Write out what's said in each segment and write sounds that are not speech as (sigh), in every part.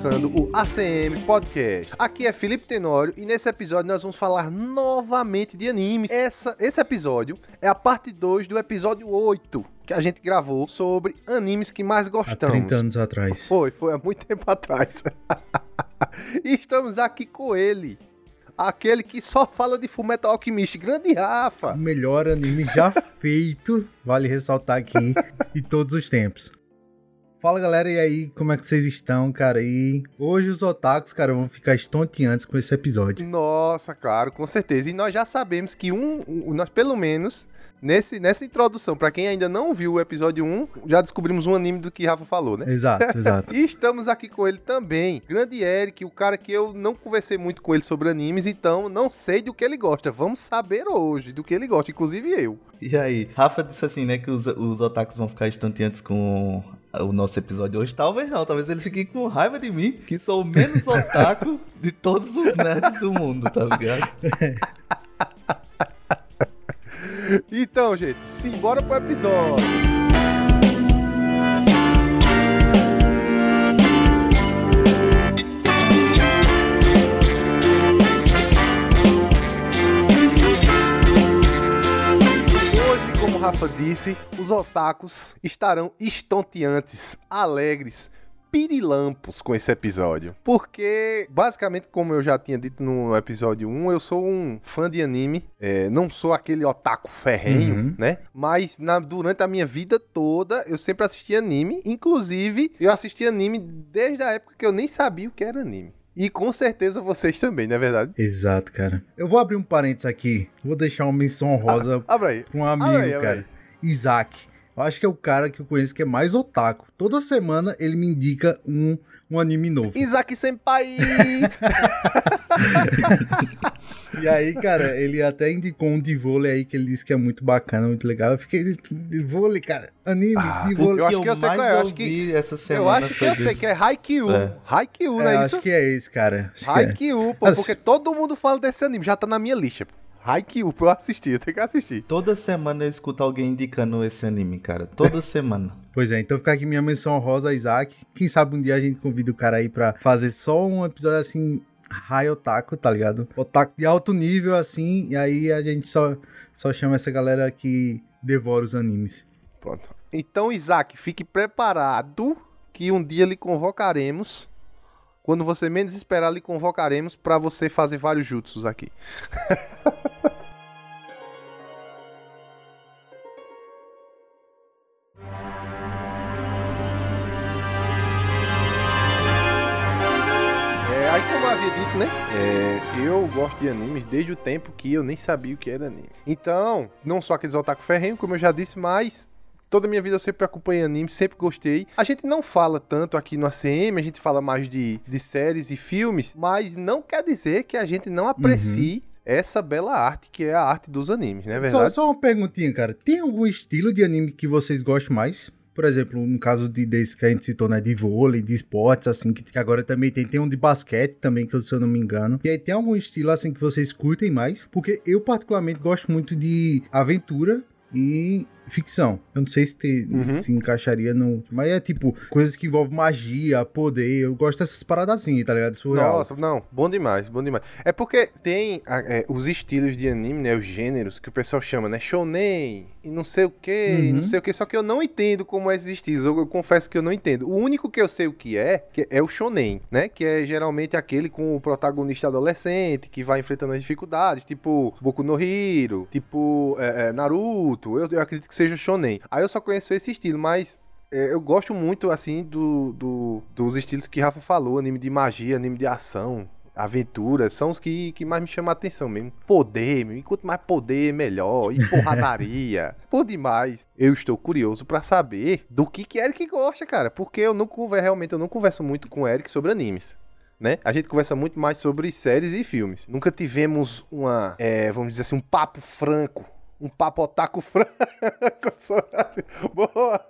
Começando o ACM Podcast. Aqui é Felipe Tenório e nesse episódio nós vamos falar novamente de animes. Essa, esse episódio é a parte 2 do episódio 8 que a gente gravou sobre animes que mais gostamos. Há 30 anos atrás. Foi, foi há muito tempo atrás. (laughs) e estamos aqui com ele, aquele que só fala de Fullmetal Alchemist, grande Rafa. O melhor anime já (laughs) feito, vale ressaltar aqui, de todos os tempos. Fala galera, e aí, como é que vocês estão, cara? E hoje os otakus, cara, vão ficar estonteantes com esse episódio. Nossa, claro, com certeza. E nós já sabemos que um, um nós pelo menos Nesse, nessa introdução, para quem ainda não viu o episódio 1, já descobrimos um anime do que Rafa falou, né? Exato, (laughs) exato. e estamos aqui com ele também. Grande Eric, o cara que eu não conversei muito com ele sobre animes, então não sei do que ele gosta. Vamos saber hoje do que ele gosta, inclusive eu. E aí? Rafa disse assim, né, que os, os otakus vão ficar estonteantes com o nosso episódio hoje. Talvez não, talvez ele fique com raiva de mim, que sou o menos (laughs) otaku de todos os nerds do mundo, tá ligado? (laughs) então, gente, simbora pro episódio. Como o Rafa disse, os otakus estarão estonteantes, alegres, pirilampos com esse episódio. Porque, basicamente, como eu já tinha dito no episódio 1, eu sou um fã de anime. É, não sou aquele otaku ferrenho, uhum. né? Mas na, durante a minha vida toda, eu sempre assisti anime. Inclusive, eu assisti anime desde a época que eu nem sabia o que era anime. E com certeza vocês também, não é verdade? Exato, cara. Eu vou abrir um parênteses aqui. Vou deixar uma menção honrosa ah, pra um amigo, aí, cara. Isaac. Eu acho que é o cara que eu conheço que é mais otaku. Toda semana ele me indica um, um anime novo. Isaac Senpai! (laughs) (laughs) e aí, cara, ele até indicou um de vôlei aí que ele disse que é muito bacana, muito legal. Eu fiquei de vôlei, cara. Anime ah, de vôlei. Eu acho que eu sei qual é. Eu acho que, essa semana eu acho que eu sei que é Haikyuu. É. Haikyuu, não é, é isso? Acho que é esse, cara. Acho é. Haikyuu, pô, porque todo mundo fala desse anime. Já tá na minha lista, pô. Haikyuu pra eu assistir, eu tenho que assistir. Toda semana eu escuto alguém indicando esse anime, cara. Toda semana. (laughs) Pois é, então fica aqui minha menção rosa, Isaac. Quem sabe um dia a gente convida o cara aí pra fazer só um episódio assim, high otaku, tá ligado? Otaku de alto nível, assim, e aí a gente só, só chama essa galera que devora os animes. Pronto. Então, Isaac, fique preparado que um dia lhe convocaremos quando você menos esperar, lhe convocaremos para você fazer vários jutsus aqui. (laughs) havia dito, né? É, eu gosto de animes desde o tempo que eu nem sabia o que era anime. Então, não só aqueles otaku ferrenho, como eu já disse, mas Toda a minha vida eu sempre acompanhei anime, sempre gostei. A gente não fala tanto aqui no ACM, a gente fala mais de, de séries e filmes, mas não quer dizer que a gente não aprecie uhum essa bela arte que é a arte dos animes, né? Verdade? Só, só uma perguntinha, cara. Tem algum estilo de anime que vocês gostam mais? Por exemplo, no caso de desse que a gente citou, né? De vôlei, de esportes, assim, que agora também tem. Tem um de basquete também, que eu, se eu não me engano. E aí tem algum estilo, assim, que vocês curtem mais? Porque eu, particularmente, gosto muito de aventura e ficção. Eu não sei se te, uhum. se encaixaria no. Mas é tipo, coisas que envolvem magia, poder. Eu gosto dessas paradas assim, tá ligado? Surreal. Nossa, não. Bom demais, bom demais. É porque tem é, os estilos de anime, né? Os gêneros que o pessoal chama, né? Shonen e não sei o que, uhum. não sei o que. Só que eu não entendo como é esses estilos. Eu, eu, confesso que eu não entendo. O único que eu sei o que é, que é o Shonen, né? Que é geralmente aquele com o protagonista adolescente que vai enfrentando as dificuldades, tipo Boku no Hero, tipo é, é, Naruto. Eu, eu acredito que seja shonen. Aí eu só conheço esse estilo, mas é, eu gosto muito, assim, do, do, dos estilos que Rafa falou, anime de magia, anime de ação, aventura, são os que, que mais me chamam a atenção mesmo. Poder, e quanto mais poder, melhor. E porradaria. (laughs) Por demais. Eu estou curioso para saber do que que Eric gosta, cara. Porque eu não converso, realmente, eu não converso muito com Eric sobre animes. Né? A gente conversa muito mais sobre séries e filmes. Nunca tivemos uma, é, vamos dizer assim, um papo franco um papotaco (laughs) franco. Boa!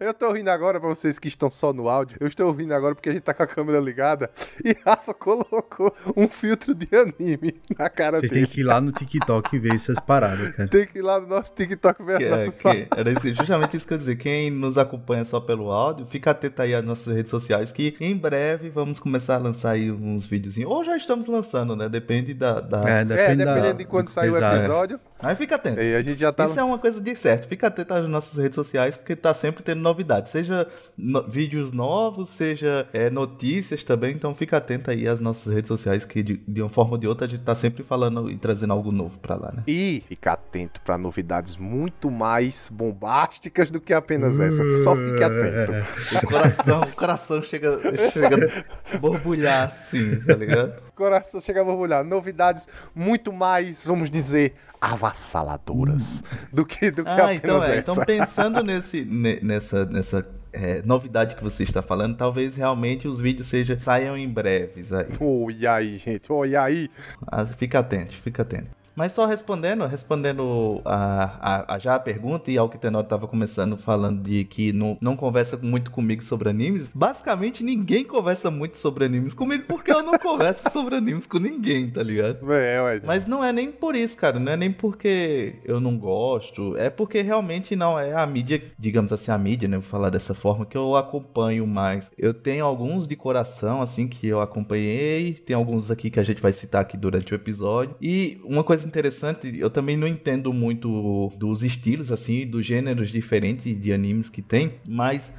Eu tô ouvindo agora pra vocês que estão só no áudio. Eu estou ouvindo agora porque a gente tá com a câmera ligada. E Rafa colocou um filtro de anime na cara dele. têm que ir lá no TikTok e ver essas paradas, cara. Tem que ir lá no nosso TikTok ver Que as é, nossas que era isso- justamente isso que eu ia dizer. Quem nos acompanha só pelo áudio, fica atento aí às nossas redes sociais, que em breve vamos começar a lançar aí uns videozinhos. Ou já estamos lançando, né? Depende da. da... É, É, depende da- dependendo de quando sair o episódio. Aí fica atento. E a gente já tá. Isso é uma coisa de certo. Fica atento às nossas redes sociais, porque tá sempre tendo novidades. Seja no- vídeos novos, seja é, notícias também. Então fica atento aí às nossas redes sociais, que de, de uma forma ou de outra a gente tá sempre falando e trazendo algo novo pra lá, né? E fica atento pra novidades muito mais bombásticas do que apenas essa. Só fique atento. (laughs) O coração, o coração chega, chega a borbulhar assim, tá ligado? Coração chega a borbulhar. Novidades muito mais, vamos dizer, avassaladoras do que, do que Ah, então é. Então pensando (laughs) nesse, ne- nessa, nessa é, novidade que você está falando, talvez realmente os vídeos seja, saiam em breves aí. E aí, gente? E aí? Ah, fica atento, fica atento. Mas só respondendo, respondendo a, a, a já a pergunta e ao que o Tenor estava começando falando de que não, não conversa muito comigo sobre animes, basicamente ninguém conversa muito sobre animes comigo porque eu não (laughs) converso sobre animes com ninguém, tá ligado? É, ué. Mas não é nem por isso, cara. Não é nem porque eu não gosto. É porque realmente não é a mídia, digamos assim, a mídia, né? Vou falar dessa forma, que eu acompanho mais. Eu tenho alguns de coração, assim, que eu acompanhei. Tem alguns aqui que a gente vai citar aqui durante o episódio. E uma coisa interessante, eu também não entendo muito dos estilos, assim, dos gêneros diferentes de animes que tem. Mas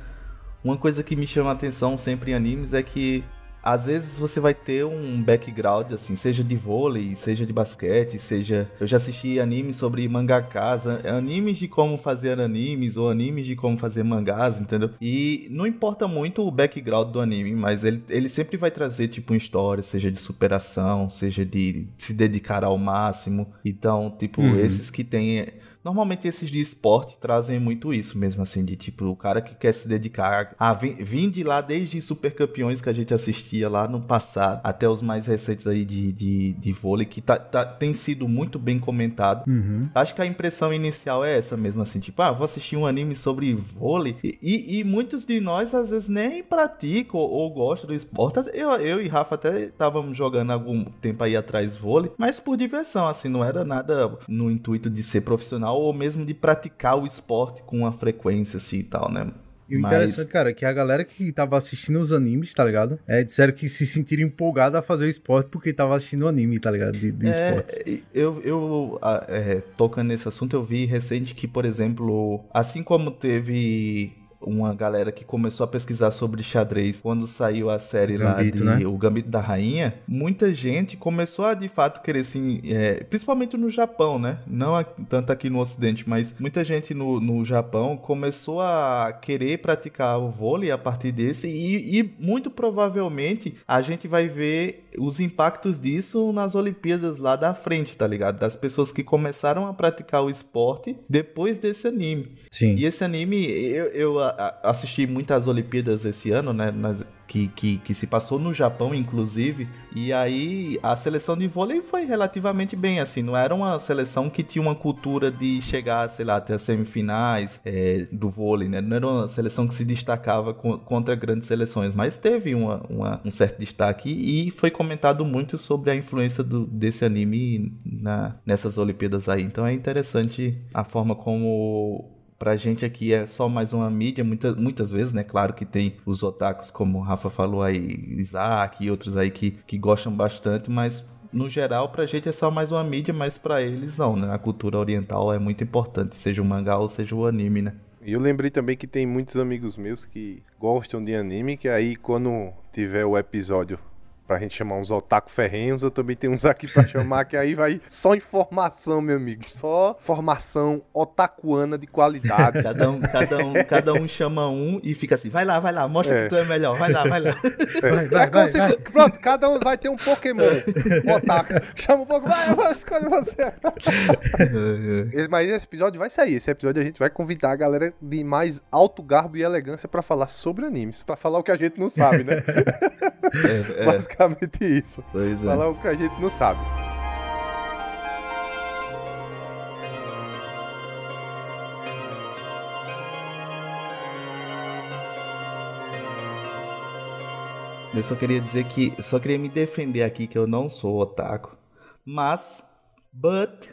uma coisa que me chama a atenção sempre em animes é que às vezes você vai ter um background, assim, seja de vôlei, seja de basquete, seja. Eu já assisti animes sobre mangakas, animes de como fazer animes, ou animes de como fazer mangás, entendeu? E não importa muito o background do anime, mas ele, ele sempre vai trazer, tipo, uma história, seja de superação, seja de se dedicar ao máximo. Então, tipo, Uhum. esses que têm. Normalmente esses de esporte trazem muito isso mesmo, assim, de tipo, o cara que quer se dedicar a vim, vim de lá desde super campeões que a gente assistia lá no passado, até os mais recentes aí de, de, de vôlei, que tá, tá- tem sido muito bem comentado. Uhum. Acho que a impressão inicial é essa mesmo, assim, tipo, ah, vou assistir um anime sobre vôlei. E, e- e muitos de nós, às vezes, nem praticam ou, ou gostam do esporte. Eu, eu e Rafa até estávamos jogando algum tempo aí atrás vôlei, mas por diversão, assim, não era nada no intuito de ser profissional ou mesmo de praticar o esporte com uma frequência assim e tal, né? E o Mas- interessante, cara, é que a galera que tava assistindo os animes, tá ligado? É, disseram que se sentiram empolgados a fazer o esporte porque tava assistindo o anime, tá ligado? De, de É, esportes. eu, eu é, tocando nesse assunto, eu vi recente que, por exemplo, assim como teve uma galera que começou a pesquisar sobre xadrez quando saiu a série Gambito, lá de né? O Gambito da Rainha, muita gente começou a de fato querer assim, é, principalmente no Japão, né? Não a- tanto aqui no Ocidente, mas muita gente no, no Japão começou a querer praticar o vôlei a partir desse e, e muito provavelmente a gente vai ver os impactos disso nas Olimpíadas lá da frente, tá ligado? Das pessoas que começaram a praticar o esporte depois desse anime. Sim. E esse anime, eu, eu assisti muitas Olimpíadas esse ano, né? nas- que, que, que se passou no Japão, inclusive. E aí a seleção de vôlei foi relativamente bem, assim. Não era uma seleção que tinha uma cultura de chegar, sei lá, até as semifinais é, do vôlei, né? Não era uma seleção que se destacava co- contra grandes seleções, mas teve uma, uma- um certo destaque e foi comentado muito sobre a influência do- desse anime na, nessas Olimpíadas aí. Então é interessante a forma como pra gente aqui é só mais uma mídia, muitas, muitas vezes, né? Claro que tem os otakus, como o Rafa falou aí, Isaac e outros aí que, que gostam bastante, mas no geral pra gente é só mais uma mídia, mas pra eles não, né? A cultura oriental é muito importante, seja o mangá ou seja o anime, né? E eu lembrei também que tem muitos amigos meus que gostam de anime, que aí quando tiver o episódio pra gente chamar uns otaku ferrenhos, eu também tenho uns aqui pra chamar, que aí vai só informação, meu amigo. Só formação otakuana de qualidade. (laughs) Cada um, cada um, cada um chama um e fica assim, vai lá, vai lá, mostra É. que tu é melhor, vai lá, vai lá. Vai, vai, É vai, vai. Pronto, cada um vai ter um Pokémon. otaku. Chama um Pokémon, vai, eu vou escolher você. Esse- Mas esse episódio vai sair. Esse episódio a gente vai convidar a galera de mais alto garbo e elegância pra falar sobre animes. Pra falar o que a gente não sabe, né? É, é, (laughs) basicamente isso. Pois é. Falar é. o que a gente não sabe. Eu só queria dizer que. Eu só queria me defender aqui que eu não sou otaku. Mas. But.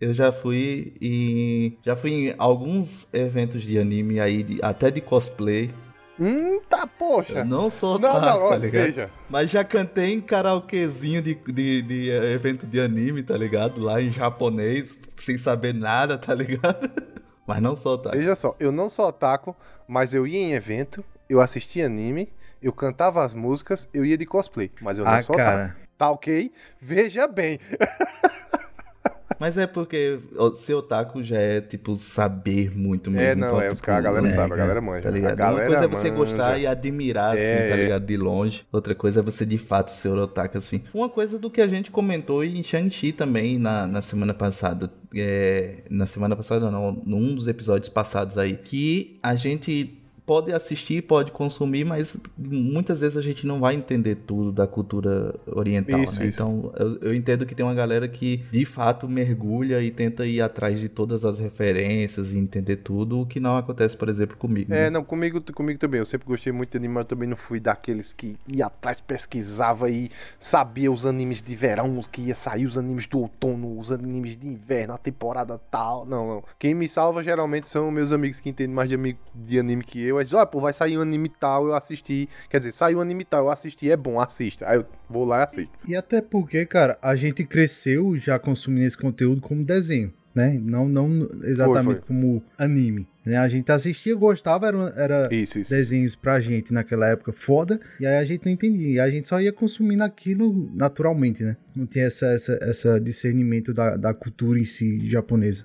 Eu já fui em. Já fui em alguns eventos de anime aí, de, até de cosplay. Hum, tá, poxa. Eu não sou Não, otaku, não, tá ó, ligado? veja. Mas já cantei em karaokezinho de, de, de, eh, evento de anime, tá ligado? Lá em japonês, sem saber nada, tá ligado? (laughs) Mas não sou otaku. Veja só, eu não sou otaku, mas eu ia em evento, eu assistia anime, eu cantava as músicas, eu ia de cosplay, mas eu não Ah, sou otaku. cara. Tá ok? Veja bem. (laughs) Mas é porque ser otaku já é, tipo, saber muito mesmo. É, não, Então, é, os tipo, caras, a galera é, sabe, a cara, galera manja. Tá ligado? A galera Uma coisa é você manja. gostar e admirar, É, assim, tá é. ligado? De longe. Outra coisa é você de fato ser otaku, assim. Uma coisa do que a gente comentou em Shang-Chi também na, na semana passada. é, na semana passada, não, num dos episódios passados aí. Que a gente pode assistir, pode consumir, mas muitas vezes a gente não vai entender tudo da cultura oriental, Isso, né? isso. Então eu, eu entendo que tem uma galera que de fato mergulha e tenta ir atrás de todas as referências e entender tudo, o que não acontece, por exemplo, comigo. É, né? não, comigo, comigo também. Eu sempre gostei muito de anime, mas também não fui daqueles que ia atrás, pesquisava e sabia os animes de verão, os que ia sair, os animes do outono, os animes de inverno, a temporada tal. Não, não. Quem me salva geralmente são meus amigos que entendem mais de, de anime que eu. Aí diz, ó, pô, vai sair um anime tal, eu assisti. Quer dizer, saiu um anime tal, eu assisti, é bom, assista. Aí eu vou lá e assisto. E até porque, cara, a gente cresceu já consumindo esse conteúdo como desenho, né? Não, não exatamente foi. como anime. Né? A gente assistia, gostava, era, era Isso, isso. desenhos pra gente naquela época foda, e aí a gente não entendia. E a gente só ia consumindo aquilo naturalmente, né? Não tinha essa, essa, essa discernimento da, da cultura em si japonesa.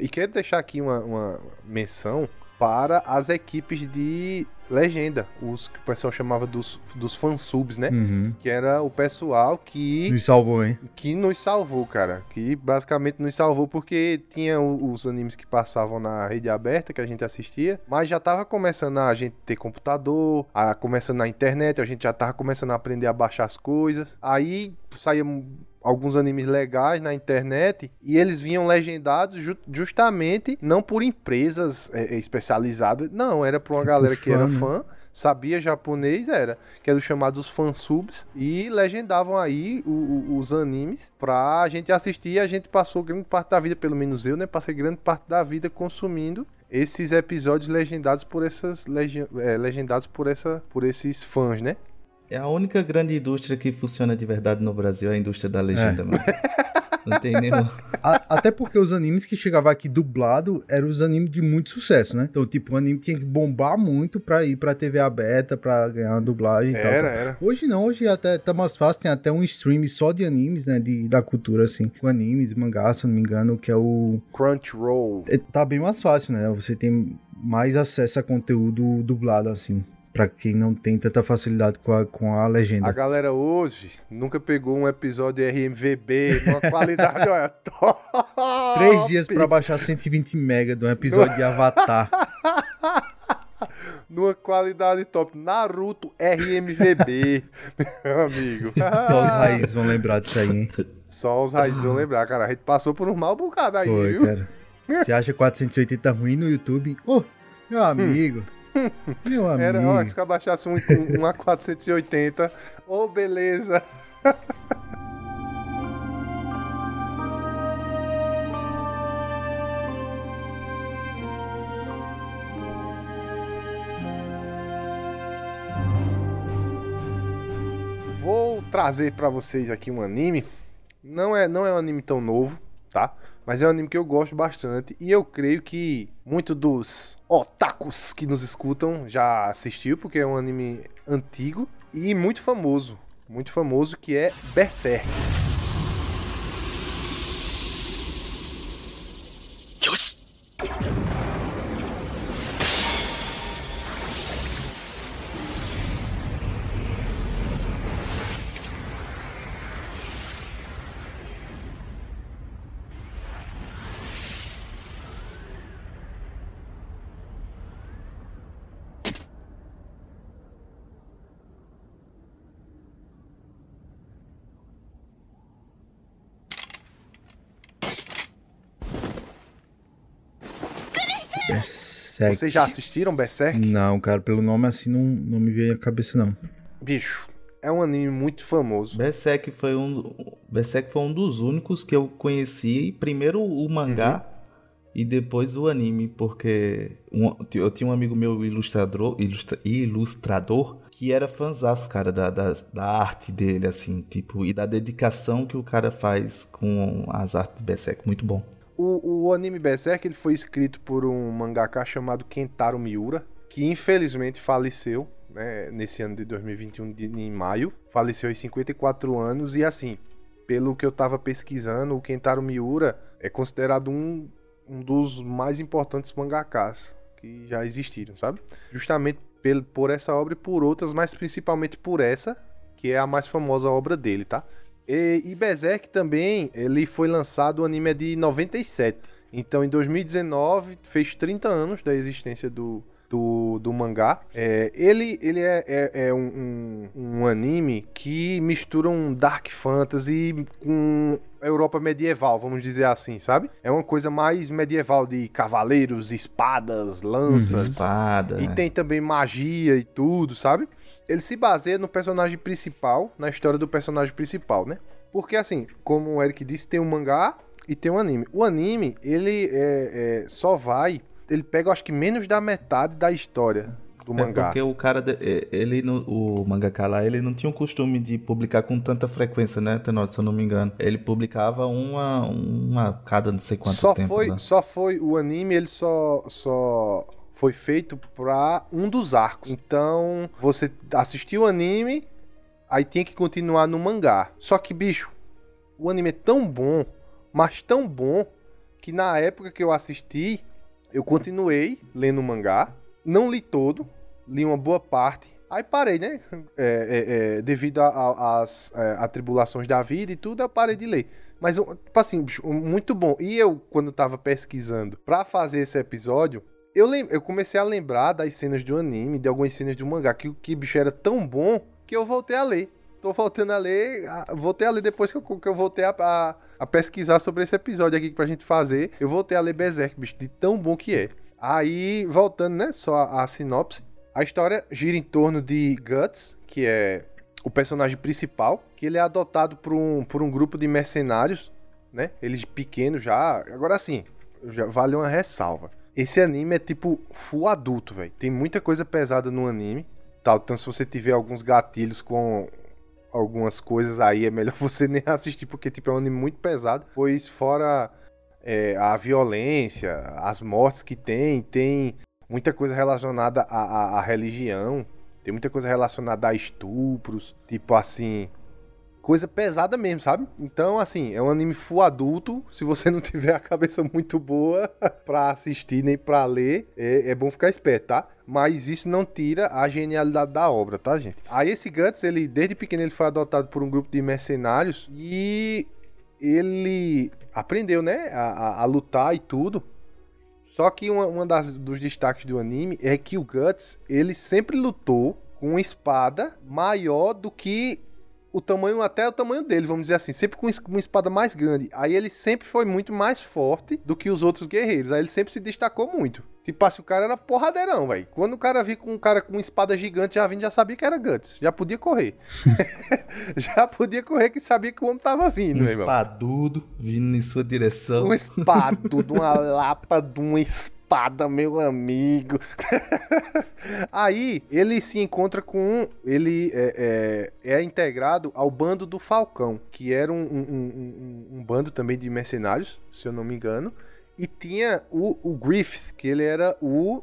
E quero deixar aqui uma, uma menção para as equipes de legenda, os que o pessoal chamava dos, dos fansubs, né? Uhum. Que era o pessoal que, Nos salvou, hein? que nos salvou, cara. Que basicamente nos salvou porque tinha os animes que passavam na rede aberta que a gente assistia, mas já tava começando a gente ter computador, a, começando na internet, a gente já tava começando a aprender a baixar as coisas. Aí saíam alguns animes legais na internet e eles vinham legendados ju- justamente não por empresas é, é, especializadas, não, era por uma Tipo galera que era né? fã, sabia japonês, era, que eram chamados fansubs e legendavam aí o- o- os animes pra gente assistir e a gente passou grande parte da vida, pelo menos eu, né, passei grande parte da vida consumindo esses episódios legendados por essas é, legendados por essa por esses fãs, né? É a única grande indústria que funciona de verdade no Brasil, é a indústria da legenda, É. mano. Não tem (laughs) nenhum. A- até porque os animes que chegavam aqui dublado eram os animes de muito sucesso, né? Então, tipo, o anime tinha que bombar muito pra ir pra TV aberta, pra ganhar uma dublagem e tal, Era, tal. era. Hoje não, hoje até tá mais fácil, tem até um stream só de animes, né? De, da cultura, assim. Com animes, mangá, se eu não me engano, que é o. Crunchyroll. é, Tá bem mais fácil, né? Você tem mais acesso a conteúdo dublado, assim. Pra quem não tem tanta facilidade com a, com a legenda. A galera hoje nunca pegou um episódio RMVB numa qualidade, (laughs) olha, top. Três dias pra baixar 120 mega de um episódio de Avatar. (laughs) Numa qualidade top. Naruto RMVB, (laughs) meu amigo. Só os raízes vão lembrar disso aí, hein? Só os raízes vão lembrar, cara. A gente passou por um mal bocado aí, Foi, viu? cara. Você acha 480 ruim no YouTube? Ô, meu amigo. Meu amigo. Era, ó, acho que eu abaixasse um, um, um A480. Ô, beleza. Vou trazer pra vocês aqui um anime. Não é, não é um anime tão novo, tá? Mas é um anime que eu gosto bastante e eu creio que muito dos otakus que nos escutam já assistiu, porque é um anime antigo e muito famoso. Muito famoso que é Berserk. Berserk. Vocês já assistiram Berserk? Não, cara, pelo nome assim não, não me veio à cabeça, não. Bicho, é um anime muito famoso. Berserk foi um, Berserk foi um dos únicos que eu conheci, primeiro o mangá uhum. e depois o anime, porque um, eu tinha um amigo meu ilustrador, ilustra, ilustrador que era fãzão, cara, da, da, da, arte dele, assim, tipo, e da dedicação que o cara faz com as artes de Berserk, muito bom. O, o anime Berserk ele foi escrito por um mangaka chamado Kentaro Miura, que infelizmente faleceu né, nesse ano de 2021, de, em maio. Faleceu aos 54 anos e assim, pelo que eu tava pesquisando, o Kentaro Miura é considerado um, um dos mais importantes mangakas que já existiram, sabe? Justamente por essa obra e por outras, mas principalmente por essa, que é a mais famosa obra dele, tá? E, e Berserk também, ele foi lançado, o anime é de 97. Então, em 2019, fez 30 anos da existência do, do, do mangá. É, ele ele é, é, é um, um, um, anime que mistura um dark fantasy com Europa medieval, vamos dizer assim, sabe? É uma coisa mais medieval de cavaleiros, espadas, lanças. Uhum. Espada. E tem também magia e tudo, sabe? Ele se baseia no personagem principal, na história do personagem principal, né? Porque assim, como o Eric disse, tem um mangá e tem um anime. O anime, ele é, é, só vai ele pega, acho que menos da metade da história do é mangá. Porque o cara, ele, o mangaka lá, ele não tinha o costume de publicar com tanta frequência, né, Tenor, se eu não me engano. Ele publicava uma, uma cada não sei quanto só tempo. Foi, né? Só foi, o anime, ele só, só foi feito pra um dos arcos. Então, você assistiu o anime, aí tinha que continuar no mangá. Só que, bicho, o anime é tão bom, mas tão bom, que na época que eu assisti, eu continuei lendo o mangá, não li todo, li uma boa parte. Aí parei, né? (laughs) É, é, é, devido às é, atribulações da vida e tudo, eu parei de ler. Mas, tipo assim, muito bom. E eu, quando tava pesquisando pra fazer esse episódio, eu, eu comecei a lembrar das cenas do anime, de algumas cenas do mangá, que o que bicho era tão bom que eu voltei a ler tô voltando a ler. Voltei a ler depois que eu, que eu voltei a, a, a, pesquisar sobre esse episódio aqui pra gente fazer. Eu voltei a ler Berserk, bicho, de tão bom que é. Aí, voltando, né, só a, a sinopse. A história gira em torno de Guts, que é o personagem principal, que ele é adotado por um, por um grupo de mercenários, né? Eles pequenos já. Agora sim, já vale uma ressalva. Esse anime é tipo full adulto, velho. Tem muita coisa pesada no anime. Tal, então se você tiver alguns gatilhos com algumas coisas aí é melhor (laughs) você nem assistir, porque tipo, é um anime muito pesado. Pois fora é, a violência, as mortes que tem, tem muita coisa relacionada à, à, à religião, tem muita coisa relacionada a estupros, tipo assim, coisa pesada mesmo, sabe? Então, assim, é um anime full adulto. Se você não tiver a cabeça muito boa (laughs) pra assistir nem pra ler, é, é bom ficar esperto, tá? Mas isso não tira a genialidade da obra, tá, gente? Aí esse Guts, ele, desde pequeno, ele foi adotado por um grupo de mercenários e ele aprendeu, né, a, a, a lutar e tudo. Só que uma, uma das, dos destaques do anime é que o Guts, ele sempre lutou com uma espada maior do que o tamanho, até o tamanho dele, vamos dizer assim, sempre com uma espada mais grande. Aí ele sempre foi muito mais forte do que os outros guerreiros. Aí ele sempre se destacou muito. Tipo assim, o cara era porradeirão, velho. Quando o cara viu com um cara com uma espada gigante já vindo, já sabia que era Guts. Já podia correr. (laughs) já podia correr que sabia que o homem tava vindo, Um espadudo vindo em sua direção. Um espadudo, uma (laughs) lapa de uma espada espada, meu amigo. (laughs) Aí ele se encontra com. Ele é, é, é, integrado ao bando do Falcão, que era um, um, um, um, bando também de mercenários, se eu não me engano. E tinha o, o Griffith, que ele era o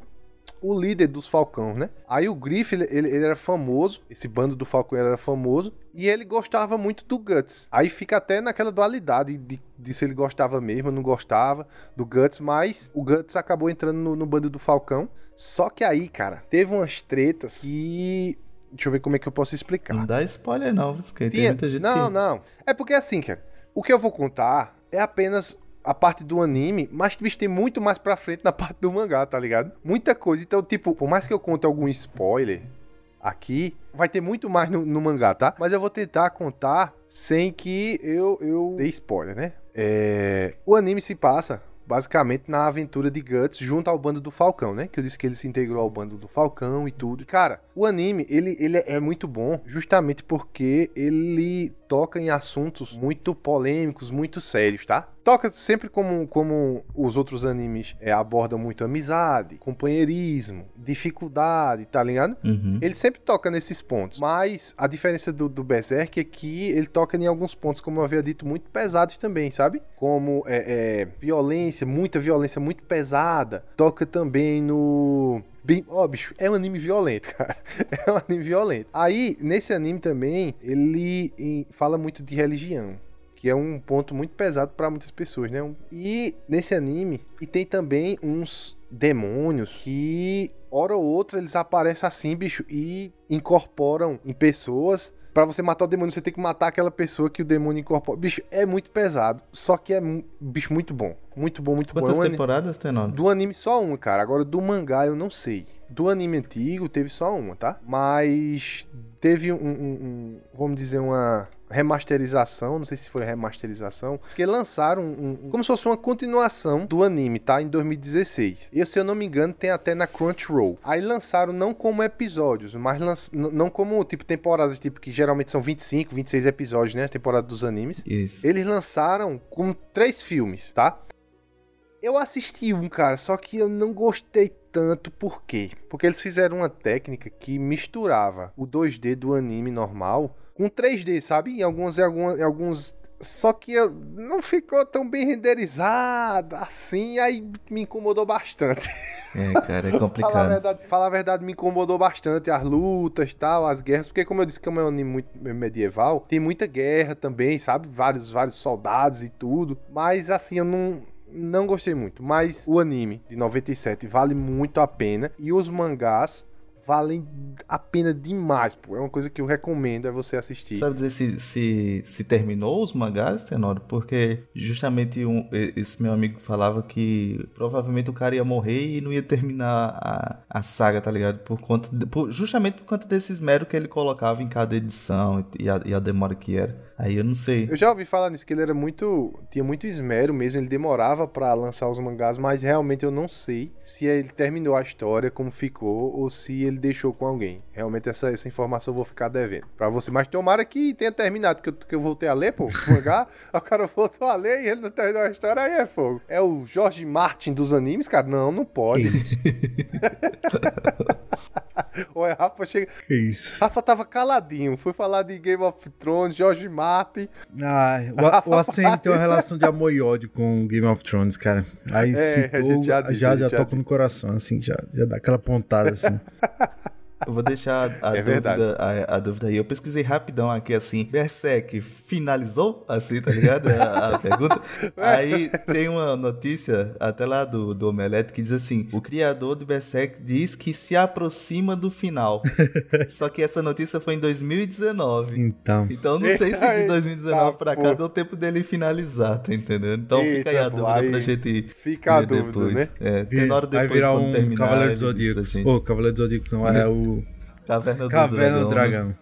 o líder dos Falcão, né? Aí o Griff, ele, ele, ele, era famoso, esse bando do Falcão era famoso, e ele gostava muito do Guts. Aí fica até naquela dualidade de, de se ele gostava mesmo ou não gostava do Guts, mas o Guts acabou entrando no, no bando do Falcão. Só que aí, cara, teve umas tretas que Deixa eu ver como é que eu posso explicar. Não dá spoiler não, porque tem muita gente Não, que... não. É porque assim, cara, o que eu vou contar é apenas a parte do anime, mas bicho, tem muito mais pra frente na (laughs) parte do mangá, tá ligado? Muita coisa. Então, tipo, por mais que eu conte algum spoiler aqui, vai ter muito mais no, no mangá, tá? Mas eu vou tentar contar sem que eu, eu dê spoiler, né? É... O anime se passa basicamente na aventura de Guts junto ao bando do Falcão, né? Que eu disse que ele se integrou ao bando do Falcão e tudo. Cara, o anime, ele, ele é muito bom justamente porque ele toca em assuntos muito polêmicos, muito sérios, tá? Toca sempre como, como os outros animes é, abordam muito amizade, companheirismo, dificuldade, tá ligado? Uhum. Ele sempre toca nesses pontos. Mas a diferença do, do Berserk é que ele toca em alguns pontos, como eu havia dito, muito pesados também, sabe? Como é, é, violência, muita violência muito pesada. Toca também no. Bem, ó, bicho, é um anime violento, (laughs) cara. É um anime violento. Aí, nesse anime também, ele fala muito de religião que é um ponto muito pesado para muitas pessoas, né? E nesse anime, e tem também uns demônios que, hora ou outra, eles aparecem assim, bicho, e incorporam em pessoas. Para você matar o demônio, você tem que matar aquela pessoa que o demônio incorpora. Bicho, é muito pesado. Só que é, bicho, muito bom. Muito bom, muito Quantas bom. É um temporadas tem, não? Do anime só uma, cara. Agora do mangá eu não sei. Do anime antigo teve só uma, tá? Mas teve um, um, um vamos dizer, uma remasterização, não sei se foi remasterização, que lançaram um, um, como se fosse uma continuação do anime, tá? Em 2016. E se eu não me engano, tem até na Crunchyroll. Aí lançaram não como episódios, mas lanç... não como tipo temporadas, tipo que geralmente são 25, 26 episódios, né? A temporada dos animes. Isso. Eles lançaram com três filmes, tá? Eu assisti um, cara, só que eu não gostei tanto, por quê? Porque eles fizeram uma técnica que misturava o 2D do anime normal com 3D, sabe? Em alguns, em alguns, em alguns só que não ficou tão bem renderizado assim, aí me incomodou bastante. É, cara, é complicado. (laughs) falar, a verdade, falar a verdade, me incomodou bastante as lutas tal, as guerras, porque como eu disse que é um anime muito medieval, tem muita guerra também, sabe? Vários, vários soldados e tudo. Mas assim, eu não, não gostei muito. Mas o anime de 97 vale muito a pena. E os mangás valem a pena demais, pô. É uma coisa que eu recomendo é você assistir. Sabe dizer se, se, se terminou os mangás, Tenório? Porque justamente um, esse meu amigo falava que provavelmente o cara ia morrer e não ia terminar a, a saga, tá ligado? Por conta de, por, justamente por conta desse esmero que ele colocava em cada edição e a, e a demora que era. Aí eu não sei. Eu já ouvi falar nisso, que ele era muito. tinha muito esmero mesmo, ele demorava para lançar os mangás, mas realmente eu não sei se ele terminou a história, como ficou, ou se ele deixou com alguém. Realmente essa, essa informação eu vou ficar devendo pra você. Mas tomara que tenha terminado, que eu, que eu voltei a ler, pô, mangá, (laughs) o cara voltou a ler e ele não terminou a história, aí é fogo. É o Jorge Martin dos animes, cara? Não, não pode. (laughs) (laughs) Oi, Rafa chega. Que isso? Rafa tava caladinho. Foi falar de Game of Thrones, George Martin. Ah, (laughs) o, o ACM tem uma relação de amor e ódio com Game of Thrones, cara. Aí É, citou, já já, já, já toca no coração, assim, já, já dá aquela pontada, assim. (laughs) Eu vou deixar a, É dúvida, a, a dúvida aí. Eu pesquisei rapidão aqui, assim, Berserk finalizou, assim, tá ligado? A, a (laughs) pergunta. Aí tem uma notícia, até lá do, do Omelete, que diz assim, o criador de Berserk diz que se aproxima do final. (laughs) Só que essa notícia foi em 2019. Então, Então não sei se de (laughs) Eita, 2019 pra cá deu tempo dele finalizar, tá entendendo? Então fica aí Eita, a dúvida aí pra gente fica a dúvida, depois. né? É, tem hora vai depois virar quando um terminar, Cavaleiro dos Zodíacos. gente. Ô, Cavaleiro dos Zodíacos não, é o Caverna do Caverna do né? Dragão.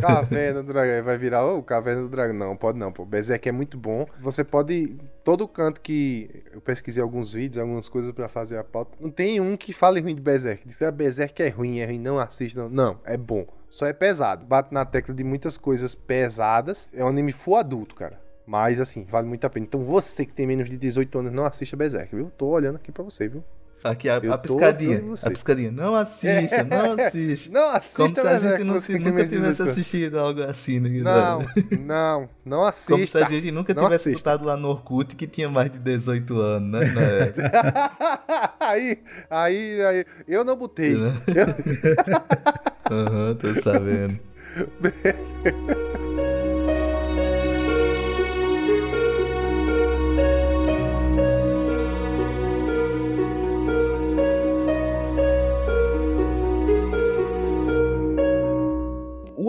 Caverna do Dragão. Vai virar o Caverna do Dragão. Não, pode não, pô. Berserk é muito bom. Você pode. Todo canto que. Eu pesquisei alguns vídeos, algumas coisas pra fazer a pauta. Não tem um que fale ruim de Berserk. Diz que a Berserk é ruim, é ruim, não assiste, não. Não, é bom. Só é pesado. Bate na tecla de muitas coisas pesadas. É um anime full adulto, cara. Mas, assim, vale muito a pena. Então, você que tem menos de 18 anos, não assista Berserk, viu? Tô olhando aqui pra você, viu? Aqui a, a piscadinha. A piscadinha. Não assista, (laughs) não assiste. Não Como assista se a Berserk, gente não, se, nunca tivesse 18 anos. assistido algo assim, né? Não, não, não assista. Como se a gente nunca Não tivesse assista. escutado lá no Orkut que tinha mais de 18 anos, né? né? (laughs) aí, aí, aí, eu não botei. Né? (laughs) Aham, tô sabendo. O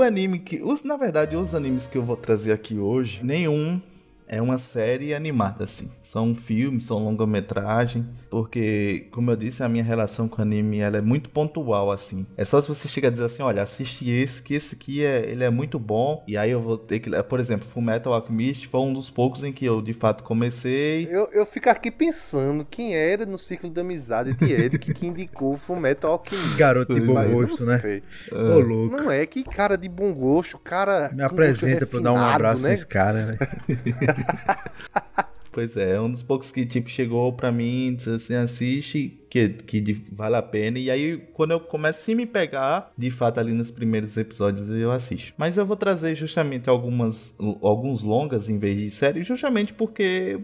anime que. Os, na verdade, os animes que eu vou trazer aqui hoje, nenhum é uma série animada, assim. São filmes, são longa-metragem, porque, como eu disse, a minha relação com anime ela é muito pontual, assim. É só se você chega a dizer assim, olha, assiste esse, que esse aqui é, ele é muito bom, e aí eu vou ter que... Por exemplo, Fullmetal Alchemist foi um dos poucos em que eu, de fato, comecei... Eu, eu fico aqui pensando quem era no ciclo da amizade de Eric que (laughs) indicou o Fullmetal Alchemist. Garoto de bom gosto, né? Sei. Ô, louco. Não é que cara de bom gosto, cara... Me apresenta gosto pra eu dar um refinado, abraço né? nesse cara, né? (laughs) (laughs) Pois é, é um dos poucos que, tipo, chegou pra mim, disse assim, assiste, que, que vale a pena. E aí, quando eu começo a me pegar, de fato, ali nos primeiros episódios, eu assisto. Mas eu vou trazer justamente algumas, alguns longas em vez de série, justamente porque,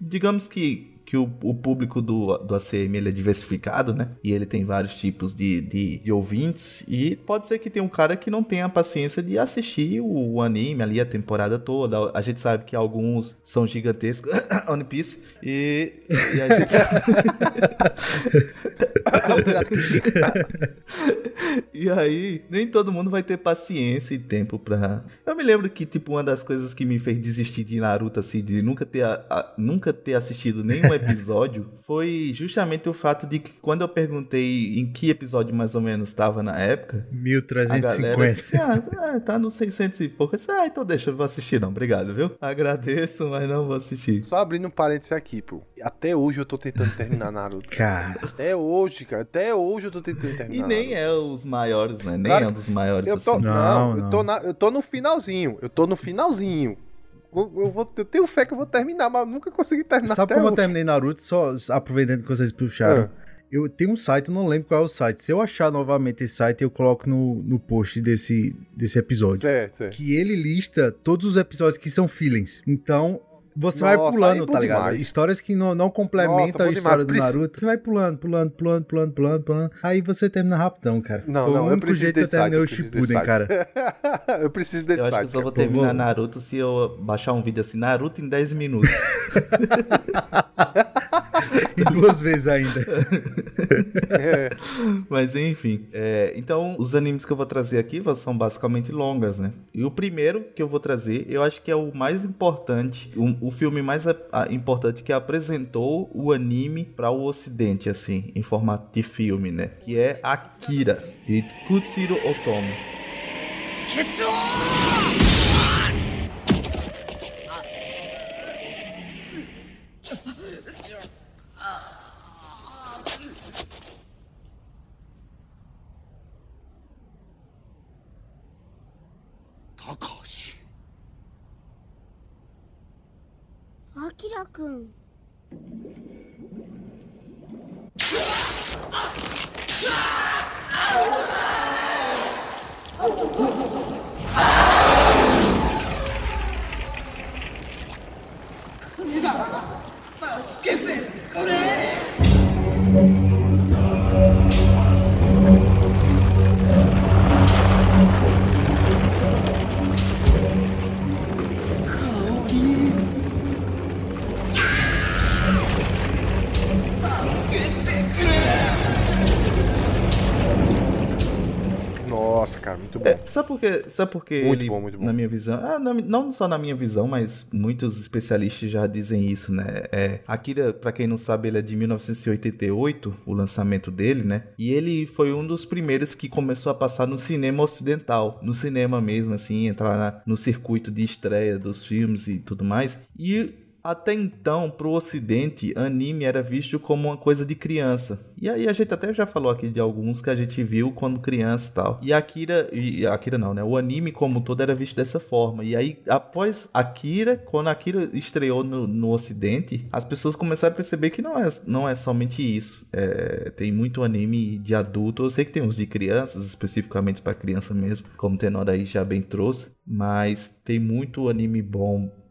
digamos que que o, o público do, do ACM ele é diversificado, né? E ele tem vários tipos de, de, de ouvintes. E pode ser que tenha um cara que não tenha a paciência de assistir o, o anime ali a temporada toda. A gente sabe que alguns são gigantescos. (coughs) One Piece. E, e a gente. (laughs) e aí, nem todo mundo vai ter paciência e tempo pra. Eu me lembro que, tipo, uma das coisas que me fez desistir de Naruto, assim, de nunca ter, a- a- nunca ter assistido nenhum episódio, foi justamente o fato de que quando eu perguntei em que episódio mais ou menos estava na época, a galera 1350. disse, ah, é, tá no 600 e pouco. Eu disse, ah, então deixa, eu vou assistir não, obrigado, viu? Agradeço, mas não vou assistir. Só abrindo um parênteses aqui, pô. Até hoje eu tô tentando terminar Naruto. Cara, Até hoje, cara. Até hoje eu tô tentando terminar. E nem Naruto. é os maiores, né? Nem Claro é um dos maiores, Eu tô, assim. não, Não, eu, não. tô na- eu tô no finalzinho. Eu tô no finalzinho. Eu, eu vou, eu tenho fé que eu vou terminar, mas eu nunca consegui terminar sabe como eu hoje. terminei Naruto? Só aproveitando que vocês puxaram. Ah. Eu tenho um site, eu não lembro qual é o site. Se eu achar novamente esse site, eu coloco no, no post desse, desse episódio. Certo, certo. Que ele lista todos os episódios que são feelings. Então, você Nossa, vai pulando, tá ligado? demais. Histórias que não, não Nossa, complementam bom a história demais. do Preci- Naruto. Você vai pulando, pulando, pulando, pulando, pulando, pulando. Aí você termina rapidão, cara. Não, Foi não, o único jeito que eu site, terminei eu o Shippuden, cara. (laughs) eu preciso desse Eu acho que eu só vou terminar vamos. Naruto se eu baixar um vídeo assim, Naruto em 10 minutos. (laughs) E duas vezes ainda. É. (laughs) Mas enfim. é, então, os animes que eu vou trazer aqui são basicamente longas, né? E o primeiro que eu vou trazer, eu acho que é o mais importante, o, o filme mais a- a- importante que apresentou o anime para o ocidente, assim, em formato de filme, né? Que é Akira, de Kutsuro Otomo. きらくん cara, muito bom. É, sabe por quê? Sabe por quê Muito ele, bom, muito bom. na minha visão, ah, não, não só na minha visão, mas muitos especialistas já dizem isso, né? É, Akira, pra quem não sabe, ele é de 1988, o lançamento dele, né? E ele foi um dos primeiros que começou a passar no cinema ocidental, no cinema mesmo, assim, entrar na- no circuito de estreia dos filmes e tudo mais. E até então, pro ocidente, anime era visto como uma coisa de criança. E aí a gente até já falou aqui de alguns que a gente viu quando criança e tal. E Akira, e Akira não, né? O anime como todo era visto dessa forma. E aí, após Akira, quando Akira estreou no, no ocidente, as pessoas começaram a perceber que não é, não é somente isso. É, tem muito anime de adulto. Eu sei que tem uns de crianças, especificamente para criança mesmo, como o Tenor aí já bem trouxe. Mas tem muito anime bom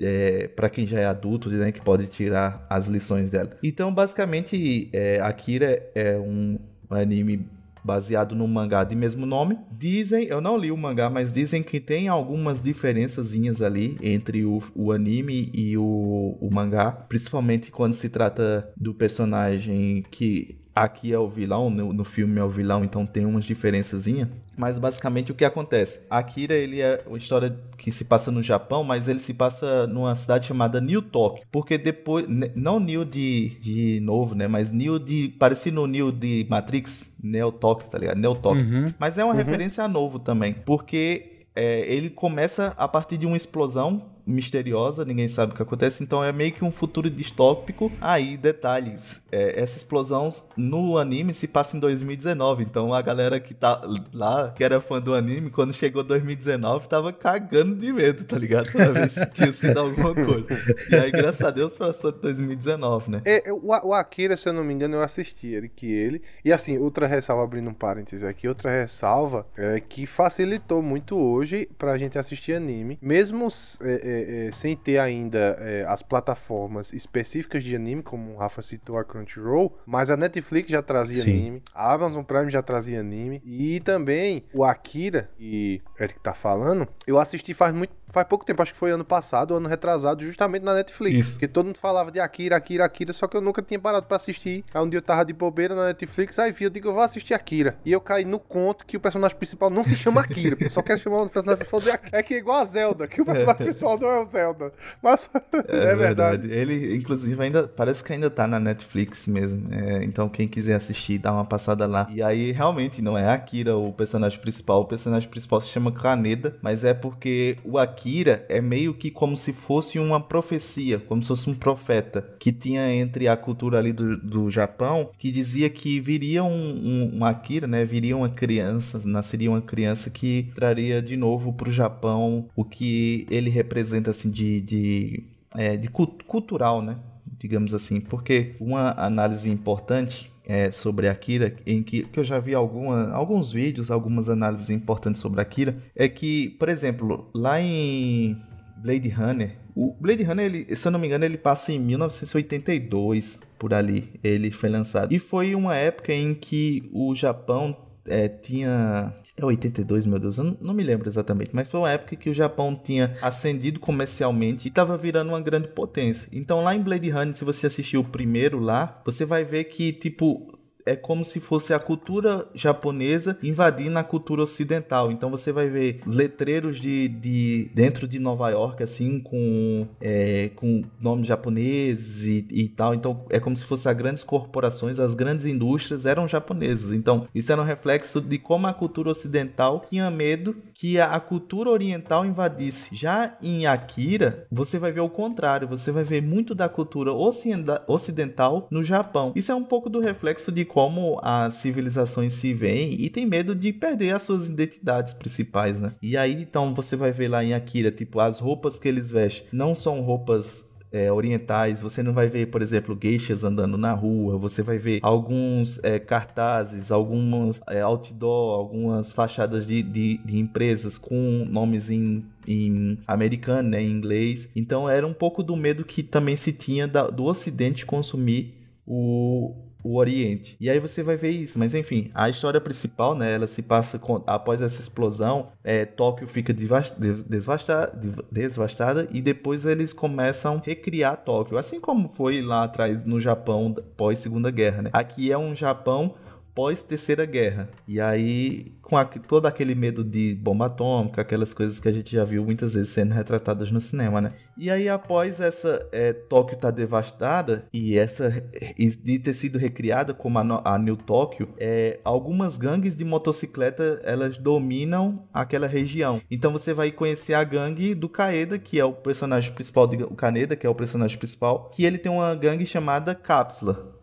é, para quem já é adulto, né, que pode tirar as lições dela. Então, basicamente, é, Akira é um anime baseado no mangá de mesmo nome. Dizem, eu não li o mangá, mas dizem que tem algumas diferençazinhas ali entre o, o anime e o, o mangá, principalmente quando se trata do personagem que aqui é o vilão, no, no filme é o vilão, então tem umas diferençazinhas. Mas basicamente o que acontece? Akira, ele é uma história que se passa no Japão, mas ele se passa numa cidade chamada New Tóquio. Porque depois, não New de, de novo, né? Mas New de. parecido no New de Matrix, Neo Tóquio, tá ligado? Neo Tóquio. Uhum. Mas é uma referência a novo também. Porque é, ele começa a partir de uma explosão misteriosa, ninguém sabe o que acontece, então é meio que um futuro distópico. Aí, detalhes, é, essa explosão no anime se passa em 2019, então a galera que tá lá, que era fã do anime, quando chegou 2019, tava cagando de medo, tá ligado? Pra ver se tinha sido alguma coisa. E aí, graças a Deus, passou de 2019, né? É, o, o Akira, se eu não me engano, eu assisti ele, que ele. E assim, outra ressalva, abrindo um parênteses aqui, outra ressalva é que facilitou muito hoje pra gente assistir anime, mesmo é, é, sem ter ainda é, as plataformas específicas de anime, como o Rafa citou a Crunchyroll, mas a Netflix já trazia Sim. anime, a Amazon Prime já trazia anime, e também o Akira, que Eric tá falando, eu assisti faz muito faz pouco tempo, acho que foi ano passado, ano retrasado, justamente na Netflix. Isso. Porque todo mundo falava de Akira, Akira, Akira, só que eu nunca tinha parado pra assistir. Aí um dia eu tava de bobeira na Netflix, aí vi, eu digo, eu vou assistir Akira. E eu caí no conto que o personagem principal não se chama Akira, (laughs) só quero chamar o personagem principal de Akira. É que é igual a Zelda, que o personagem principal não é o Zelda. Mas (laughs) é, verdade. Ele, inclusive, ainda parece que ainda tá na Netflix mesmo. É, então, quem quiser assistir, dá uma passada lá. E aí, realmente, não é Akira o personagem principal. O personagem principal se chama Kaneda, mas é porque o Akira é meio que como se fosse uma profecia, como se fosse um profeta que tinha entre a cultura ali do, do Japão, que dizia que viria um, um, um Akira, né? Viria uma criança, nasceria uma criança que traria de novo pro Japão o que ele representa, assim, de, de, é, de cult- cultural, né? Digamos assim, porque uma análise importante é, sobre Akira, em que, que eu já vi alguma, alguns vídeos, algumas análises importantes sobre Akira, é que, por exemplo, lá em Blade Runner, o Blade Runner, ele, se eu não me engano, ele passa em 1982, por ali, ele foi lançado. E foi uma época em que o Japão é, tinha. É 82, meu Deus, eu não, me lembro exatamente, mas foi uma época que o Japão tinha ascendido comercialmente e estava virando uma grande potência. Então, lá em Blade Runner, se você assistir o primeiro lá, você vai ver que, tipo. É como se fosse a cultura japonesa invadindo a cultura ocidental. Então você vai ver letreiros de, de dentro de Nova York, assim, com, é, com nomes japoneses e, e tal. Então é como se fossem as grandes corporações, as grandes indústrias eram japonesas. Então isso era um reflexo de como a cultura ocidental tinha medo que a, a cultura oriental invadisse. Já em Akira, você vai ver o contrário. Você vai ver muito da cultura ocidenta- ocidental no Japão. Isso é um pouco do reflexo de como as civilizações se veem e tem medo de perder as suas identidades principais, né? E aí, então, você vai ver lá em Akira, tipo, as roupas que eles vestem não são roupas é, orientais, você não vai ver, por exemplo, geishas andando na rua, você vai ver alguns é, cartazes, algumas é, outdoor, algumas fachadas de, de, de empresas com nomes em, em americano, né, em inglês. Então era um pouco do medo que também se tinha da- do Ocidente consumir o, o Oriente. E aí você vai ver isso, mas enfim, a história principal, né, ela se passa com- após essa explosão, é, Tóquio fica devas- de- desvasta- de- devastada e depois eles começam a recriar Tóquio, assim como foi lá atrás no Japão pós Segunda Guerra, né? Aqui é um Japão pós Terceira Guerra. E aí, com a- todo aquele medo de bomba atômica, aquelas coisas que a gente já viu muitas vezes sendo retratadas no cinema, né? E aí, após essa é, Tóquio estar devastada e essa e de ter sido recriada como a, a New Tóquio, é, algumas gangues de motocicleta elas dominam aquela região. Então você vai conhecer a gangue do Kaeda, que é o personagem principal, de, o Kaneda, que é o personagem principal, que ele tem uma gangue chamada Cápsula.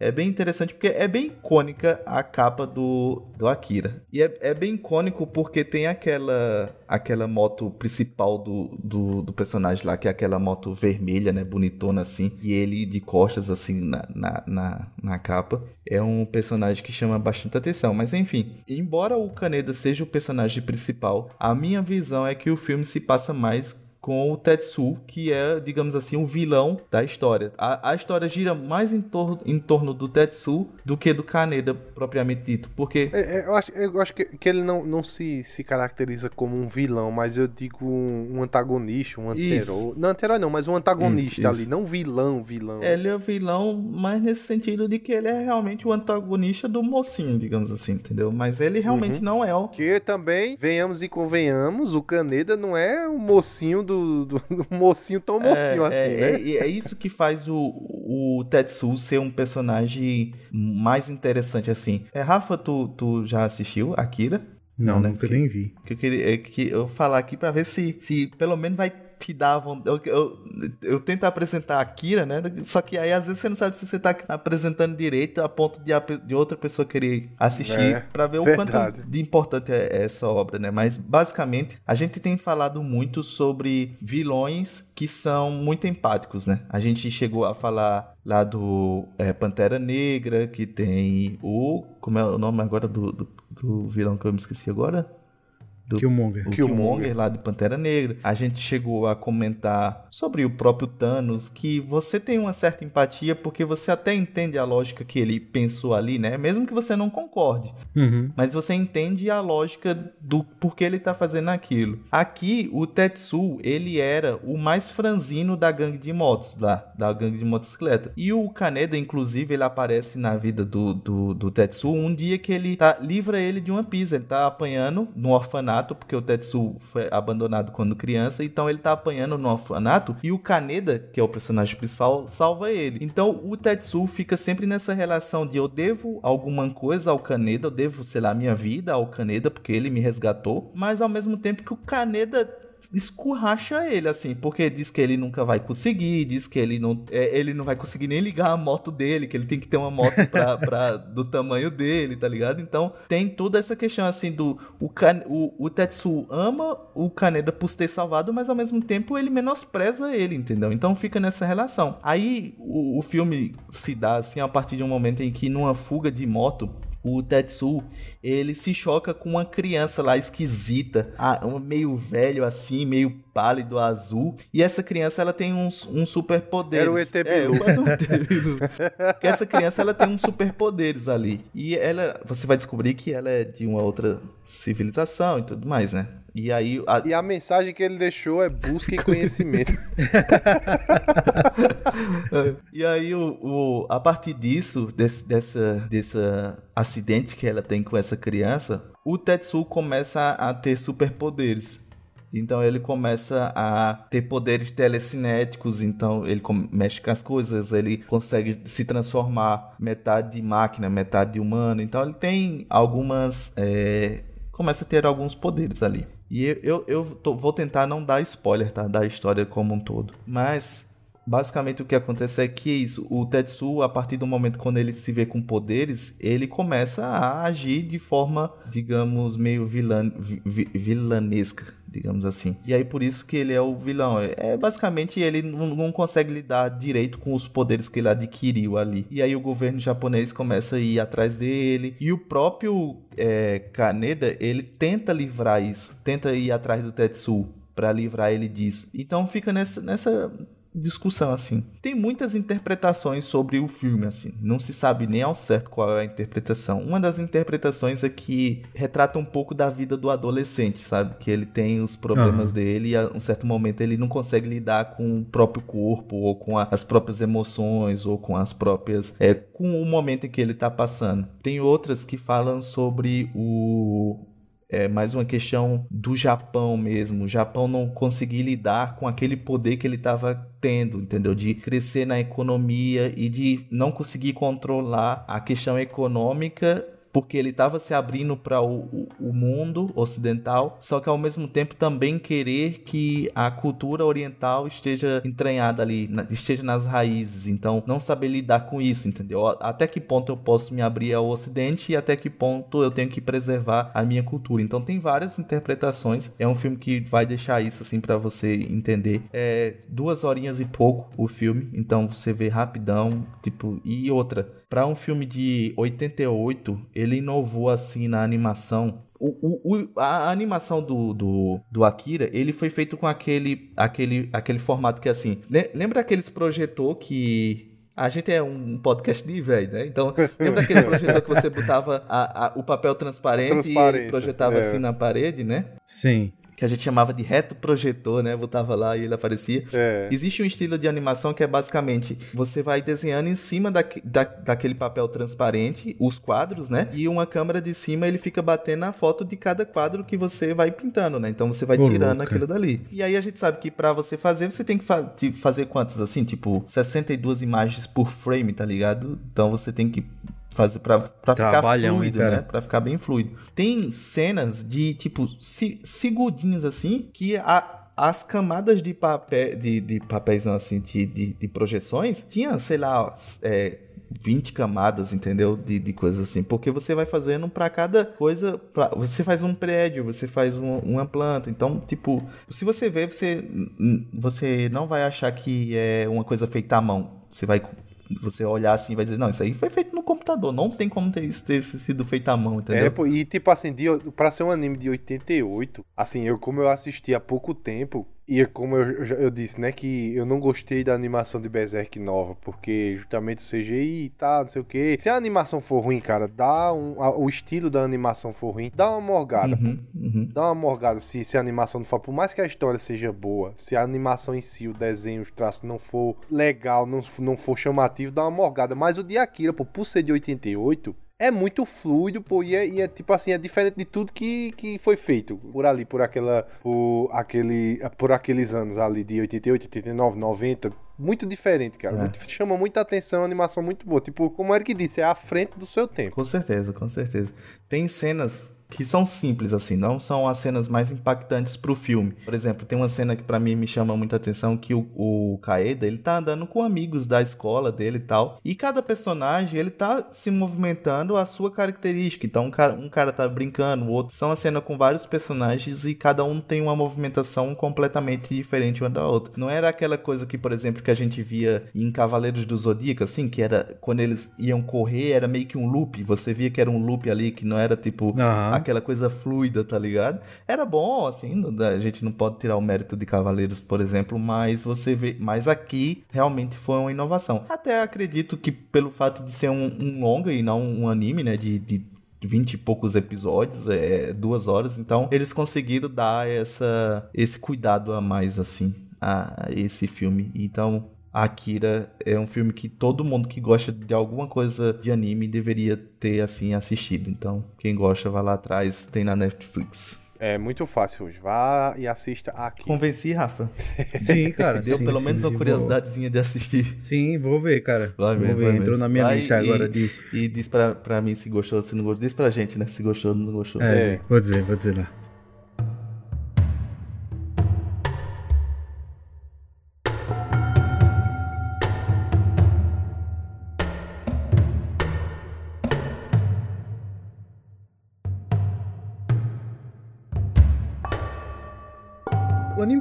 É bem interessante porque é bem icônica a capa do, do Akira. E é, é bem icônico porque tem aquela aquela moto principal do, do, do personagem lá, que é aquela moto vermelha, né? Bonitona assim. E ele de costas assim na, na, na, na capa. É um personagem que chama bastante atenção. Mas enfim, embora o Kaneda seja o personagem principal, a minha visão é que o filme se passa mais com o Tetsu, que é, digamos assim, o vilão da história. A, a história gira mais em, tor em torno do Tetsu do que do Kaneda, propriamente dito. Porque. É, é, eu acho, eu acho que, que ele não, não se, se caracteriza como um vilão, mas eu digo um, um antagonista, um anterior. Não, anterior não, mas um antagonista Isso, ali, isso. não vilão, vilão. Ele é o vilão, mas nesse sentido de que ele é realmente o antagonista do mocinho, digamos assim, entendeu? Mas ele realmente Uhum. não é o. Que também, venhamos e convenhamos, o Caneda não é um mocinho do, do, do mocinho tão mocinho é, assim, é, né? é, é isso que faz o, o Tetsu ser um personagem mais interessante assim. É, Rafa, tu, tu já assistiu Akira? Não, Não, né? nunca Que- nem vi. Que eu queria é que eu vou falar aqui pra ver se, se pelo menos vai te dar vontade. Eu, eu, eu tento apresentar a Akira, né? Só que aí às vezes você não sabe se você tá apresentando direito a ponto de, a de outra pessoa querer assistir É, pra ver o verdade. quanto de importante é essa obra, né? Mas basicamente a gente tem falado muito sobre vilões que são muito empáticos, né? A gente chegou a falar lá do é, Pantera Negra, que tem o. Como é o nome agora do, do, do vilão que eu me esqueci agora? Do- Killmonger. o Killmonger. Killmonger lá de Pantera Negra. A gente chegou a comentar sobre o próprio Thanos, que você tem uma certa empatia porque você até entende a lógica que ele pensou ali, né? Mesmo que você não concorde. Uhum. Mas você entende a lógica do porquê ele tá fazendo aquilo. Aqui, o Tetsu, ele era o mais franzino da gangue de motos, lá, da gangue de motocicleta. E o Kaneda, inclusive, ele aparece na vida do, do, do Tetsu um dia que ele tá, livra ele de uma pisa. Ele tá apanhando no orfanato, porque o Tetsu foi abandonado quando criança, então ele tá apanhando no orfanato e o Kaneda, que é o personagem principal, salva ele. Então o Tetsu fica sempre nessa relação de eu devo alguma coisa ao Kaneda, eu devo, sei lá, minha vida ao Kaneda, porque ele me resgatou, mas ao mesmo tempo que o Kaneda escurracha ele, assim, porque diz que ele nunca vai conseguir, diz que ele não, é, ele não vai conseguir nem ligar a moto dele, que ele tem que ter uma moto pra, (laughs) pra- do tamanho dele, tá ligado? Então tem toda essa questão, assim, do o, Kan- o, o Tetsu ama o Kaneda por ter salvado, mas ao mesmo tempo ele menospreza ele, entendeu? Então fica nessa relação. Aí o, o filme se dá, assim, a partir de um momento em que numa fuga de moto, o Tetsu, ele se choca com uma criança lá esquisita, meio velho assim, meio pálido, azul. E essa criança, ela tem uns um superpoderes. Era o ET É. Porque essa criança, ela tem uns superpoderes ali. E ela, você vai descobrir que ela é de uma outra civilização e tudo mais, né? E aí, a- E a mensagem que ele deixou é busca e (laughs) conhecimento. (laughs) e aí, o, o- a partir disso, desse, dessa, dessa acidente que ela tem com essa criança, o Tetsu começa a ter superpoderes. Então ele começa a ter poderes telecinéticos, então ele mexe com as coisas, ele consegue se transformar metade de máquina, metade de humano. Então ele tem algumas. é, começa a ter alguns poderes ali. E eu, eu, eu tô- vou tentar não dar spoiler, tá? Da história como um todo. Mas Basicamente o que acontece é que é isso, o Tetsu, a partir do momento quando ele se vê com poderes, ele começa a agir de forma, digamos, meio vilan, vi- vi- vilanesca, digamos assim. E aí por isso que ele é o vilão. É basicamente ele não, não consegue lidar direito com os poderes que ele adquiriu ali. E aí o governo japonês começa a ir atrás dele. E o próprio é, Kaneda, ele tenta livrar isso, tenta ir atrás do Tetsu para livrar ele disso. Então fica nessa, nessa discussão assim. Tem muitas interpretações sobre o filme assim. Não se sabe nem ao certo qual é a interpretação. Uma das interpretações é que retrata um pouco da vida do adolescente, sabe? Que ele tem os problemas dele e a um certo momento ele não consegue lidar com o próprio corpo ou com a- as próprias emoções ou com as próprias é, com o momento em que ele tá passando. Tem outras que falam sobre o é mais uma questão do Japão mesmo. O Japão não conseguir lidar com aquele poder que ele estava tendo, entendeu? De crescer na economia e de não conseguir controlar a questão econômica porque ele estava se abrindo para o, o, o mundo ocidental, só que ao mesmo tempo também querer que a cultura oriental esteja entranhada ali, na- esteja nas raízes. Então, não saber lidar com isso, entendeu? Até que ponto eu posso me abrir ao ocidente e até que ponto eu tenho que preservar a minha cultura. Então, tem várias interpretações. É um filme que vai deixar isso assim para você entender. É duas horinhas e pouco o filme, então você vê rapidão, tipo, e outra. Para um filme de 88, ele inovou assim na animação. O, o, o- a animação do, do, do Akira, ele foi feito com aquele, aquele, aquele formato que é assim. le- Lembra aqueles projetor que. A gente é um podcast de velho, né? Então, (laughs) lembra aquele projetor que você botava a- a- o papel transparente e projetava é. assim na parede, né? Sim. Que a gente chamava de reto projetor, né? Botava lá e ele aparecia. É. Existe um estilo de animação que é basicamente você vai desenhando em cima daque- da, daquele papel transparente os quadros, né? E uma câmera de cima ele fica batendo a foto de cada quadro que você vai pintando, né? Então você vai tirando louco. aquilo dali. E aí a gente sabe que pra você fazer, você tem que fa fazer quantas assim? Tipo, 62 imagens por frame, tá ligado? Então você tem que fazer pra, pra ficar hein, fluido, cara? né? Pra ficar bem fluido. Tem cenas de, tipo, se- segundinhos assim, que a, as camadas de papel, de, de papéis, assim, de, de, de projeções, tinha, sei lá, é, 20 camadas, entendeu? De, de coisas assim. Porque você vai fazendo pra cada coisa. pra- você faz um prédio, você faz um- uma planta. Então, tipo, se você ver, você, você não vai achar que é uma coisa feita à mão. Você vai. Você olhar assim e vai dizer, não, isso aí foi feito no computador. Não tem como ter, isso ter sido feito à mão, entendeu? É, pô, e tipo assim, de, pra ser um anime de 88, assim, eu como eu assisti há pouco tempo, e como eu, eu, disse, né, que eu não gostei da animação de Berserk nova, porque justamente o CGI e tal, não sei o que. Se a animação for ruim, cara, dá um, a- o estilo da animação for ruim, dá uma morgada. Uhum, uhum. Dá uma morgada se, se a animação não for. Por mais que a história seja boa, se a animação em si, o desenho, os traços não for legal, não, não for chamativo, dá uma morgada. Mas o de Akira, pô, por ser de 88, é muito fluido, pô, e é, e é, tipo assim, é diferente de tudo que, que foi feito por ali, por aquela. Por, aquele, por aqueles anos ali de 88, 89, 90. Muito diferente, cara. É. Muito- chama muita atenção, animação muito boa. Tipo, como o Eric disse, é à frente do seu tempo. Com certeza, com certeza. Tem cenas que são simples assim, não são as cenas mais impactantes pro filme. Por exemplo, tem uma cena que pra mim me chama muita atenção que o, o Kaeda, ele tá andando com amigos da escola dele e tal, e cada personagem, ele tá se movimentando a sua característica. Então, um cara, um cara tá brincando, o outro são a cena com vários personagens e cada um tem uma movimentação completamente diferente uma da outra. Não era aquela coisa que, por exemplo, que a gente via em Cavaleiros do Zodíaco, assim, que era quando eles iam correr, era meio que um loop. Você via que era um loop ali, que não era tipo Aham. Aquela coisa fluida, tá ligado? Era bom, assim, a gente não pode tirar o mérito de Cavaleiros, por exemplo, mas você vê, mas aqui realmente foi uma inovação. Até acredito que pelo fato de ser um, um longa e não um anime, né, de, de 20 e poucos episódios, é duas horas, então eles conseguiram dar essa, esse cuidado a mais, assim, a esse filme. Então, Akira é um filme que todo mundo que gosta de alguma coisa de anime deveria ter assim assistido. Então, quem gosta, vai lá atrás, tem na Netflix. É muito fácil hoje. Vá e assista aqui. Convenci, Rafa? (laughs) Sim, cara. Deu sim, pelo sim, menos sim, uma vou- curiosidadezinha de assistir. Sim, vou ver, cara. Vai vou ver. vai Entrou mesmo. na minha Vai lista e- agora de. E diz pra, pra mim se gostou, se não gostou. Diz pra gente, né? Se gostou ou não gostou. É, É. vou dizer, vou dizer lá.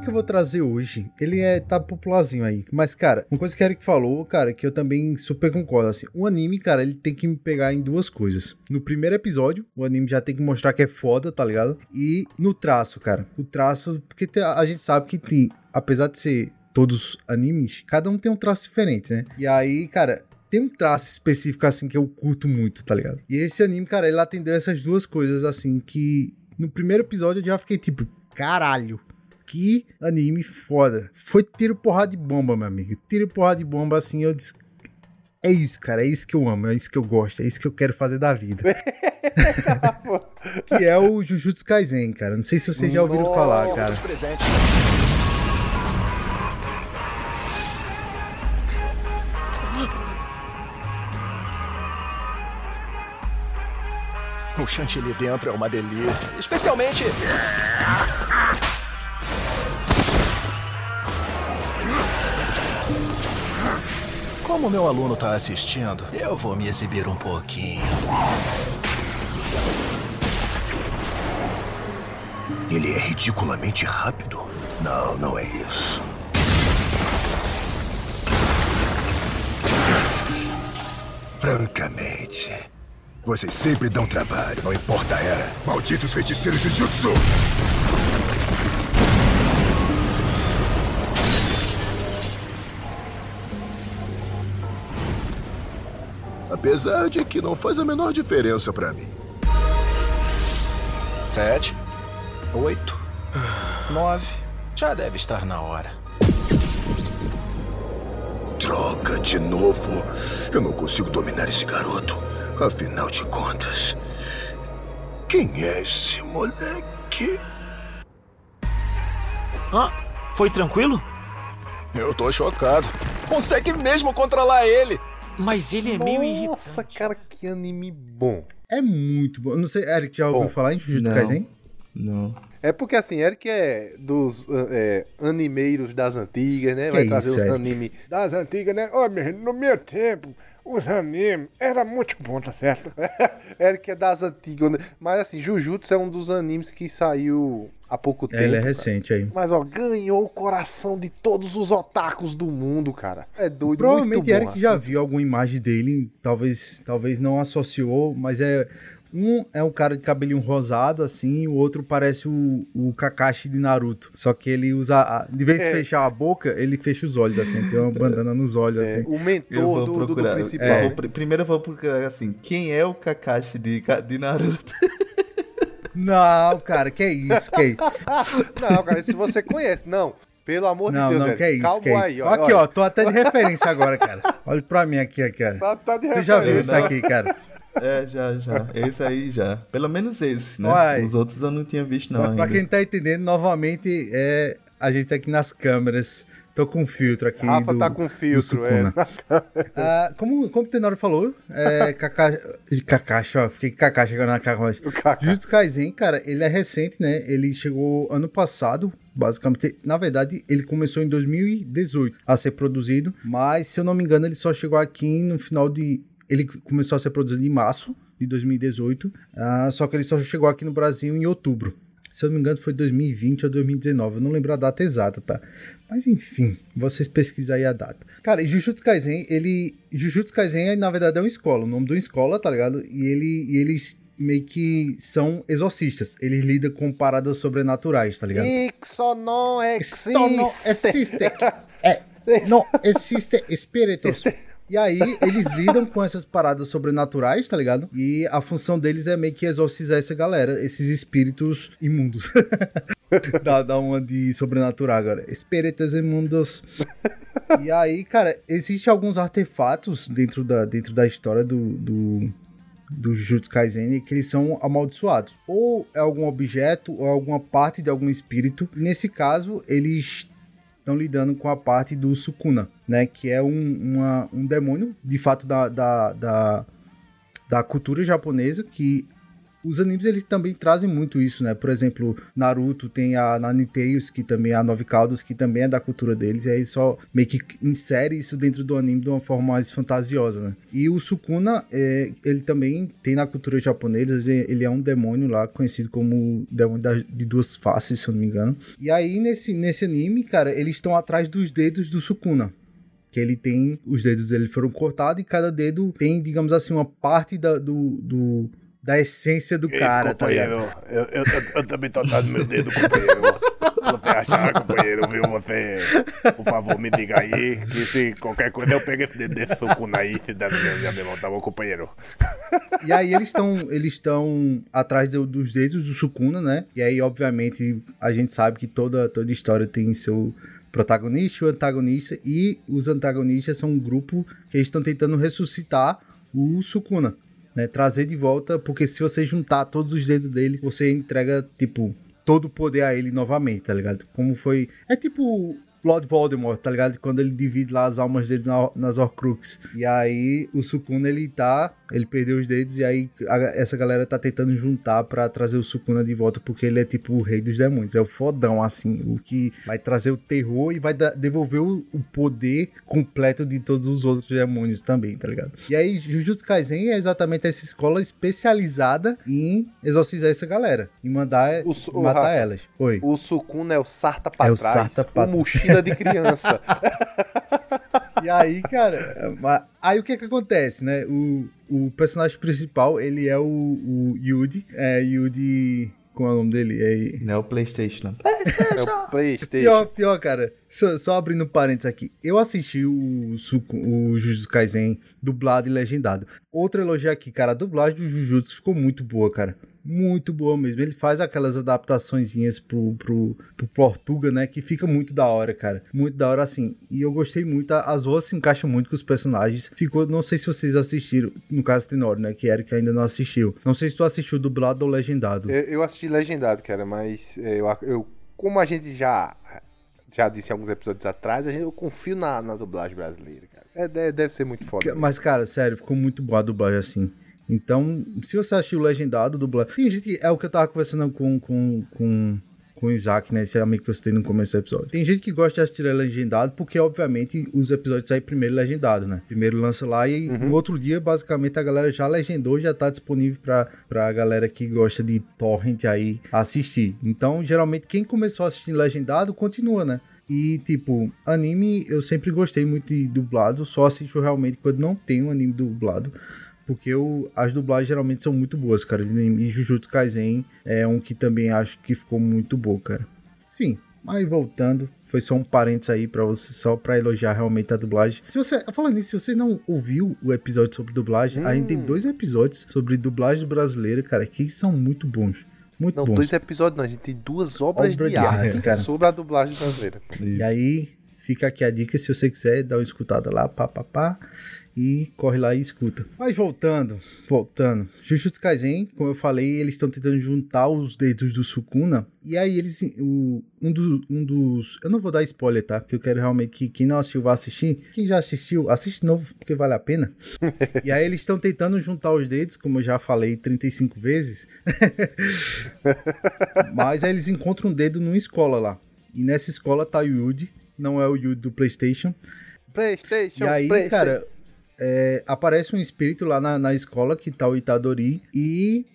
Que eu vou trazer hoje, ele é tá popularzinho aí. Mas, cara, uma coisa que o Eric falou, cara, que eu também super concordo, assim. O anime, cara, ele tem que me pegar em duas coisas. No primeiro episódio, o anime já tem que mostrar que é foda, tá ligado? E no traço, cara. O traço, porque a gente sabe que tem, apesar de ser todos animes, cada um tem um traço diferente, né? E aí, cara, tem um traço específico assim que eu curto muito, tá ligado? E esse anime, cara, ele atendeu essas duas coisas assim que no primeiro episódio eu já fiquei tipo, caralho. Que anime foda. Foi tiro porrada de bomba, meu amigo. Tiro porrada de bomba assim, eu disse é isso, cara, é isso que eu amo, é isso que eu gosto, é isso que eu quero fazer da vida. (laughs) que é o Jujutsu Kaisen, cara. Não sei se vocês já ouviram falar, cara. O chantilly dentro é uma delícia. Especialmente. Como meu aluno tá assistindo, eu vou me exibir um pouquinho. Ele é ridiculamente rápido? Não, não é isso. Francamente, Vocês sempre dão trabalho, não importa a era. Malditos feiticeiros Jujutsu! Apesar de que não faz a menor diferença pra mim. Sete. Oito. Nove. Já deve estar na hora. Droga, de novo. Eu não consigo dominar esse garoto. Afinal de contas, quem é esse moleque? Ah, foi tranquilo? Eu tô chocado. Consegue mesmo controlar ele. Mas ele é meio irritante. Nossa, cara, que anime bom. É muito bom. Não sei, Eric, já ouviu Bom, falar em Jujutsu. Kaisen? Não. É porque assim, Eric é dos é, animeiros das antigas, né? Que Vai isso, trazer os Eric? animes das antigas, né? Ó, meu, no meu tempo, os animes era muito bom, tá certo? (laughs) Eric é das antigas, né? Mas assim, Jujutsu é um dos animes que saiu há pouco tempo. É, ele é recente aí. Mas ó, ganhou o coração de todos os otakus do mundo, cara. É doido, Provavelmente muito bom. Eric já viu alguma imagem dele, talvez, talvez não associou, mas é um é um cara de cabelinho rosado assim, o outro parece o, o Kakashi de Naruto. Só que ele usa a- de vez de É. fechar a boca, ele fecha os olhos assim, tem uma bandana nos olhos É, assim. o mentor do, do, do principal. eu vou pri- primeiro eu vou procurar assim, quem é o Kakashi de, de Naruto? (laughs) Não, cara, que isso, que isso? (laughs) Não, cara, se você conhece. Não, pelo amor Não, de Deus, não, que isso, Calma que isso. aí, ó. aqui, ó, tô até de referência agora, cara. Olha pra mim aqui, cara. Tá, tá de Você já viu referência. isso aqui, cara? É, já, já. Esse aí já. Pelo menos esse, né? Uai. Os outros eu não tinha visto, não. Pra, pra ainda. quem tá entendendo, novamente, é, a gente tá aqui nas câmeras. Tô com filtro aqui. Rafa do, tá com filtro, é. Ah, como, como o Tenório falou, é, Kakashi, ó, fiquei com Kakashi agora na Kakashi. Kakashi. Jujutsu Kaisen, cara, ele é recente, né? Ele chegou ano passado, basicamente. Na verdade, ele começou em 2018 a ser produzido, mas se eu não me engano, ele só chegou aqui no final de. Ele começou a ser produzido em março de 2018, ah, só que ele só chegou aqui no Brasil em outubro. Se eu não me engano, foi 2020 ou 2019. Eu não lembro a data exata, tá? Mas enfim, vocês pesquisam aí a data. Cara, e Jujutsu Kaisen, ele. Jujutsu Kaisen, na verdade, é uma escola. O nome de uma escola, tá ligado? E, ele, e eles meio que são exorcistas. Eles lidam com paradas sobrenaturais, tá ligado? Ixo não existe. Isto não existe. É, (laughs) não existe espíritos. E aí, eles lidam com essas paradas sobrenaturais, tá ligado? E a função deles é meio que exorcizar essa galera, esses espíritos imundos. (laughs) dá, dá uma de sobrenatural agora. Espíritos imundos. E aí, cara, existem alguns artefatos dentro da, dentro da história do, do, do Jujutsu Kaisen que eles são amaldiçoados. Ou é algum objeto, ou alguma parte de algum espírito. Nesse caso, eles estão lidando com a parte do Sukuna, né? Que é um, uma- um demônio, de fato, da, da, da, da cultura japonesa, que os animes eles também trazem muito isso, né? Por exemplo, Naruto tem a Naniteios, que também é a Nove Caudas, que também é da cultura deles, e aí só meio que insere isso dentro do anime de uma forma mais fantasiosa, né? E o Sukuna, é, ele também tem na cultura japonesa, ele é um demônio lá, conhecido como demônio de duas faces, se eu não me engano. E aí, nesse, nesse anime, cara, eles estão atrás dos dedos do Sukuna que ele tem, os dedos dele foram cortados e cada dedo tem, digamos assim, uma parte da, do, do- da essência do cara, tá ligado? eu, eu, eu, eu também tô atrás do meu dedo, companheiro. Você achar, companheiro, viu? Você, por favor, me diga aí. Que se qualquer coisa eu pego esse dedo desse sucuna aí, se der minha mão, tá bom, companheiro? E aí eles estão eles estão atrás do- dos dedos do Sukuna, né? E aí, obviamente, a gente sabe que toda, toda história tem seu protagonista o antagonista, e os antagonistas são um grupo que eles estão tentando ressuscitar o Sukuna, né? Trazer de volta, porque se você juntar todos os dedos dele, você entrega, tipo, todo o poder a ele novamente, tá ligado? Como foi. É tipo. Lord Voldemort, tá ligado? Quando ele divide lá as almas dele na- nas Horcrux. E aí o Sukuna ele tá, ele perdeu os dedos e aí a- essa galera tá tentando juntar pra trazer o Sukuna de volta porque ele é tipo o rei dos demônios, é o fodão assim, o que vai trazer o terror e vai da- devolver o, o poder completo de todos os outros demônios também, tá ligado? E aí Jujutsu Kaisen é exatamente essa escola especializada em exorcizar essa galera, em mandar O o matar Rafa, elas. Oi. O Sukuna é o Sarta pra É o trás, Sarta pra- o mochila de criança. (laughs) E aí, cara, aí o que que acontece, né? O, o personagem principal, ele é o, o Yuji. É, Yuji... Como é o nome dele? É, Não é o Playstation. É o Playstation. Pior, pior, cara. Só, só abrindo parênteses aqui. Eu assisti o, o Jujutsu Kaisen dublado e legendado. Outro elogio aqui, cara. A dublagem do Jujutsu ficou muito boa, cara. Muito boa mesmo. Ele faz aquelas adaptaçõezinhas pro, pro, pro Portuga, né? Que fica muito da hora, cara. Muito da hora, assim. E eu gostei muito. As vozes se encaixam muito com os personagens. Ficou, não sei se vocês assistiram. No caso, Tenor, né? Que Eric ainda não assistiu. Não sei se tu assistiu dublado ou legendado. Eu, eu assisti legendado, cara, mas é, eu, eu- como a gente já, já disse alguns episódios atrás, a gente, eu confio na, na dublagem brasileira, cara. É, deve, deve ser muito foda. mesmo. Mas, cara, sério, ficou muito boa a dublagem assim. Então, se você assistiu legendado, dublagem. Tem gente que. É o que eu tava conversando com, com, com, com o Isaac, né? Esse amigo que eu citei no começo do episódio. Tem gente que gosta de assistir legendado porque, obviamente, os episódios saem primeiro legendado, né? Primeiro lança lá e no outro dia, basicamente, a galera já legendou, já tá disponível pra, pra galera que gosta de torrent aí assistir. Então, geralmente, quem começou a assistir legendado continua, né? E, tipo, anime eu sempre gostei muito de dublado, só assisto realmente quando não tem um anime dublado. Porque eu, as dublagens geralmente são muito boas, cara. E Jujutsu Kaisen é um que também acho que ficou muito bom, cara. Sim, mas voltando, foi só um parênteses aí para você, só pra elogiar realmente a dublagem. Se você, falando nisso, se você não ouviu o episódio sobre dublagem, a gente tem dois episódios sobre dublagem brasileira, cara, que são muito bons. Muito Não, bons. dois episódios não, a gente tem duas obras Obra de, de arte arte, cara. sobre a dublagem brasileira. E aí, fica aqui a dica, se você quiser dar uma escutada lá, pá, pá, pá, e corre lá e escuta. Mas voltando, voltando. Jujutsu Kaisen, como eu falei, eles estão tentando juntar os dedos do Sukuna, e aí eles, o, um, do- um dos, eu não vou dar spoiler, tá? Porque eu quero realmente que quem não assistiu vá assistir. Quem já assistiu, assiste de novo, porque vale a pena. (laughs) e aí eles estão tentando juntar os dedos, como eu já falei 35 vezes. (laughs) Mas aí eles encontram um dedo numa escola lá. E nessa escola tá o Yuji, não é o Yuji do PlayStation. Playstation, E aí, Playstation. cara, é, aparece um espírito lá na, na escola que tá o Itadori e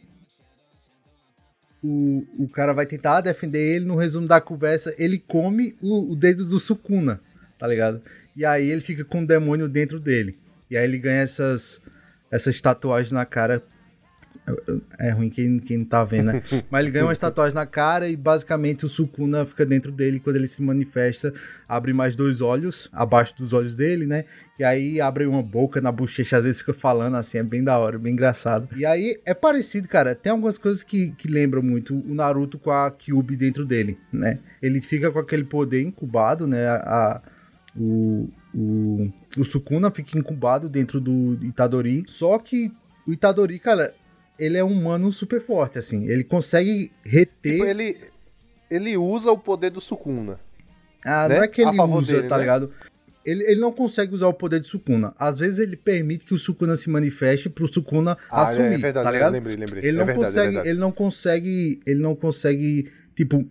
o, o cara vai tentar defender ele. No resumo da conversa, ele come o, o dedo do Sukuna, tá ligado? E aí ele fica com o demônio dentro dele. E aí ele ganha essas, essas tatuagens na cara. É ruim quem, quem não tá vendo, né? (laughs) Mas ele ganha umas tatuagens na cara e basicamente o Sukuna fica dentro dele. Quando ele se manifesta, abre mais dois olhos, abaixo dos olhos dele, né? E aí abre uma boca na bochecha, às vezes fica falando assim, é bem da hora, bem engraçado. E aí é parecido, cara. Tem algumas coisas que, que lembram muito o Naruto com a Kyubi dentro dele, né? Ele fica com aquele poder incubado, né? A, a- o, o, o Sukuna fica incubado dentro do Itadori. Só que o Itadori, cara, ele é um humano super forte, assim. Ele consegue reter. Tipo, ele, ele usa o poder do Sukuna. Ah, né? não é que ele usa, dele, tá né? ligado? Ele, ele não consegue usar o poder de Sukuna. Às vezes ele permite que o Sukuna se manifeste pro Sukuna Ah, assumir, é verdade, tá ligado? lembrei, lembrei. Ele É não verdade, é consegue, verdade. ele não consegue, ele não consegue, tipo,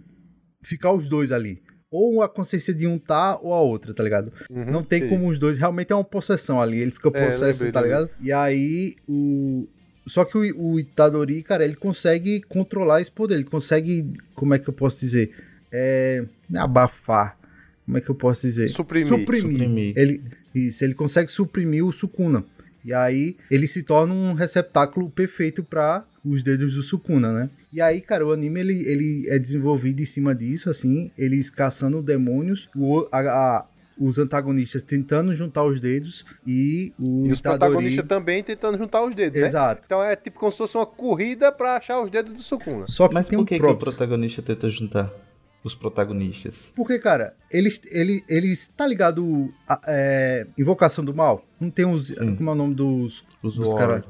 ficar os dois ali. Ou a consciência de um tá ou a outra, tá ligado? não tem sim. como os dois, realmente é uma possessão ali, ele fica É, possesso, lembrei, tá lembrei. ligado? E aí o só que o, o Itadori, cara, ele consegue controlar esse poder, ele consegue, como é que eu posso dizer? É, abafar. Como é que eu posso dizer? Suprimir. Suprimir. Ele, isso, ele consegue suprimir o Sukuna. E aí ele se torna um receptáculo perfeito para os dedos do Sukuna, né? E aí, cara, o anime ele, ele é desenvolvido em cima disso, assim, eles caçando demônios, o, a- a- os antagonistas tentando juntar os dedos e o E os Itadori- protagonistas também tentando juntar os dedos, né? Exato. Então é tipo como se fosse uma corrida pra achar os dedos do Sukuna. Só que Mas tem por um que, que o protagonista tenta juntar os protagonistas? Porque, cara, eles, ele, eles tá ligado a- é, Invocação do Mal? Não tem os. Sim. Como é o nome dos. Os dos War- cara-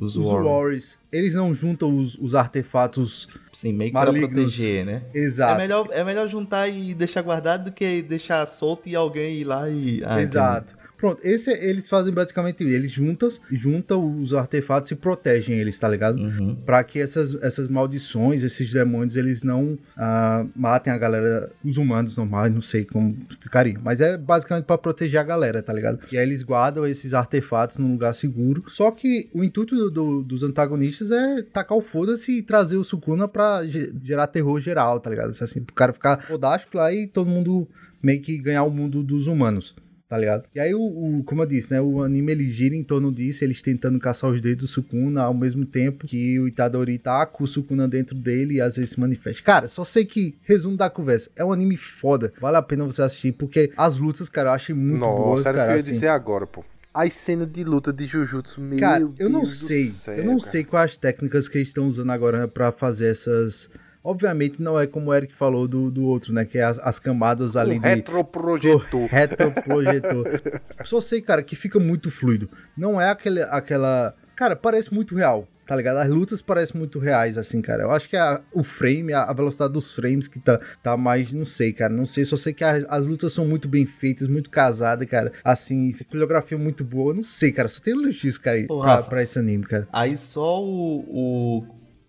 Os, Os War- Warriors. Eles não juntam os, os artefatos. Sim, meio que malignos. pra proteger, né? Exato. É melhor, é melhor juntar e deixar guardado do que deixar solto e alguém ir lá e. Ah, Exato. Pronto, esse é- eles fazem basicamente isso. Eles juntam, juntam os artefatos e protegem eles, tá ligado? Uhum. Pra que essas, essas maldições, esses demônios, eles não ah, matem a galera, os humanos normais, não sei como ficaria. Mas é basicamente pra proteger a galera, tá ligado? E aí eles guardam esses artefatos num lugar seguro. Só que o intuito do- do- dos antagonistas é tacar o foda-se e trazer o Sukuna pra ge- gerar terror geral, tá ligado? Assim, pro cara ficar fodástico lá e todo mundo meio que ganhar o mundo dos humanos. Tá ligado? E aí, o, o- como eu disse, né? O anime ele gira em torno disso, eles tentando caçar os dedos do Sukuna ao mesmo tempo que o Itadori tá com o Sukuna dentro dele e às vezes se manifesta. Cara, só sei que, resumo da conversa, é um anime foda. Vale a pena você assistir, porque as lutas, cara, eu achei muito boas, Nossa, era o que cara. eu ia assim. dizer agora, pô. As cenas de luta de Jujutsu, meu Cara, Deus eu não sei. céu, eu não cara. sei quais as técnicas que eles estão usando agora pra fazer essas. Obviamente não é como o Eric falou do, do outro, né? Que é as, as camadas ali Um de. retroprojetor. Retroprojetor. (laughs) Só sei, cara, que fica muito fluido. Não é aquele, aquela. Cara, parece muito real, tá ligado? As lutas parecem muito reais, assim, cara. Eu acho que a- o frame, a, a velocidade dos frames que tá, tá mais. Não sei, cara. Não sei. Só sei que a- as lutas são muito bem feitas, muito casadas, cara. Assim, coreografia muito boa. Eu não sei, cara. Só tem elogios, cara, Ô, pra, Rafa. pra esse anime, cara. Aí só o, o,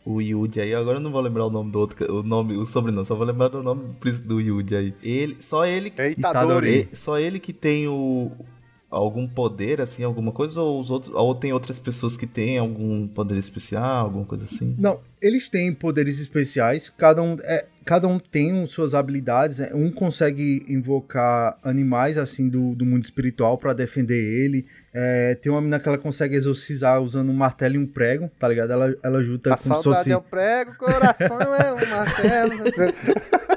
o Yuji aí, agora eu não vou lembrar o nome do outro, o nome, o sobrenome, só vou lembrar do nome do Yuji aí. Ele, só ele, É Itadori. Itadori. só ele que tem o algum poder assim, alguma coisa ou os outros, ou tem outras pessoas que têm algum poder especial, alguma coisa assim? Não, eles têm poderes especiais, cada um, é, cada um tem suas habilidades, né? um consegue invocar animais assim do, do mundo espiritual pra defender ele. É, tem uma menina que ela consegue exorcizar usando um martelo e um prego, tá ligado? Ela, ela junta A como se fosse. é o prego, coração é um (laughs) martelo.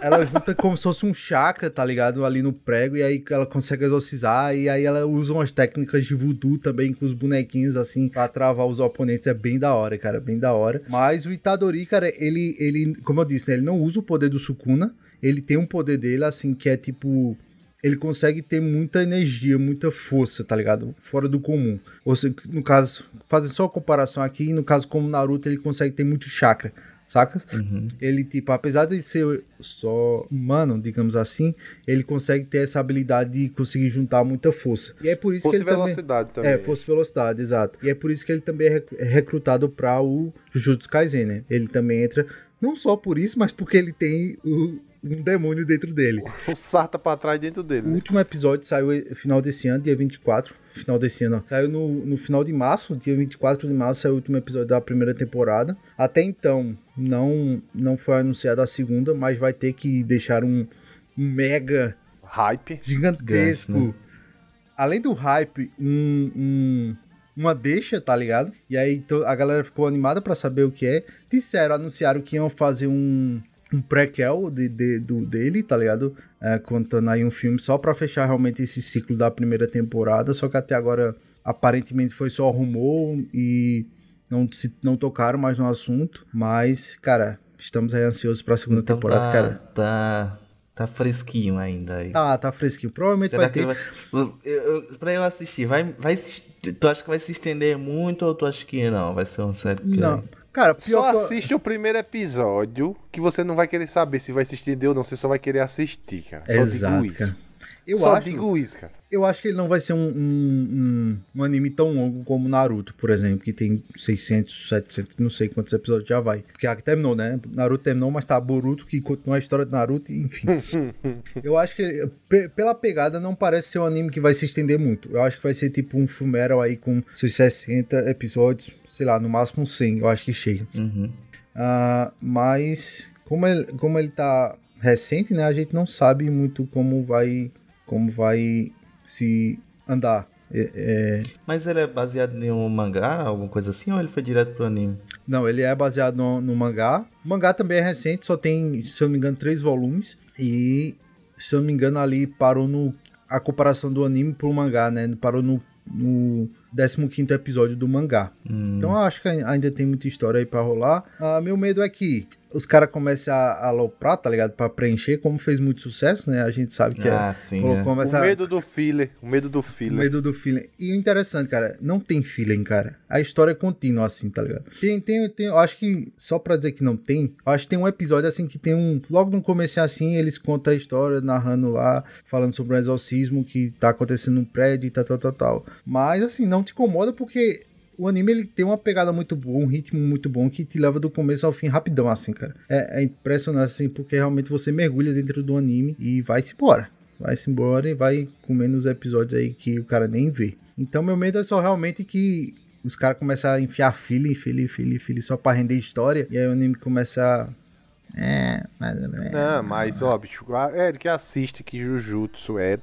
Ela junta como se fosse um chakra, tá ligado? Ali no prego, e aí ela consegue exorcizar, e aí ela usa umas técnicas de voodoo também com os bonequinhos, assim, pra travar os oponentes. É bem da hora, cara, bem da hora. Mas o Itadori, cara, ele, ele como eu disse, né, ele não usa o poder do Sukuna, ele tem um poder dele, assim, que é tipo. Ele consegue ter muita energia, muita força, tá ligado? Fora do comum. Ou seja, no caso, fazendo só a comparação aqui, no caso como Naruto, ele consegue ter muito chakra, sacas? Ele, tipo, apesar de ser só humano, digamos assim, ele consegue ter essa habilidade de conseguir juntar muita força. E é por isso Força que ele também... velocidade também. É, força e velocidade, exato. E é por isso que ele também é é recrutado pra o Jujutsu Kaisen, né? Ele também entra, não só por isso, mas porque ele tem o- um demônio dentro dele. O (laughs) sarta pra trás dentro dele. O né? último episódio saiu final desse ano, dia 24. Final desse ano, ó. Saiu no, no final de março, dia 24 de março, saiu o último episódio da primeira temporada. Até então, não, não foi anunciada a segunda, mas vai ter que deixar um, um mega Hype. gigantesco. Né? Além do hype, um, um- uma deixa, tá ligado? E aí to- a galera ficou animada pra saber o que é. Disseram, anunciaram que iam fazer um, um prequel de, de- do, dele, tá ligado? É, contando aí um filme só pra fechar realmente esse ciclo da primeira temporada. Só que até agora, aparentemente, foi só rumor e não, se, não tocaram mais no assunto. Mas, cara, estamos aí ansiosos pra segunda Então temporada, tá, cara. Tá, tá fresquinho ainda aí. Tá, tá fresquinho. Provavelmente Será vai ter. vai... eu, eu, pra eu assistir, vai, vai, tu acha que vai se estender muito ou tu acha que não? Vai ser uma série que... Não. Cara, pior Só que assiste o primeiro episódio que você não vai querer saber se vai se estender ou não. Você só vai querer assistir, cara. Só Exato, digo isso. cara. Eu só acho, digo isso, cara. Eu acho que ele não vai ser um, um, um, um anime tão longo como Naruto, por exemplo, que tem 600, 700, não sei quantos episódios já vai. Porque aqui terminou, né? Naruto terminou, mas tá Boruto que continua a história de Naruto, enfim. (laughs) eu acho que pe- pela pegada não parece ser um anime que vai se estender muito. Eu acho que vai ser tipo um Fumeral aí com seus 60 episódios, sei lá, no máximo 100, eu acho que chega. Uhum. Ah, mas como ele, como ele tá recente, né? A gente não sabe muito como vai como vai se andar. É- é, Mas ele é baseado em um mangá, alguma coisa assim, ou ele foi direto pro anime? Não, ele é baseado no, no mangá. O mangá também é recente, só tem, se eu não me engano, três volumes. E, se eu não me engano, ali parou no. A comparação do anime pro mangá, né? Parou no, no 15 episódio do mangá. Então eu acho que ainda tem muita história aí pra rolar. Ah, meu medo é que os caras comecem a, aloprar, tá ligado? Pra preencher, como fez muito sucesso, né? A gente sabe que Ah, é. sim, é. começa O medo do filler. O medo do o filler. medo do feeling. E o interessante, cara, não tem feeling, cara. A história é contínua, assim, tá ligado? Tem, tem, tem, eu acho que, só pra dizer que não tem, eu acho que tem um episódio, assim, que tem um. Logo no começo, assim, eles contam a história, narrando lá, falando sobre um exorcismo que tá acontecendo num prédio e tal, tal, tal, tal. Mas, assim, não te incomoda porque. O anime ele tem uma pegada muito boa, um ritmo muito bom que te leva do começo ao fim rapidão, assim, cara. É, é impressionante, assim, porque realmente você mergulha dentro do anime e vai-se embora vai-se embora e vai comendo os episódios aí que o cara nem vê. Então meu medo é só realmente que os caras começam a enfiar filho, filho, filho, filho só pra render história e aí o anime começa a... É, mais ou menos. Não, mas ó, bicho, é que assiste que Jujutsu é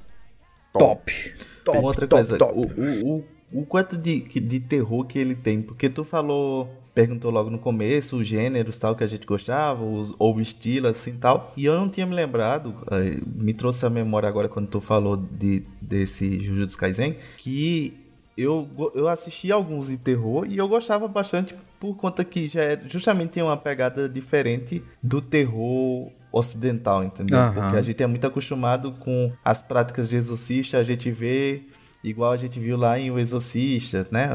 top. Top, Uma outra top, coisa, top. O, o, o, o quanto de, de terror que ele tem, porque tu falou, perguntou logo no começo os gêneros tal que a gente gostava, os, ou o estilo assim tal, e eu não tinha me lembrado, eh, me trouxe a memória agora quando tu falou de, desse Jujutsu Kaisen, que eu, eu assisti alguns de terror e eu gostava bastante por conta que já é, justamente tem uma pegada diferente do terror ocidental, entendeu? Aham. Porque a gente é muito acostumado com as práticas de exorcista, a gente vê igual a gente viu lá em O Exorcista, né?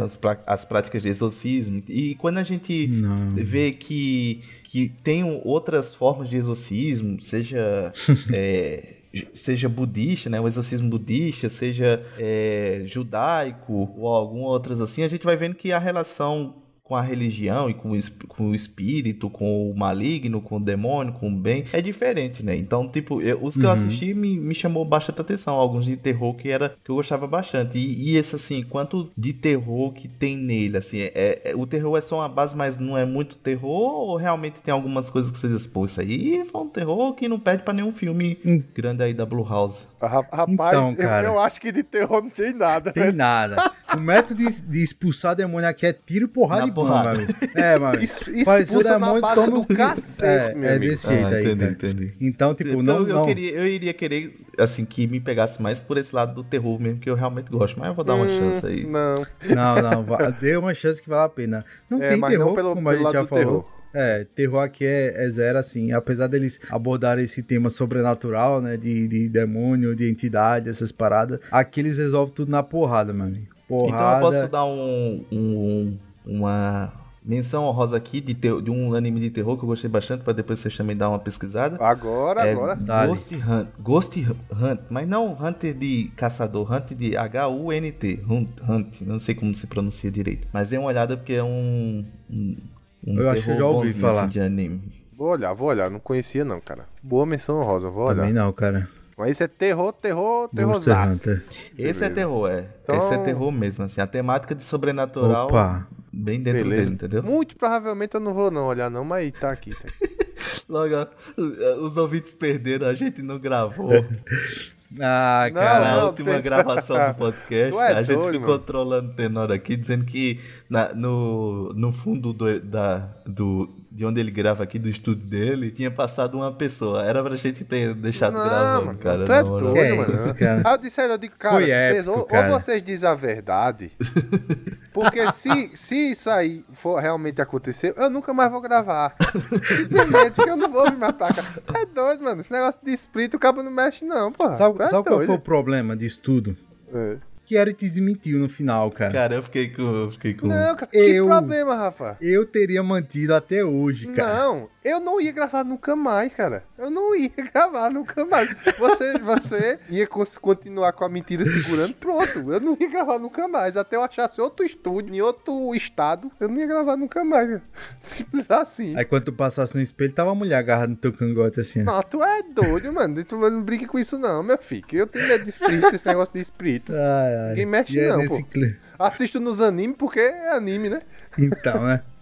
As, práticas de exorcismo. E quando a gente Não. vê que, que tem outras formas de exorcismo, seja. (laughs) é, Seja budista, né? O exorcismo budista, seja é, judaico ou algumas outras assim, a gente vai vendo que a relação com a religião e com o, com o espírito, com o maligno, com o demônio, com o bem, é diferente, né? Então, tipo, eu- os que eu Uhum. assisti me, me chamou bastante atenção. Alguns de terror que era que eu gostava bastante. E, e esse, assim, quanto de terror que tem nele, assim, é, é- o terror é só uma base, mas não é muito terror? Ou realmente tem algumas coisas que você diz, pô, isso aí foi um terror que não perde pra nenhum filme Hum. grande aí da Blue House? Ra- Rapaz, Então, eu- cara. eu, acho que de terror não tem nada. Tem velho. nada. O método de, de expulsar demônio aqui é tiro, porrada Na e porrada. É, mano. (laughs) Isso- expulsa na base toma do cacete, é, é desse jeito aí, entendi, cara. entendi. Então, tipo, Então, não, eu, não. Queria, eu iria querer, assim, que me pegasse mais por esse lado do terror mesmo, que eu realmente gosto. Mas eu vou dar uma Hum, chance aí. Não. Não, não, dê uma chance que vale a pena. Não É, tem mas não terror, pelo- como a gente já lado do falou. terror. É, terror aqui é, é zero, assim. Apesar deles abordarem esse tema sobrenatural, né? De, de demônio, de entidade, essas paradas. Aqui eles resolvem tudo na porrada, mano. Então Porrada. eu posso dar um, um- uma menção honrosa aqui de, ter- de um anime de terror que eu gostei bastante, pra depois vocês também dar uma pesquisada. Agora, é agora. Dale. Ghost Hunt, Ghost Hunt, mas não Hunter de caçador, Hunt de H-U-N-T, Hunt, Hunt, não sei como se pronuncia direito, mas dê uma olhada porque é um, um, um Eu acho que eu já ouvi falar. assim, de anime. Vou olhar, vou olhar. Não conhecia, não, cara. Boa menção rosa, vou olhar. Também não, cara. Mas isso é terror, terror, terrorzaço. Hunter. Esse é terror, é. Então- Esse é terror mesmo, assim, a temática de sobrenatural Opa. Bem dentro Beleza. dele, entendeu? Muito provavelmente eu não vou não olhar não, mas tá aqui. Tá aqui. (laughs) Logo, os- ouvintes perderam, a gente não gravou. (laughs) Ah, Não, cara. Na não, última tem- gravação do (laughs) podcast, é a gente doido, ficou mano. trolando o Tenor aqui, dizendo que na- no, no fundo do, da, do, de onde ele grava aqui, do estúdio dele, tinha passado uma pessoa. Era pra gente ter deixado não, gravando, mano, cara. tu é doido, Que é mano. isso, cara? Aí eu disse, aí, eu digo, cara, Foi vocês, épico, ou, cara. ou vocês dizem a verdade, (laughs) porque se, se isso aí for realmente acontecer, eu nunca mais vou gravar. (laughs) Simplesmente, porque eu não vou me matar, cara. É doido, mano. Esse negócio de espírito, o cabo não mexe não, pô. Sabe, é sabe qual foi o problema disso tudo? É. Que Eric desmentiu no final, cara. Cara, eu fiquei com. Eu fiquei com... Não, cara, Eu- que problema, Rafa? Eu teria mantido até hoje, cara. Não, eu não ia gravar nunca mais, cara. Eu não ia (laughs) gravar nunca mais. Você, você ia continuar com a mentira segurando, pronto. Eu não ia gravar nunca mais. Até eu achasse outro estúdio, em outro estado, eu não ia gravar nunca mais. cara. (laughs) Simples assim. Aí quando tu passasse no espelho, tava a mulher agarrada no teu cangote assim. Não, tu é doido, mano. Tu não brinque com isso, não, meu filho. Eu tenho medo de espírito, esse negócio de espírito. Ai, (laughs) ai. Ninguém mexe E é não, nesse pô. cli- Assisto nos animes porque é anime, né? Então, né? (laughs)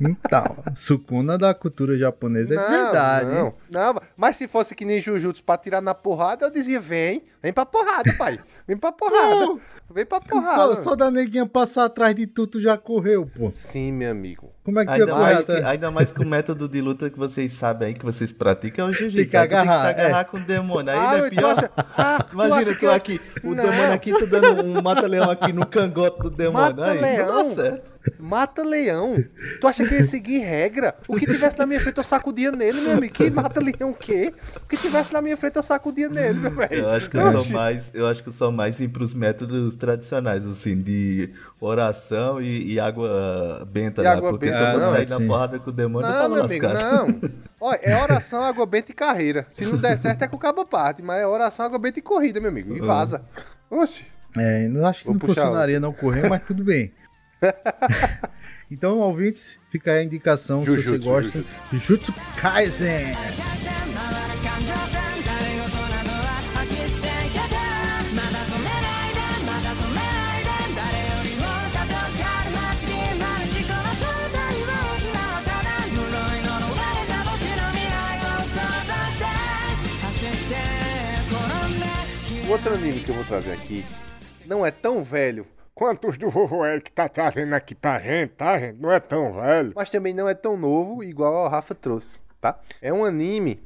Então, Sukuna da cultura japonesa é de verdade. Não, não, mas se fosse que nem Jujutsu pra tirar na porrada, eu dizia: vem, vem pra porrada, pai. Vem pra porrada. Vem pra porrada. Só, só da neguinha passar atrás de tu, tu já correu, pô. Sim, meu amigo. Como é que Ainda mais, que, ainda mais que o método de luta que vocês sabem aí, que vocês praticam, é o jiu-jitsu. Tem que agarrar, Tem que se agarrar é. com o demônio. Aí Ah, é mas tu pior. acha- ah, Imagina que eu- aqui, o Não. demônio aqui, tu dando um mata-leão aqui no cangote do demônio. Mata aí, Mata leão. Tu acha que eu ia seguir regra? O que tivesse na minha frente eu sacudia nele, meu amigo. Que mata leão o quê? O que tivesse na minha frente eu sacudia nele, meu velho. Eu acho que eu sou mais, eu acho que eu sou mais ir pros métodos tradicionais, assim, de oração e, e água benta E lá. água porque benta, se eu for não, sair assim. na porrada com o demônio, eu Não, tava meu amigo, lascado. não. (laughs) Olha, é oração, água benta e carreira. Se não der certo é com o cabo parte, mas é oração, água benta e corrida, meu amigo. E vaza. Oxi. É, não acho que Vou não funcionaria não correr, mas tudo bem. (laughs) então, ouvintes, fica aí a indicação Jujutsu, se você gosta. de Jutsu Kaisen! outro anime que eu vou trazer aqui não é tão velho, quanto os do vovô Eric tá trazendo aqui pra gente, tá, gente? Não é tão velho. Mas também não é tão novo, igual o Rafa trouxe, tá? É um anime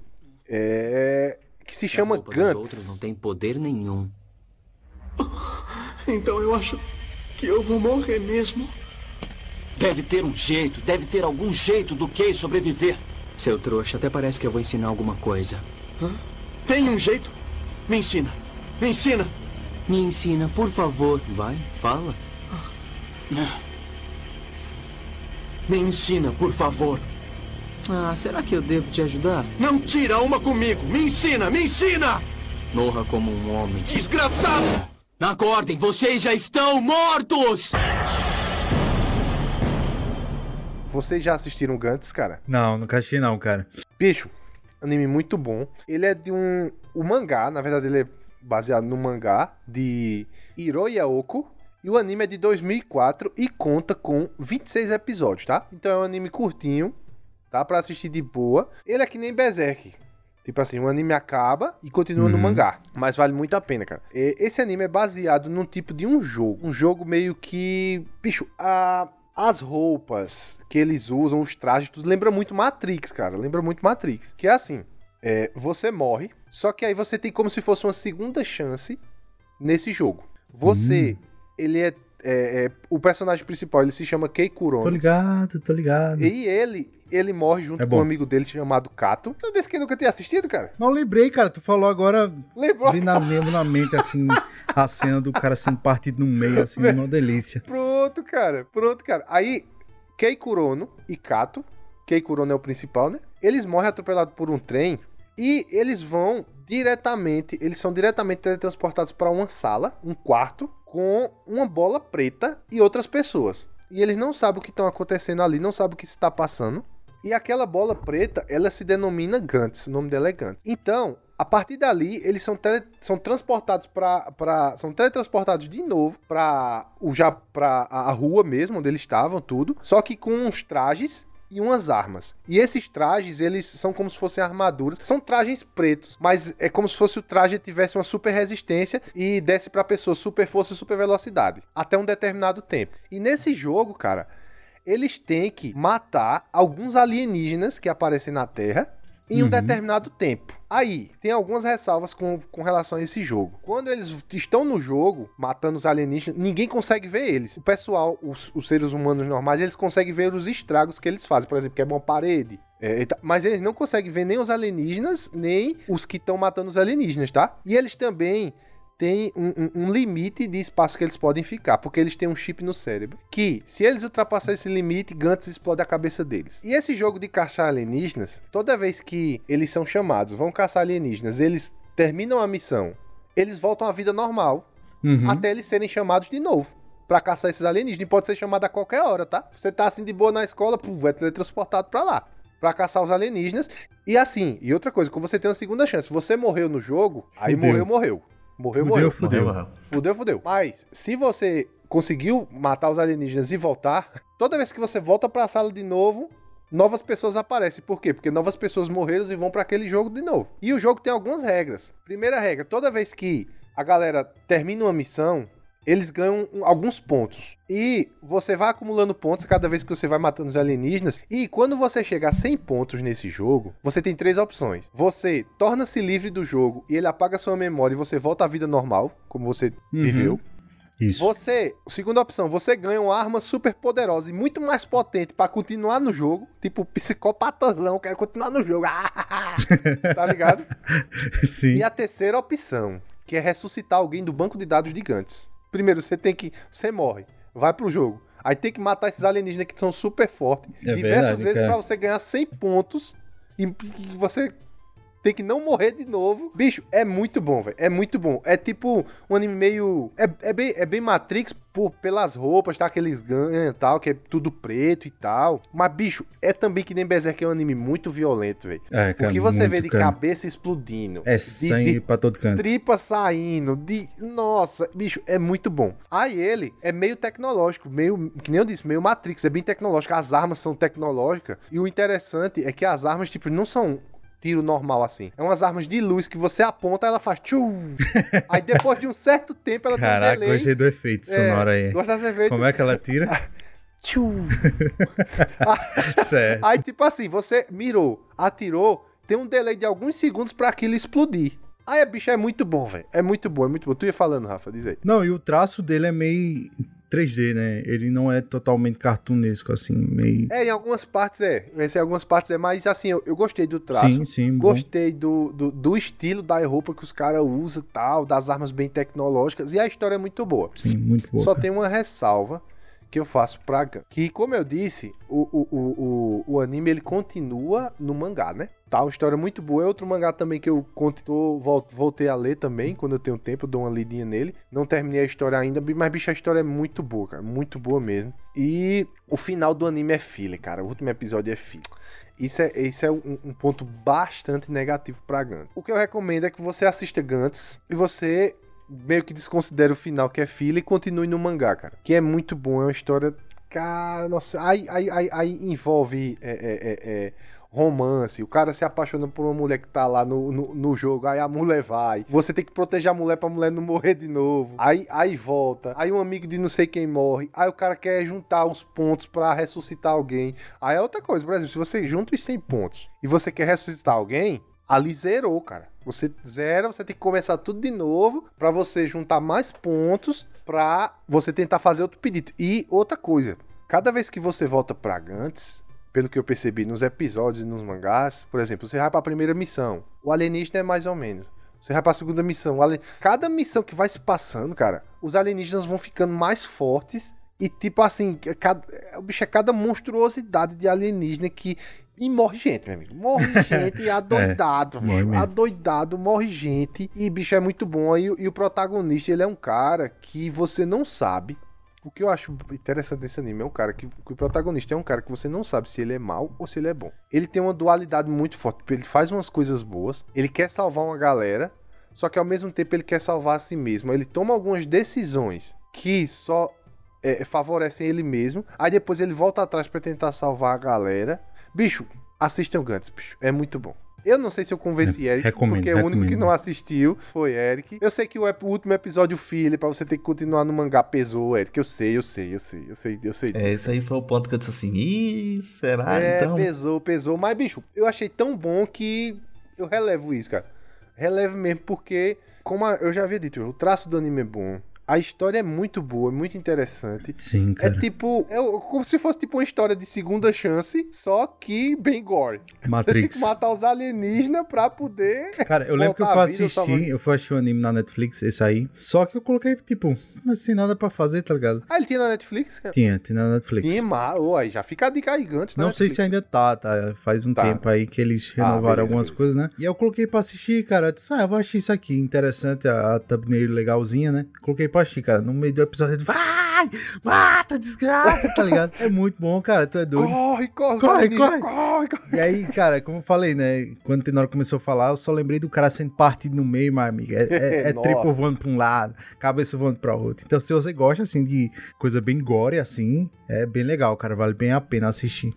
é, que se chama dos outros não Gantz. tem poder nenhum. (laughs) Então eu acho que eu vou morrer mesmo. Deve ter um jeito, deve ter algum jeito do que sobreviver. Seu trouxa, até parece que eu vou ensinar alguma coisa. Hã? Tem um jeito? Me ensina. Me ensina. Me ensina, por favor. Vai, fala. Me ensina, por favor. Ah, será que eu devo te ajudar? Não tira uma comigo. Me ensina, me ensina. Morra como um homem. Desgraçado. Acordem, vocês já estão mortos! Vocês já assistiram Gantz, cara? Não, nunca assisti não, cara. Bicho, anime muito bom. Ele é de um. O mangá, na verdade, ele é baseado no mangá de Hiroya Oko. E o anime é de 2004 e conta com 26 episódios, tá? Então é um anime curtinho, tá? Pra assistir de boa. Ele é que nem Berserk. Tipo assim, o anime acaba e continua no Uhum. mangá. Mas vale muito a pena, cara. E- Esse anime é baseado num tipo de um jogo. Um jogo meio que. Bicho, a. As roupas que eles usam, os trajes, tudo lembra muito Matrix, cara. Lembra muito Matrix. Que é assim: é, você morre, só que aí você tem como se fosse uma segunda chance nesse jogo. Você, ele é, é- é- O personagem principal, ele se chama Kei Tô Kurono. ligado, tô ligado. E ele, ele morre junto É com um amigo dele chamado Kato. Tu disse que nunca tinha assistido, cara? Não lembrei, cara. Tu falou agora. Lembrou? Vi na, mesmo na mente, assim, a cena do cara sendo partido no meio, assim, (laughs) uma delícia. Pronto, cara. Pronto, cara. Aí, Kei Kurono e Kato, Kei Kurono é o principal, né? Eles morrem atropelados por um trem e eles vão diretamente, eles são diretamente teletransportados para uma sala, um quarto, com uma bola preta e outras pessoas. E eles não sabem o que estão acontecendo ali, não sabem o que está passando. E aquela bola preta, ela se denomina Gantz, o nome dela é Gantz. Então, a partir dali, eles são, tele- são transportados para são teletransportados de novo para o já para a rua mesmo onde eles estavam, tudo, só que com uns trajes e umas armas. E esses trajes, eles são como se fossem armaduras. São trajes pretos, mas é como se fosse o traje tivesse uma super resistência e desse pra pessoa super força e super velocidade. Até um determinado tempo. E nesse jogo, cara, eles têm que matar alguns alienígenas que aparecem na Terra em um Uhum. determinado tempo. Aí, tem algumas ressalvas com, com relação a esse jogo. Quando eles estão no jogo, matando os alienígenas, ninguém consegue ver eles. O pessoal, os, os seres humanos normais, eles conseguem ver os estragos que eles fazem. Por exemplo, quebram uma parede. é, mas eles não conseguem ver nem os alienígenas, nem os que estão matando os alienígenas, tá? E eles também tem um, um- um limite de espaço que eles podem ficar, porque eles têm um chip no cérebro. Que, se eles ultrapassarem esse limite, Gantz explode a cabeça deles. E esse jogo de caçar alienígenas, toda vez que eles são chamados, vão caçar alienígenas, eles terminam a missão, eles voltam à vida normal, Uhum. até eles serem chamados de novo. Pra caçar esses alienígenas. E pode ser chamado a qualquer hora, tá? Você tá assim de boa na escola, puf, é teletransportado pra lá. Pra caçar os alienígenas. E assim, e outra coisa, quando você tem uma segunda chance, você morreu no jogo, aí morreu, morreu. Morreu, Fudeu, morreu. fudeu. Morreu. Fudeu, fudeu. Mas, se você conseguiu matar os alienígenas e voltar, toda vez que você volta pra sala de novo, novas pessoas aparecem. Por quê? Porque novas pessoas morreram e vão pra aquele jogo de novo. E o jogo tem algumas regras. Primeira regra, toda vez que a galera termina uma missão, eles ganham alguns pontos. E você vai acumulando pontos cada vez que você vai matando os alienígenas. E quando você chegar a 100 pontos nesse jogo, você tem três opções. Você torna-se livre do jogo e ele apaga sua memória e você volta à vida normal, como você Uhum. viveu. Isso. Você, segunda opção, você ganha uma arma super poderosa e muito mais potente pra continuar no jogo. Tipo, psicopatazão, quero continuar no jogo. (laughs) tá ligado? (laughs) Sim. E a terceira opção, que é ressuscitar alguém do banco de dados gigantes. Primeiro, você tem que. Você morre, vai pro jogo. Aí tem que matar esses alienígenas que são super fortes. É diversas verdade, vezes pra você ganhar 100 pontos. E que você tem que não morrer de novo. Bicho, é muito bom, velho. É muito bom. É tipo um anime meio. É, é, bem, é bem Matrix por, pelas roupas, tá? Aqueles ganhos e tal, que é tudo preto e tal. Mas, bicho, é também que nem Berserk, é um anime muito violento, velho. É, cara, o que você vê de cara. cabeça explodindo. É de- sangue de pra todo canto. tripa saindo, de. Nossa, bicho, é muito bom. Aí ele é meio tecnológico, meio. Que nem eu disse, meio Matrix, é bem tecnológico. As armas são tecnológicas. E o interessante é que as armas, tipo, não são. Tiro normal assim. É umas armas de luz que você aponta, ela faz tchu. (laughs) aí depois de um certo tempo ela Caraca, tem um delay. gostei do efeito sonoro aí. Gosta desse efeito? Como é que ela tira? (laughs) Tchu. (laughs) certo. Aí, tipo assim, você mirou, atirou, tem um delay de alguns segundos pra aquilo explodir. Aí, a bicha é muito bom, velho. É muito bom, é muito bom. Tu ia falando, Rafa, diz aí. Não, e o traço dele é meio 3D, né? Ele não é totalmente cartunesco, assim, meio. É, em algumas partes é. Em algumas partes é, mas assim, eu, eu gostei do traço. Sim, sim. Gostei do, do, do estilo da roupa que os caras usam e tal, das armas bem tecnológicas. E a história é muito boa. Sim, muito boa. Só cara. tem uma ressalva que eu faço pra Gun. Que, como eu disse, o, o, o, o, anime ele continua no mangá, né? Tá, uma história muito boa. É outro mangá também que eu continuo, vol- voltei a ler também, quando eu tenho tempo, eu dou uma lidinha nele. Não terminei a história ainda, mas bicho, a história é muito boa, cara. Muito boa mesmo. E o final do anime é filler, cara. O último episódio é filler. Isso é, isso é um, um ponto bastante negativo pra Gantz. O que eu recomendo é que você assista Gantz e você meio que desconsidere o final que é filler e continue no mangá, cara. Que é muito bom, é uma história. Cara, nossa, aí, aí, aí, aí envolve é, é, é, é, romance. O cara se apaixona por uma mulher que tá lá no, no, no jogo, aí a mulher vai. Você tem que proteger a mulher pra mulher não morrer de novo. Aí, aí volta. Aí um amigo de não sei quem morre. Aí o cara quer juntar os pontos pra ressuscitar alguém. Aí é outra coisa, por exemplo, se você junta os 100 pontos e você quer ressuscitar alguém, ali zerou, cara. Você zera, você tem que começar tudo de novo pra você juntar mais pontos pra você tentar fazer outro pedido. E outra coisa, cada vez que você volta pra Gantz, pelo que eu percebi nos episódios e nos mangás, por exemplo, você vai pra primeira missão, o alienígena é mais ou menos. Você vai pra segunda missão, alien- cada missão que vai se passando, cara, os alienígenas vão ficando mais fortes e tipo assim, cada, o bicho é cada monstruosidade de alienígena que e morre gente, meu amigo. Morre (laughs) gente adoidado, morre bicho. mesmo. adoidado, morre gente. E bicho é muito bom. E, o- e o protagonista, ele é um cara que você não sabe. O que eu acho interessante desse anime é um cara que, que o protagonista é um cara que você não sabe se ele é mal ou se ele é bom. Ele tem uma dualidade muito forte. Ele faz umas coisas boas, ele quer salvar uma galera, só que ao mesmo tempo ele quer salvar a si mesmo. Ele toma algumas decisões que só é, favorecem ele mesmo. Aí depois ele volta atrás pra tentar salvar a galera. Bicho, assistam Gantz, bicho. É muito bom. Eu não sei se eu convenci Eric, recomendo, porque o único que recomendo. não assistiu foi Eric. Eu sei que o, o último episódio filler pra você ter que continuar no mangá pesou, Eric. Eu sei, eu sei, eu sei, eu sei, eu sei É, esse aí foi o ponto que eu disse assim, ih, será é, então? pesou, pesou. Mas, bicho, eu achei tão bom que eu relevo isso, cara. Relevo mesmo, porque, como eu já havia dito, o traço do anime é bom. A história é muito boa, é muito interessante. Sim, É cara. tipo, é como se fosse tipo uma história de segunda chance, só que bem gore. Você (laughs) tem Matrix. que matar os alienígenas pra poder. Cara, eu lembro que eu fui assistir, eu fui assistir um anime na Netflix, esse aí. Só que eu coloquei, tipo, sem nada pra fazer, tá ligado? Ah, ele tinha na Netflix? Tinha, tem na Netflix. Tinha, mas, aí já fica a dica antes Não sei se ainda tá, tá? Faz um Tá. tempo aí que eles Ah, renovaram beleza, algumas beleza. coisas, né? E eu coloquei pra assistir, cara. Eu disse, ah, eu vou assistir isso aqui. Interessante, a, a thumbnail legalzinha, né? Coloquei assistir, cara. No meio do episódio, ele, vai! Mata, desgraça, tá ligado? (laughs) É muito bom, cara. Tu é doido. Corre, corre, Corre, corre. corre, corre. E aí, cara, como eu falei, né? Quando o Tenor começou a falar, eu só lembrei do cara sendo partido no meio, meu amigo. É, é, (laughs) é tripo voando pra um lado, cabeça voando pra outro. Então, se você gosta, assim, de coisa bem gore, assim, é bem legal, cara. Vale bem a pena assistir.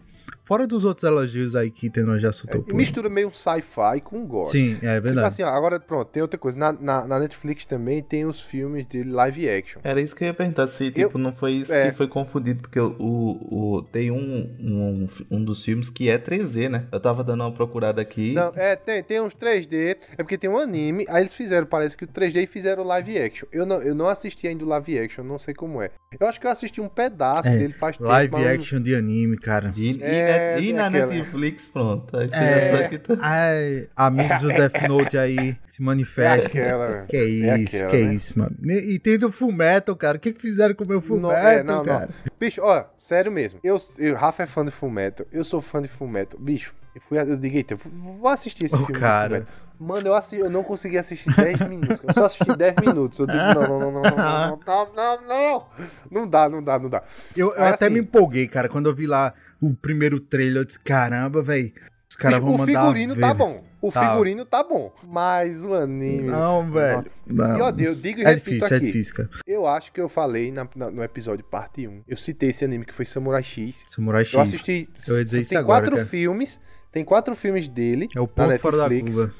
Fora dos outros elogios aí que Tenor já soltou. Por aí. mistura meio um sci-fi com gore. Sim, é Tipo verdade. assim, ó, agora pronto, tem outra coisa. Na, na, na Netflix também tem os filmes de live action. Era isso que eu ia perguntar, se tipo, não foi isso é. que foi confundido, porque o, o, tem um, um, um dos filmes que é 3D, né? Eu tava dando uma procurada aqui. Não, é, tem, tem uns 3D. É porque tem um anime. Aí eles fizeram, parece que o 3D e fizeram live action. Eu não, eu não assisti ainda o live action, não sei como é. Eu acho que eu assisti um pedaço É, dele faz tempo. live mas- action de anime, cara. E, e É, net- e tem na aquela- Netflix, pronto. Aí É, aqui tá- ai, amigos do Death Note aí, se É manifestem. aquela, velho. Que É isso, aquela, que né? isso, mano. E e tem do Fullmetal, cara. O que que fizeram com o meu Não, Fullmetal, é, não, cara? não. Bicho, ó, sério mesmo. Eu, eu, Rafa é fã de Fullmetal. Eu sou fã de Fullmetal. Bicho, eu fui, eu digo, eita, vou assistir esse Ô, filme. cara. Mano, eu, assi- eu não consegui assistir 10 minutos. Eu só assisti 10 minutos. Eu digo, não, não, não, não, não, não, não, não, não. Não dá, não dá, não dá. Eu, eu Aí, até assim, me empolguei, cara. Quando eu vi lá o primeiro trailer, eu disse, caramba, velho. Os caras vão o mandar figurino ver, tá velho." bom. O Tá. figurino tá bom. Mas o anime. Não, velho. Não. E ó, eu digo e É repito difícil, é aqui. difícil, cara. Eu acho que eu falei na- na- no episódio parte 1. Eu citei esse anime que foi Samurai X. Samurai X. Eu assisti. Eu ia dizer isso tem agora, quatro cara. filmes. Tem quatro filmes dele É o ponto fora da curva.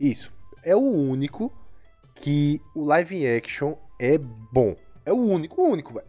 Isso. É o único que o live action é bom. É o único, o único. velho.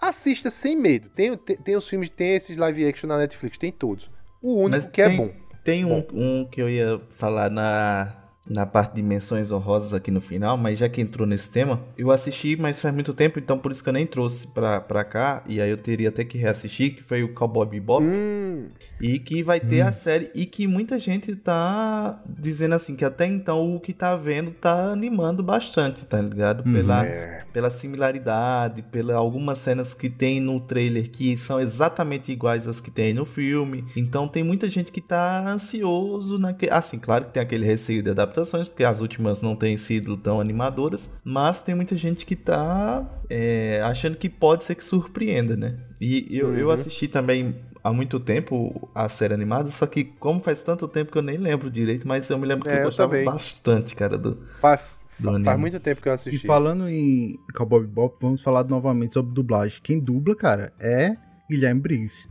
Assista sem medo. Tem, tem, tem os filmes, tem esses live action na Netflix, tem todos. O único Mas que é tem- bom. Tem um, um que eu ia falar na, na parte de menções honrosas aqui no final, mas já que entrou nesse tema, eu assisti, mas faz muito tempo, então por isso que eu nem trouxe pra, pra cá, e aí eu teria até que reassistir, que foi o Cowboy Bebop, Hum, e que vai ter a série, e que muita gente tá dizendo assim, que até então o que tá vendo tá animando bastante, tá ligado? Uhum. Pela, é. pela similaridade, pela algumas cenas que tem no trailer que são exatamente iguais às que tem no filme. Então tem muita gente que tá ansioso naque... assim, claro que tem aquele receio de adaptações, porque as últimas não têm sido tão animadoras, mas tem muita gente que tá é, achando que pode ser que surpreenda, né? E eu, eu Uhum. assisti também há muito tempo a série animada, só que como faz tanto tempo que eu nem lembro direito, mas eu me lembro que É, eu eu gostava também. bastante, cara, do, Faz, do faz muito tempo que eu E assisti. falando em Cowboy Bebop, vamos falar novamente sobre dublagem. Quem dubla, cara, é Guilherme Briggs.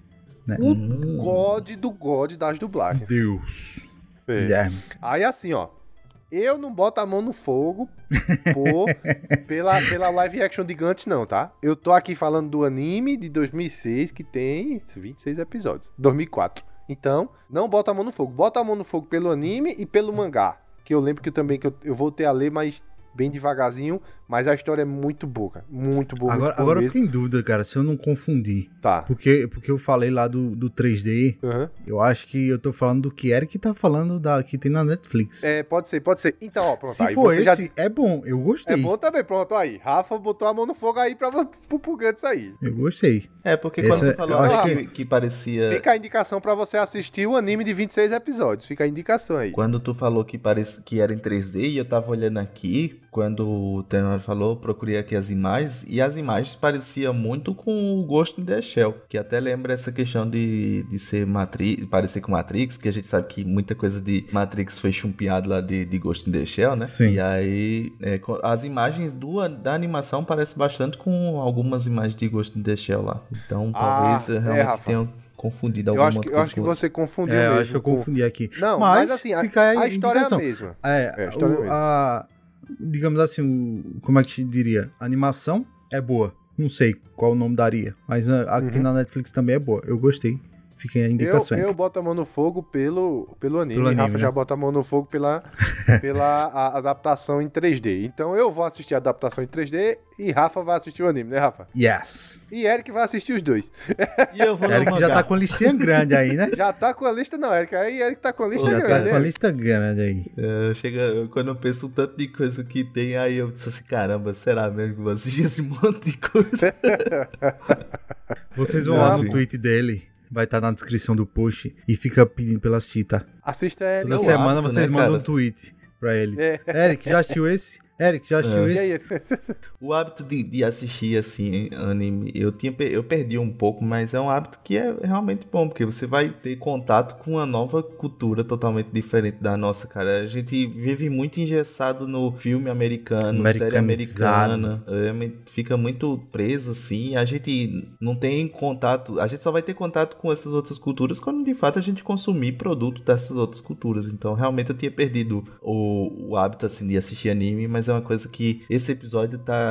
Né? O Hum. God do God das dublagens. Deus. É. Guilherme. Aí assim, ó. Eu não boto a mão no fogo por, (laughs) pela, pela live action de Gantz, não, tá? Eu tô aqui falando do anime de 2006, que tem 26 episódios. 2004. Então, não bota a mão no fogo. Bota a mão no fogo pelo anime e pelo mangá. Que eu lembro que eu também que eu, eu voltei a ler, mas bem devagarzinho. Mas a história é muito boa, cara. Muito boa. Agora, muito boa agora eu fiquei em dúvida, cara, se eu não confundi. Tá. Porque, porque eu falei lá do, do 3D. Aham. Eu acho que eu tô falando do que Eric tá falando da, que tem na Netflix. É, pode ser, pode ser. Então, ó, pronto. se aí for você já- esse, é bom. Eu É gostei. bom também, pronto, aí. Rafa botou a mão no fogo aí pra, pro, Gantz aí. Eu gostei. É, porque Esse quando é- tu falou eu acho que, que- que parecia. Fica a indicação pra você assistir o anime de 26 episódios. Fica a indicação aí. Quando tu falou que, parece, que era em 3D e eu tava olhando aqui, quando o Tenor falou, procurei aqui as imagens, e as imagens pareciam muito com o Ghost in the Shell, que até lembra essa questão de, de ser Matrix, parecer com Matrix, que a gente sabe que muita coisa de Matrix foi chumpeado lá de, de Ghost in the Shell, né? Sim. E aí, é, as imagens do, da animação parecem bastante com algumas imagens de Ghost in the Shell lá. Então, Ah, talvez é, realmente Rafa. tenham confundido Eu alguma acho que, eu acho que você confundiu É, eu mesmo. acho que eu confundi aqui. Não, mas, mas, assim, a, a história é a mesma. É, É, a história é o- mesmo. a, digamos assim, o, como é que diria? A animação é boa. Não sei qual o nome daria, mas a, aqui Uhum. na Netflix também é boa. Eu gostei. Fiquem a Eu, indicação. eu boto a mão no fogo pelo, pelo anime. Pelo anime, Rafa né? já bota a mão no fogo pela, (laughs) pela a- adaptação em 3D. Então eu vou assistir a adaptação em 3D e Rafa vai assistir o anime, né, Rafa? Yes. E Eric vai assistir os dois. E eu vou Eric já tá com a listinha grande aí, né? (laughs) Já tá com a lista, não, Eric. Aí Eric tá com a lista Já tá grande, com a né? lista grande aí. É, chega, quando eu penso o tanto de coisa que tem, aí eu disse assim, caramba, será mesmo que eu vou assistir esse monte de coisa? (laughs) Vocês vão Não, lá no tweet dele, vai estar na descrição do post e fica pedindo pela Tita. Assista Eric. Toda É o semana hábito, vocês né, mandam um cara? tweet pra ele. É. Eric, já assistiu esse? Eric, já assistiu É. Esse? (laughs) O hábito de, de assistir, assim, anime, eu, tinha, eu perdi um pouco, mas é um hábito que é realmente bom, porque você vai ter contato com uma nova cultura totalmente diferente da nossa, cara. A gente vive muito engessado no filme americano, série americana, é, fica muito preso, assim, a gente não tem contato, a gente só vai ter contato com essas outras culturas quando de fato a gente consumir produto dessas outras culturas. Então, realmente eu tinha perdido o, o hábito, assim, de assistir anime, mas é uma coisa que esse episódio tá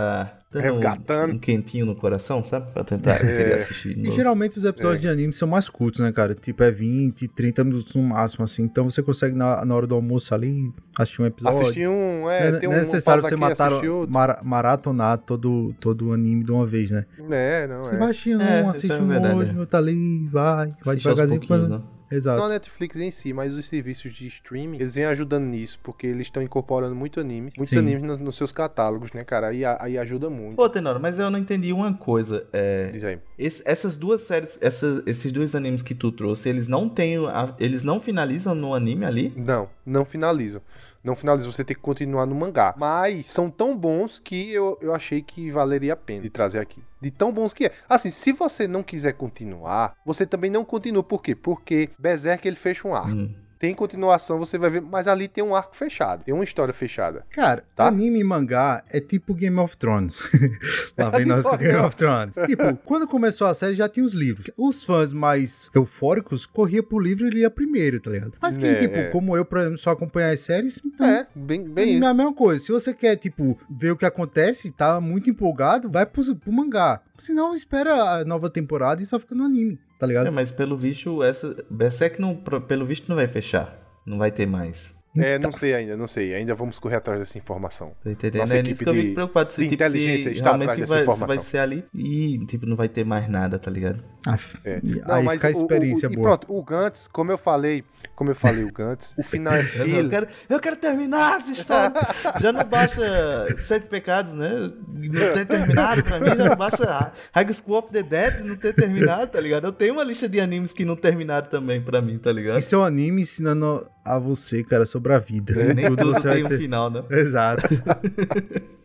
dando Resgatando. um, um quentinho no coração, sabe? Pra tentar querer assistir. de E geralmente os episódios de anime são mais curtos, né, cara? Tipo, é 20, 30 minutos no máximo, assim. Então você consegue, na, na hora do almoço ali, assistir um episódio. Assistir um. É, não tem é um necessário você matar, assistir mara- maratonar todo, todo o anime de uma vez, né? É, não Você é. vai assistindo É, um, isso assiste é um verdade, hoje, é. outro ali, vai, vai Assiste devagarzinho. né? Exato. Não a Netflix em si, mas os serviços de streaming, eles vêm ajudando nisso, porque eles estão incorporando muito animes, muitos Sim. animes no- nos seus catálogos, né, cara? Aí, aí ajuda muito. Pô, Tenor, mas eu não entendi uma coisa. É, Diz aí. esse- essas duas séries, essas- esses dois animes que tu trouxe, eles não têm. a- eles não finalizam no anime ali? Não, não finalizam. Não finalizam, você tem que continuar no mangá. Mas são tão bons que eu, eu achei que valeria a pena de trazer aqui. De tão bons que é. Assim, se você não quiser continuar, você também não continua. Por quê? Porque Berserk ele fecha um arco. Hum. Tem continuação, você vai ver, mas ali tem um arco fechado, tem uma história fechada. Cara, Tá? anime e mangá é tipo Game of Thrones. (laughs) Lá vem nós com Game of Thrones. tipo, quando começou a série já tinha os livros. Os fãs mais eufóricos corria pro livro e lia primeiro, tá ligado? Mas quem, É, tipo, é. como eu, por exemplo, só acompanhar as séries, então... É, bem, bem isso. é a mesma coisa. Se você quer, tipo, ver o que acontece, tá muito empolgado, vai pro, pro mangá. Senão, espera a nova temporada e só fica no anime, tá ligado? É, mas pelo visto, essa Berserk não, pro- pelo visto não vai fechar. Não vai ter mais. É, não sei ainda, não sei. Ainda vamos correr atrás dessa informação. Tá entendendo? Nossa é equipe nisso que eu fico preocupado. Se, de tipo, inteligência se está realmente atrás dessa vai, se informação. vai ser ali e, tipo, não vai ter mais nada, tá ligado? Aff, É. e Não, aí mas fica a o- o- experiência o, e boa. pronto, o Gantz, como eu falei, como eu falei, o Gantz, o final é (laughs) Eu, não, eu quero, eu quero terminar essa história. (laughs) já não baixa Sete Pecados, né? Não ter terminado pra mim, já não baixa High School of the Dead não ter terminado, tá ligado? Eu tenho uma lista de animes que não terminaram também pra mim, tá ligado? Esse é um anime ensinando a você, cara, sobre a vida. Nem tudo você vai tem um ter- final, né? Exato. (laughs)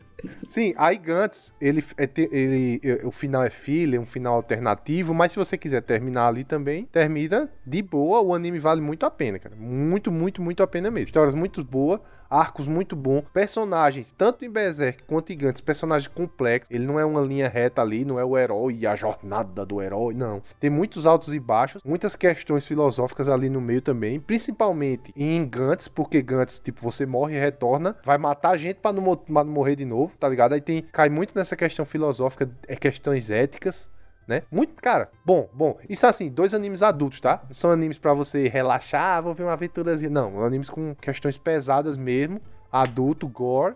Sim, aí Gantz, ele, é ele, é- o final é filler, um final alternativo, mas se você quiser terminar ali também, termina de boa, o anime vale muito a pena, cara. Muito, muito, muito a pena mesmo. Histórias muito boas, arcos muito bons, personagens, tanto em Berserk quanto em Gantz, personagens complexos, ele não é uma linha reta ali, não é o herói e a jornada do herói, não. Tem muitos altos e baixos, muitas questões filosóficas ali no meio também, principalmente em Gantz, porque Gantz, tipo, você morre e retorna, vai matar gente pra não, pra não morrer de novo, tá ligado? Aí tem, cai muito nessa questão filosófica, é questões éticas, né? Muito, cara, bom, bom. Isso assim, dois animes adultos, tá? São animes pra você relaxar, ah, vou ver uma aventurazinha. Não, animes com questões pesadas mesmo, adulto, gore,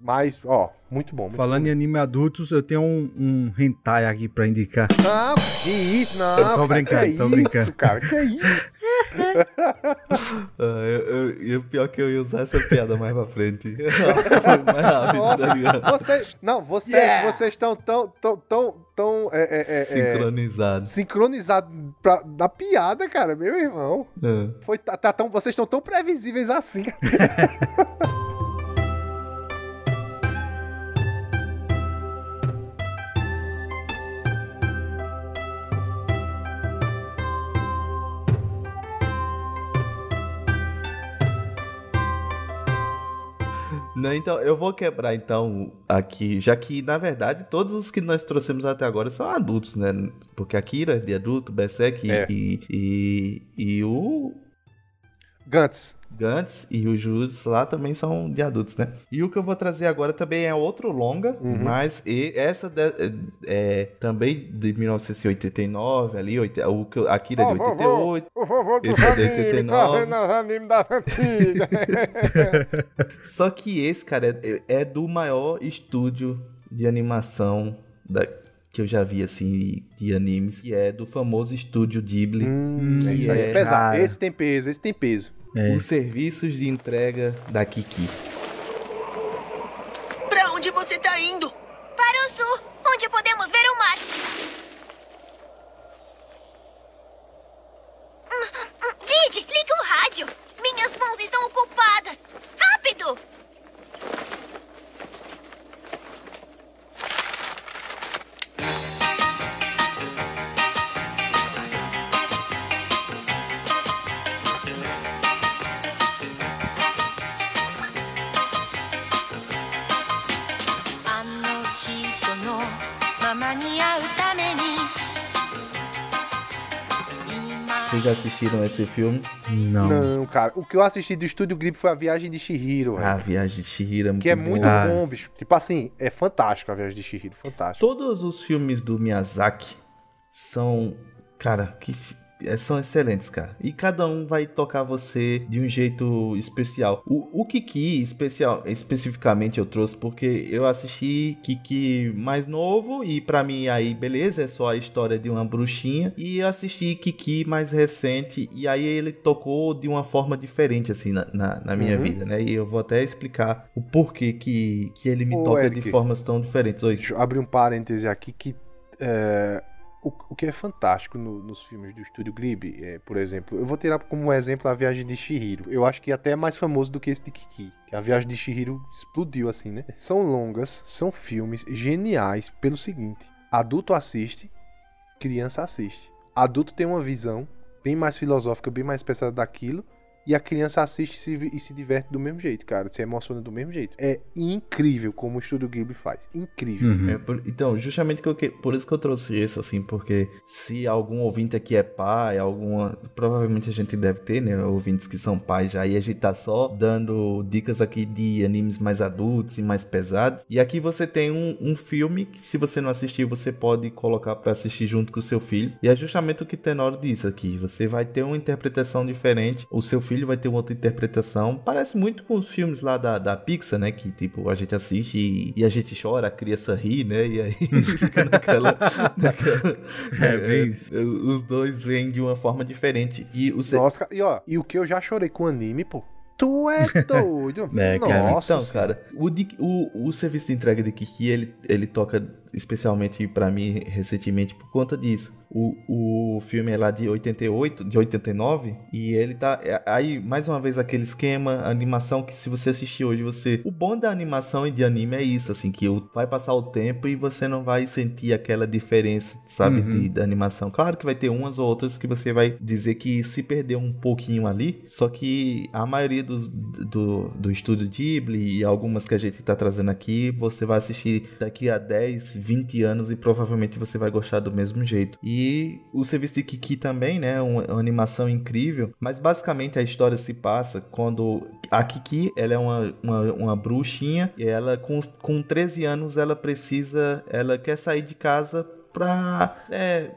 mas, ó, muito bom. Muito Falando em anime adultos, eu tenho um, um hentai aqui pra indicar. Não, que isso, não. Tô cara, brincando, que tô isso, brincando. cara, que isso? (laughs) Ah, eu, eu- e o pior é que eu ia usar essa piada mais pra frente. (laughs) mais rápido, Nossa, tá ligado? você, não, você, Yeah! vocês estão tão, tão, tão, tão é, é, é, é, Sincronizado. sincronizados pra, da piada, cara, meu irmão. É. Foi, tá, tá tão, vocês estão tão previsíveis assim. (laughs) Não, então, eu vou quebrar então aqui, já que na verdade todos os que nós trouxemos até agora são adultos, né? Porque Akira é de adulto, Berserk É. e, e, e o Gantz. Gantz e o Jus lá também são de adultos, né? E o que eu vou trazer agora também é outro longa, Uhum. mas e- essa de- é, é também de 1989, ali, o que Akira é de 88. Por favor, Esse é de 89. os animes das antigas. Só que esse, cara, é, é do maior estúdio de animação da, que eu já vi, assim, de animes, que é do famoso estúdio Ghibli. hum, que é é pesado. cara. Esse tem peso, esse tem peso. É. Os serviços de entrega da Kiki. Pra onde você tá indo? Para o sul, onde podemos ver o mar. Didi, liga o rádio. Minhas mãos estão ocupadas. Rápido! Vocês já assistiram esse filme? Não. Não, cara. O que eu assisti do Estúdio Grip foi a Viagem de Shihiro, velho. A Viagem de Chihiro é muito que é bom. muito Ah. bom, bicho. Tipo assim, é fantástico a Viagem de Shihiro, fantástico. Todos os filmes do Miyazaki são, cara, que são excelentes, cara. E cada um vai tocar você de um jeito especial. O, o Kiki, especial, especificamente, eu trouxe porque eu assisti Kiki mais novo e pra mim aí, beleza, é só a história de uma bruxinha. E eu assisti Kiki mais recente e aí ele tocou de uma forma diferente, assim, na, na, na minha Uhum. vida, né? E eu vou até explicar o porquê que, que ele me Ô, toca Eric. de formas tão diferentes. Oi. Deixa eu abrir um parêntese aqui que é, o, o que é fantástico no- nos filmes do Estúdio Ghibli, é, por exemplo, eu vou tirar como exemplo a Viagem de Shihiro. Eu acho que até é mais famoso do que esse de Kiki. Que a Viagem de Shihiro explodiu assim, né? São longas, são filmes geniais pelo seguinte: adulto assiste, criança assiste. Adulto tem uma visão bem mais filosófica, bem mais pesada daquilo. E a criança assiste e se, e se diverte do mesmo jeito, cara. Se emociona do mesmo jeito. É incrível como o estúdio Ghibli faz. Incrível. Uhum. É, por- então, justamente que eu que- por isso que eu trouxe isso, assim, porque se algum ouvinte aqui é pai, alguma. Provavelmente a gente deve ter, né? Ouvintes que são pais já, e a gente tá só dando dicas aqui de animes mais adultos e mais pesados. E aqui você tem um, um filme que, se você não assistir, você pode colocar pra assistir junto com o seu filho. E é justamente o que Tenor disse aqui. Você vai ter uma interpretação diferente, o seu filho vai ter uma outra interpretação. Parece muito com os filmes lá da, da Pixar, né? Que tipo, a gente assiste e, e a gente chora, a criança ri, né? E aí (laughs) fica naquela. (laughs) naquela É, bem isso. Os dois vêm de uma forma diferente. E o Nossa, e ó, e o que eu já chorei com anime, pô. Tu é (laughs) doido. É, cara. Nossa, Então, cara, o, o, o serviço de entrega de Kiki, ele, ele toca especialmente pra mim recentemente por conta disso. O, o filme é lá de 88, de 89, e ele tá. é- Aí, mais uma vez, aquele esquema, animação que se você assistir hoje, você. O bom da animação e de anime é isso, assim, que vai passar o tempo e você não vai sentir aquela diferença, sabe, Uhum. de, da animação. Claro que vai ter umas ou outras que você vai dizer que se perdeu um pouquinho ali, só que a maioria dos, do, do estúdio Ghibli e algumas que a gente tá trazendo aqui, você vai assistir daqui a 10, 20 anos e provavelmente você vai gostar do mesmo jeito. E o serviço de Kiki também, né, uma, uma animação incrível, mas basicamente a história se passa quando a Kiki, ela é uma, uma, uma bruxinha e ela com, com 13 anos ela precisa, ela quer sair de casa para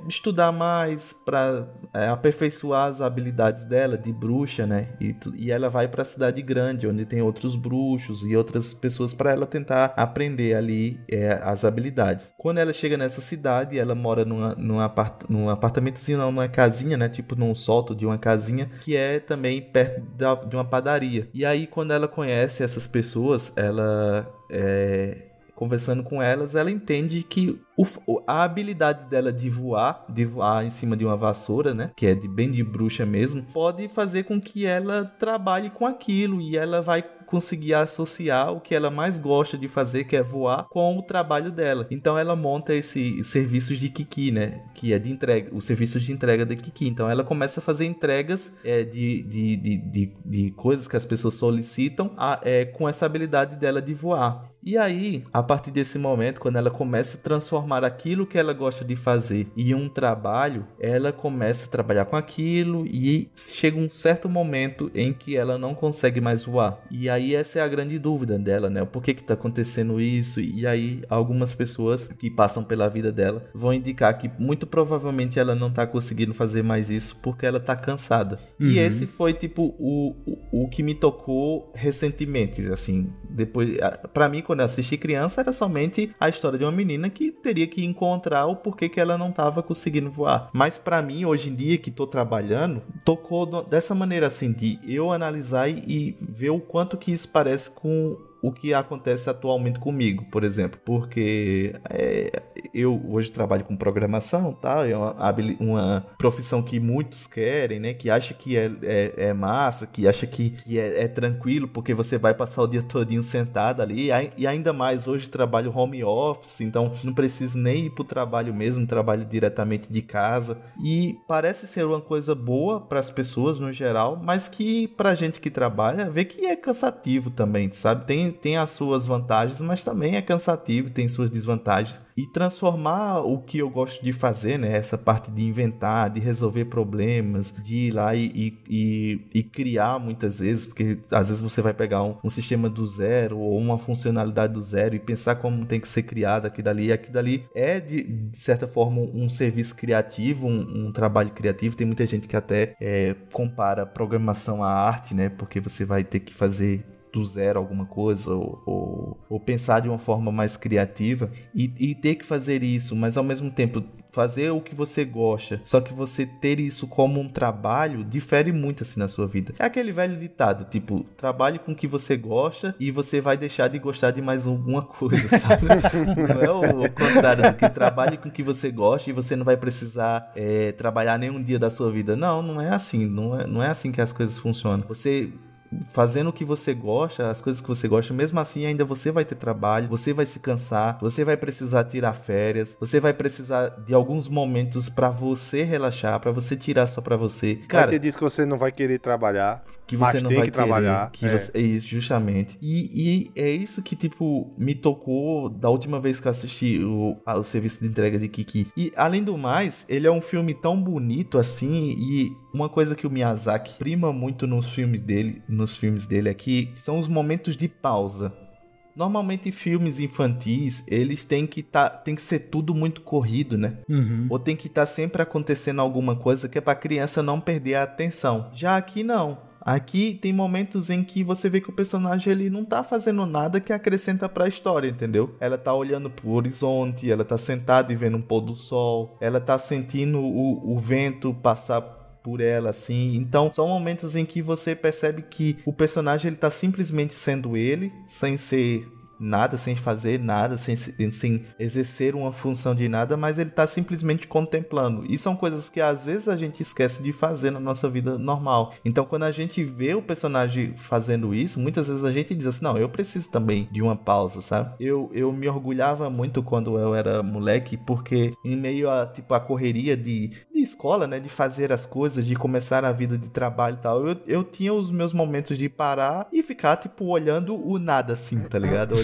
estudar mais, para aperfeiçoar as habilidades dela de bruxa, né? E, e ela vai para a cidade grande, onde tem outros bruxos e outras pessoas para ela tentar aprender ali é, as habilidades. Quando ela chega nessa cidade, ela mora numa, num, apart, num apartamentozinho, não, numa casinha, né? Tipo num solto de uma casinha, que é também perto da- de uma padaria. E aí, quando ela conhece essas pessoas, ela é, conversando com elas, ela entende que o a habilidade dela de voar, de voar em cima de uma vassoura, né, que é de bem de bruxa mesmo, pode fazer com que ela trabalhe com aquilo e ela vai conseguir associar o que ela mais gosta de fazer, que é voar, com o trabalho dela. Então ela monta esses serviços de Kiki, né, que é de entrega, os serviços de entrega da Kiki. Então ela começa a fazer entregas é, de, de, de, de, de coisas que as pessoas solicitam a- é, com essa habilidade dela de voar. E aí, a partir desse momento, quando ela começa a transformar aquilo que ela gosta de fazer em um trabalho, ela começa a trabalhar com aquilo e chega um certo momento em que ela não consegue mais voar. E aí essa é a grande dúvida dela, né? Por que que tá acontecendo isso? E aí algumas pessoas que passam pela vida dela vão indicar que muito provavelmente ela não tá conseguindo fazer mais isso porque ela tá cansada. E Uhum. esse foi tipo o, o, o que me tocou recentemente, assim, depois para mim quando eu assisti criança era somente a história de uma menina que teria que encontrar o porquê que ela não tava conseguindo voar. Mas pra mim hoje em dia que tô trabalhando, tocou dessa maneira assim de eu analisar e ver o quanto que isso parece com o que acontece atualmente comigo, por exemplo, porque é, eu hoje trabalho com programação, tá? É uma, uma profissão que muitos querem, né? Que acha que é, é, é massa, que acha que, que é, é tranquilo, porque você vai passar o dia todinho sentado ali, e ai- ainda mais hoje trabalho home office, então não preciso nem ir pro trabalho mesmo, trabalho diretamente de casa, e parece ser uma coisa boa para as pessoas no geral, mas que pra gente que trabalha, vê que é cansativo também, sabe? Tem, tem as suas vantagens, mas também é cansativo, tem suas desvantagens. E transformar o que eu gosto de fazer, né? Essa parte de inventar, de resolver problemas, de ir lá e, e, e- criar muitas vezes, porque às vezes você vai pegar um, um sistema do zero ou uma funcionalidade do zero e pensar como tem que ser criado aquilo dali. E aquilo dali é, de, de certa forma, um serviço criativo, um, um trabalho criativo. Tem muita gente que até é, compara programação à arte, né? Porque você vai ter que fazer do zero alguma coisa ou, ou, ou pensar de uma forma mais criativa e, e ter que fazer isso, mas ao mesmo tempo fazer o que você gosta, só que você ter isso como um trabalho difere muito assim na sua vida. É aquele velho ditado, tipo, trabalhe com o que você gosta e você vai deixar de gostar de mais alguma coisa, (laughs) sabe? não é o, contrário do que trabalhe com o que você gosta e você não vai precisar é, trabalhar nenhum dia da sua vida. Não, não é assim, não é, não é assim que as coisas funcionam. Você fazendo o que você gosta, as coisas que você gosta, mesmo assim ainda você vai ter trabalho, você vai se cansar, você vai precisar tirar férias, você vai precisar de alguns momentos pra você relaxar, pra você tirar só pra você. Vai Cara, ter dias que você não vai querer trabalhar. Que Mas você não tem vai que querer, trabalhar, que é. você- é isso, justamente. E, e é isso que, tipo, me tocou da última vez que eu assisti o, a- o serviço de entrega de Kiki. E, além do mais, ele é um filme tão bonito assim. E uma coisa que o Miyazaki prima muito nos filmes dele, nos filmes dele aqui, são os momentos de pausa. Normalmente filmes infantis, eles têm que tá, tem que ser tudo muito corrido, né? Uhum. Ou tem que estar sempre acontecendo alguma coisa que é pra criança não perder a atenção. Já aqui não. Aqui tem momentos em que você vê que o personagem ele não tá fazendo nada que acrescenta pra história, entendeu? Ela tá olhando pro horizonte, ela tá sentada e vendo um pôr do sol, ela tá sentindo o, o vento passar por ela assim. Então, são momentos em que você percebe que o personagem ele tá simplesmente sendo ele, sem ser nada, sem fazer nada, sem, se- sem exercer uma função de nada, mas ele tá simplesmente contemplando. E são coisas que às vezes a gente esquece de fazer na nossa vida normal. Então, quando a gente vê o personagem fazendo isso, muitas vezes a gente diz assim: não, eu preciso também de uma pausa, sabe? Eu, eu me orgulhava muito quando eu era moleque, porque em meio a tipo a correria de, de escola, né, de fazer as coisas, de começar a vida de trabalho e tal, eu, eu tinha os meus momentos de parar e ficar tipo olhando o nada assim, tá ligado?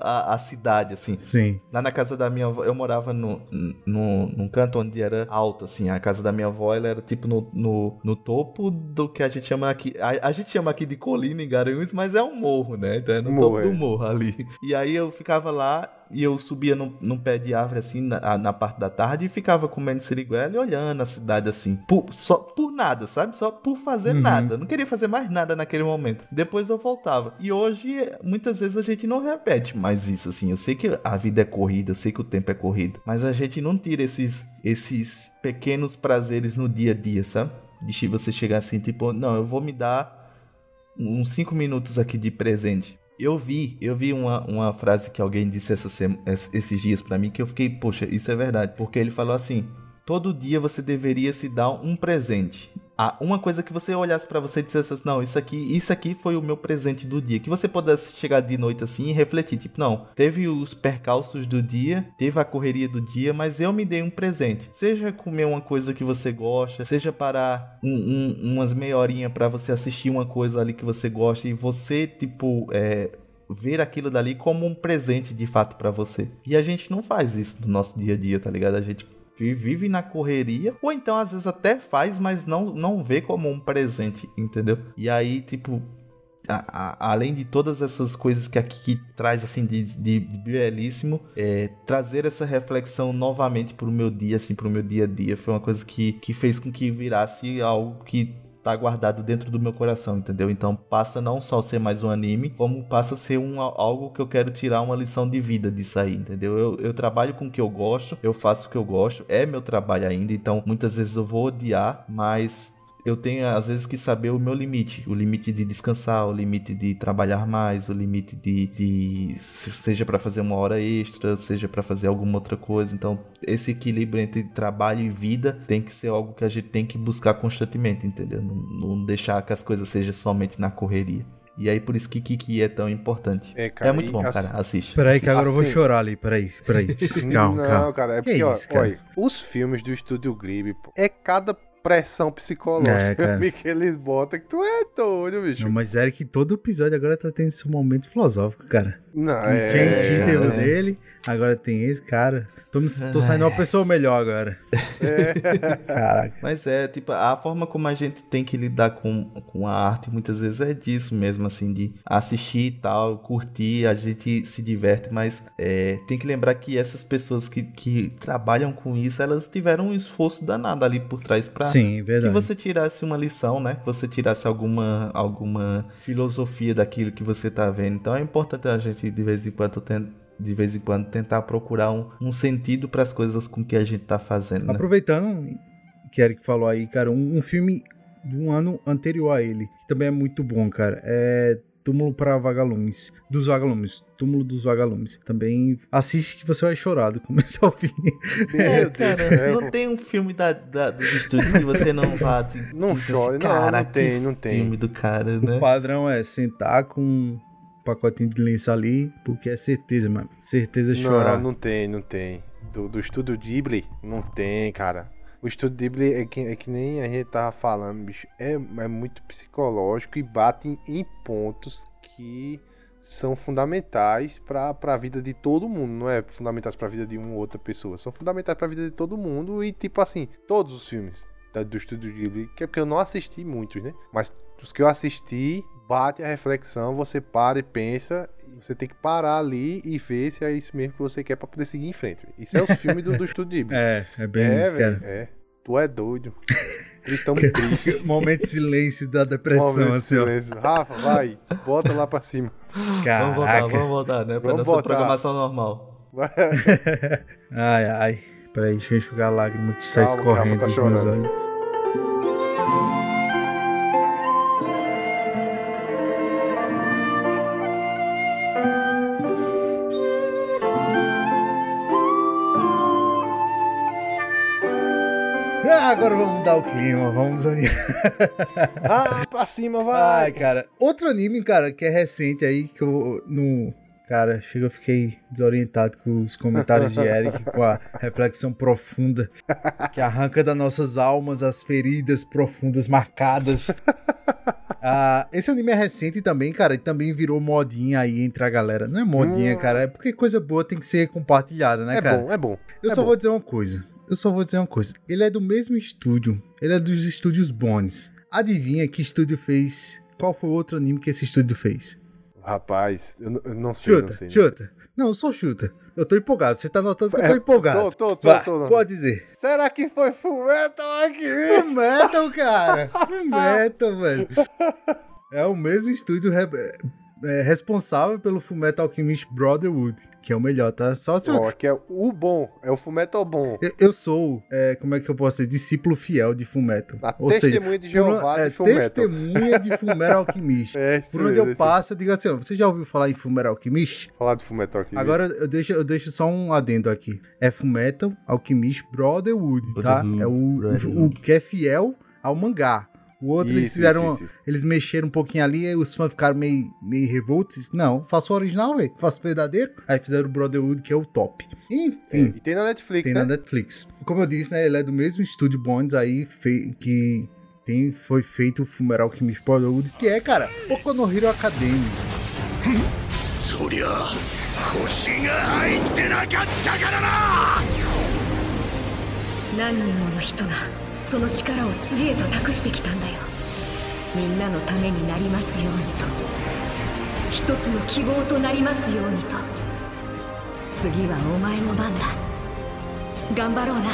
A, a cidade assim. Sim. Lá na casa da minha avó, eu morava no, no, num canto onde era alto, assim. A casa da minha avó, ela era tipo no, no, no topo do que a gente chama aqui. A, a gente chama aqui de colina em Garanhuns, mas é um morro, né? Então é no Morro, topo é. do morro ali. E aí eu ficava lá e eu subia num, pé de árvore, assim, na, na parte da tarde e ficava comendo siriguela e olhando a cidade, assim. Por, só por nada, sabe? Só por fazer Uhum. nada. Não queria fazer mais nada naquele momento. Depois eu voltava. E hoje, muitas vezes a gente não repete mais isso, assim. Eu sei que a vida é corrida, eu sei que o tempo é corrido. Mas a gente não tira esses, esses pequenos prazeres no dia a dia, sabe? De você chegar assim, tipo, não, eu vou me dar uns 5 minutos aqui de presente. Eu vi, eu vi uma, uma frase que alguém disse essa esses dias pra mim que eu fiquei, poxa, isso é verdade. Porque ele falou assim: todo dia você deveria se dar um presente. Ah, uma coisa que você olhasse pra você e dissesse assim, não, isso aqui, isso aqui foi o meu presente do dia. Que você pudesse chegar de noite assim e refletir, tipo, não, teve os percalços do dia, teve a correria do dia, mas eu me dei um presente. Seja comer uma coisa que você gosta, seja parar um- um- umas meia horinha pra você assistir uma coisa ali que você gosta e você, tipo, é, ver aquilo dali como um presente de fato pra você. E a gente não faz isso no nosso dia a dia, tá ligado? A gente vive na correria, ou então às vezes até faz, mas não, não vê como um presente, entendeu? E aí, tipo, a- a- além de todas essas coisas que aqui traz assim de, de belíssimo, é, trazer essa reflexão novamente pro meu dia, assim, pro meu dia a dia, foi uma coisa que, que fez com que virasse algo que tá guardado dentro do meu coração, entendeu? Então passa não só a ser mais um anime, como passa a ser um, algo que eu quero tirar uma lição de vida disso aí, entendeu? Eu, eu trabalho com o que eu gosto, eu faço o que eu gosto, é meu trabalho ainda, então muitas vezes eu vou odiar, mas eu tenho às vezes que saber o meu limite, o limite de descansar, o limite de trabalhar mais, o limite de, de se- seja para fazer uma hora extra, seja para fazer alguma outra coisa. Então, esse equilíbrio entre trabalho e vida tem que ser algo que a gente tem que buscar constantemente, entendeu? Não, não deixar que as coisas sejam somente na correria. E aí por isso que Kiki é tão importante. É, É, cara, muito e bom, ass- cara. Assiste. Peraí que agora eu vou Assim- chorar ali, peraí, peraí. (laughs) Calma, não, calma. cara, é Que porque, ó, isso, cara? olha, os filmes do Estúdio Ghibli, pô, é cada pressão psicológica É, que eles botam que tu é doido, bicho. Não, mas Eric, todo episódio agora tá tendo esse momento filosófico, cara. Não, Não é... tinha entendido é. dele, agora tem esse, cara. Tô, me- tô (laughs) saindo uma pessoa melhor agora. (laughs) Caraca. Mas é, tipo, a forma como a gente tem que lidar com, com a arte muitas vezes é disso mesmo, assim, de assistir e tal, curtir, a gente se diverte, mas é, tem que lembrar que essas pessoas que, que trabalham com isso, elas tiveram um esforço danado ali por trás pra Sim, que verdade. você tirasse uma lição, né? Que você tirasse alguma, alguma filosofia daquilo que você tá vendo. Então é importante a gente, de vez em quando, ten- de vez em quando tentar procurar um, um sentido para as coisas com que a gente tá fazendo, né? Aproveitando que Eric falou aí, cara, um, um filme de um ano anterior a ele, que também é muito bom, cara. É Túmulo para Vagalumes. Dos Vagalumes. Túmulo dos Vagalumes. Também assiste que você vai chorar do começo ao fim. É, cara, não tem um filme da, da- dos estúdios que você não vá. (laughs) te- Não dizer chore, não, cara, não tem, não tem. filme do cara, né? O padrão é sentar com pacotinho de lenço ali, porque é certeza, mano. Certeza chorar. Não, não tem, não tem. Do, do Estúdio Ghibli, não tem, cara. O Estúdio Ghibli é que, é que nem a gente tava falando, bicho. É, é muito psicológico e bate em pontos que são fundamentais pra, pra vida de todo mundo. Não é fundamentais pra vida de uma ou outra pessoa. São fundamentais pra vida de todo mundo. E, tipo assim, todos os filmes da- do Estúdio Ghibli, que é porque eu não assisti muitos, né? Mas os que eu assisti, bate a reflexão, você para e pensa. Você tem que parar ali e ver se é isso mesmo que você quer pra poder seguir em frente. Isso é os (laughs) filmes do, do Estúdio Ghibli. É, é bem é, isso, cara. É. Tu é doido. Eles tão (laughs) tristes. Momento de silêncio da depressão, Momento de assim, ó. silêncio. Rafa, vai. Bota lá pra cima. Vamos voltar, Caraca. vamos voltar, né? Pra Vamos nossa botar. programação normal. Vai. (laughs) Ai, ai. Peraí, deixa eu enxugar a lágrima que sai Calma, escorrendo tá dos meus olhos. Agora vamos mudar o clima, vamos animar. (laughs) Ah, pra cima, Ai, vai. cara. Outro anime, cara, que é recente aí, que eu no. Cara, chega, eu fiquei desorientado com os comentários de Eric, (laughs) com a reflexão profunda que arranca das nossas almas as feridas profundas marcadas. (laughs) Ah, esse anime é recente também, cara, e também virou modinha aí entre a galera. Não é modinha, cara, é porque coisa boa tem que ser compartilhada, né, é cara? bom, é bom. Eu é só bom. vou dizer uma coisa. Eu só vou dizer uma coisa. Ele é do mesmo estúdio. Ele é dos estúdios Bones. Adivinha que estúdio fez? Qual foi o outro anime que esse estúdio fez? Rapaz, eu, não- eu não sei, Chuta, não sei. chuta. Não, só chuta. Eu tô empolgado. Você tá notando que eu tô É, empolgado. tô, tô, tô, Vai, tô. Pode dizer. Será que foi Fullmetal aqui? Fullmetal, cara. Fullmetal, (laughs) velho. É o mesmo estúdio re- é, responsável pelo Fullmetal Alchemist Brotherhood, que é o melhor, tá? Só se eu, que é o bom, é o Fullmetal bom. Eu- Eu sou, é, como é que eu posso dizer, discípulo fiel de Fullmetal. A Ou seja, testemunha de Jeová por- de é, Fullmetal. testemunha de Fullmetal (laughs) Alchemist. É, Por onde mesmo, eu isso passo, eu digo assim, ó, você já ouviu falar em Fullmetal Alchemist? Falar de Fullmetal aqui. Agora eu deixo, eu deixo só um adendo aqui. É Fullmetal Alchemist Brotherhood, tá? Brotherhood, É o, o, o que é fiel ao mangá. O outro eles Isso, fizeram. isso, isso, isso. Eles mexeram um pouquinho ali e os fãs ficaram meio, meio revoltos. Não, faço o original, velho. Faço o verdadeiro. Aí fizeram o Brotherhood, que é o top. Enfim. E tem na Netflix, Tem né? na Netflix. Como eu disse, né? Ele é do mesmo estúdio Bonds aí fe- que tem, foi feito o Fumeral Alchemist Brotherhood, que é, cara, Boku no Hero Academy. そりゃ腰が入ってなかったからな何人もの人が その力を次へと託してきたんだよ。みんなのためになりますようにと。一つの希望となりますようにと。次はお前の番だ。頑張ろうな。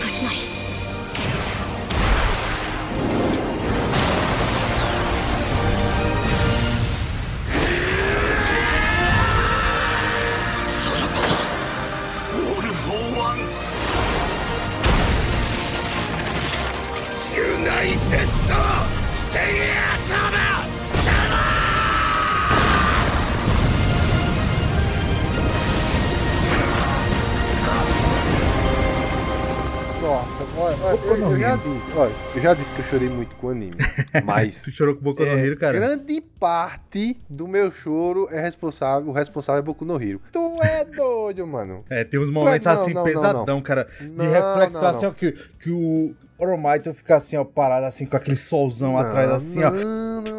年成 eu, já disse, olha, eu já disse que eu chorei muito com o anime. (laughs) Mas Tu chorou com Boku no é, Hero, cara? grande parte do meu choro é responsável, o responsável é Boku no Hero. Tu é (laughs) doido, mano. É, tem uns momentos Não, assim, não, pesadão, não. cara. De Não, reflexão, não, assim, não. ó, que, que o Oromaito fica assim, ó, parado assim, com aquele solzão atrás, assim, ó.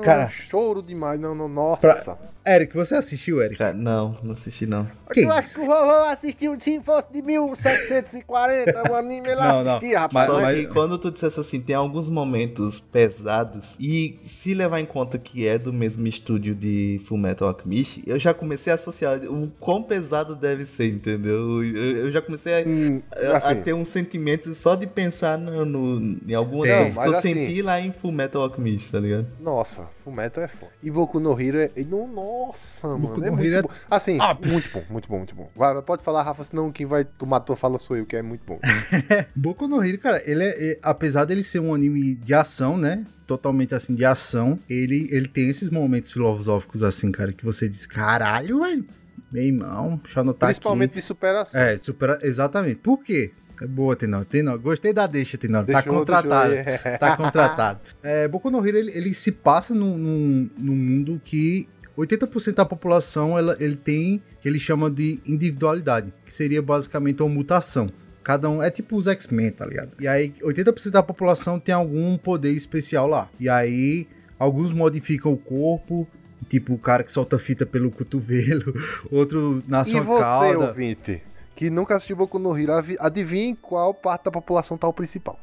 Cara. choro demais, não, não, nossa. Eric, você assistiu, Eric? Cara, não, não assisti não. Que tu acha isso? que o vovô assistiu se fosse de 1740, o anime não. assistia, rapaz. Mas- Só mas- que quando tu dissesse assim, tem alguns momentos pesados, e se levar em conta que é do mesmo estúdio de Fullmetal Alchemist, eu já comecei a associar o quão pesado deve ser, entendeu? Eu, eu já comecei a, Hum, a- a assim, ter um sentimento só de pensar no, no- em algumas coisas que eu assim- senti lá em Fullmetal Alchemist, tá ligado? Nossa, Fullmetal é foda. E Boku no Hero é. não- Nossa, Boku mano. É no muito Hero é bom. Assim, top. muito bom, muito bom, muito bom. Vai, pode falar, Rafa, senão quem vai tomar tua fala sou eu, que é muito bom. (laughs) Boku no Hero, cara, ele é, é- apesar dele ser um anime de ação, né? Totalmente assim, de ação, ele, ele tem esses momentos filosóficos assim, cara, que você diz, caralho, velho. Meu irmão, deixa eu Principalmente aqui. de superação. É, supera... exatamente. Por quê? É boa, Tenor. Tenor, gostei da deixa, Tenor. Tá Deixou, contratado. deixou aí. Tá contratado. (laughs) É, Boku no Hero, ele, ele se passa num, num, num mundo que 80% da população ela, ele tem que ele chama de individualidade, que seria basicamente uma mutação. Cada um é tipo os X-Men, tá ligado? E aí 80% da população tem algum poder especial lá. E aí alguns modificam o corpo, tipo o cara que solta fita pelo cotovelo, (laughs) outro nasce E uma você, cauda. ouvinte, que nunca assistiu Boku no Hero, adivinhe qual parte da população tá o principal.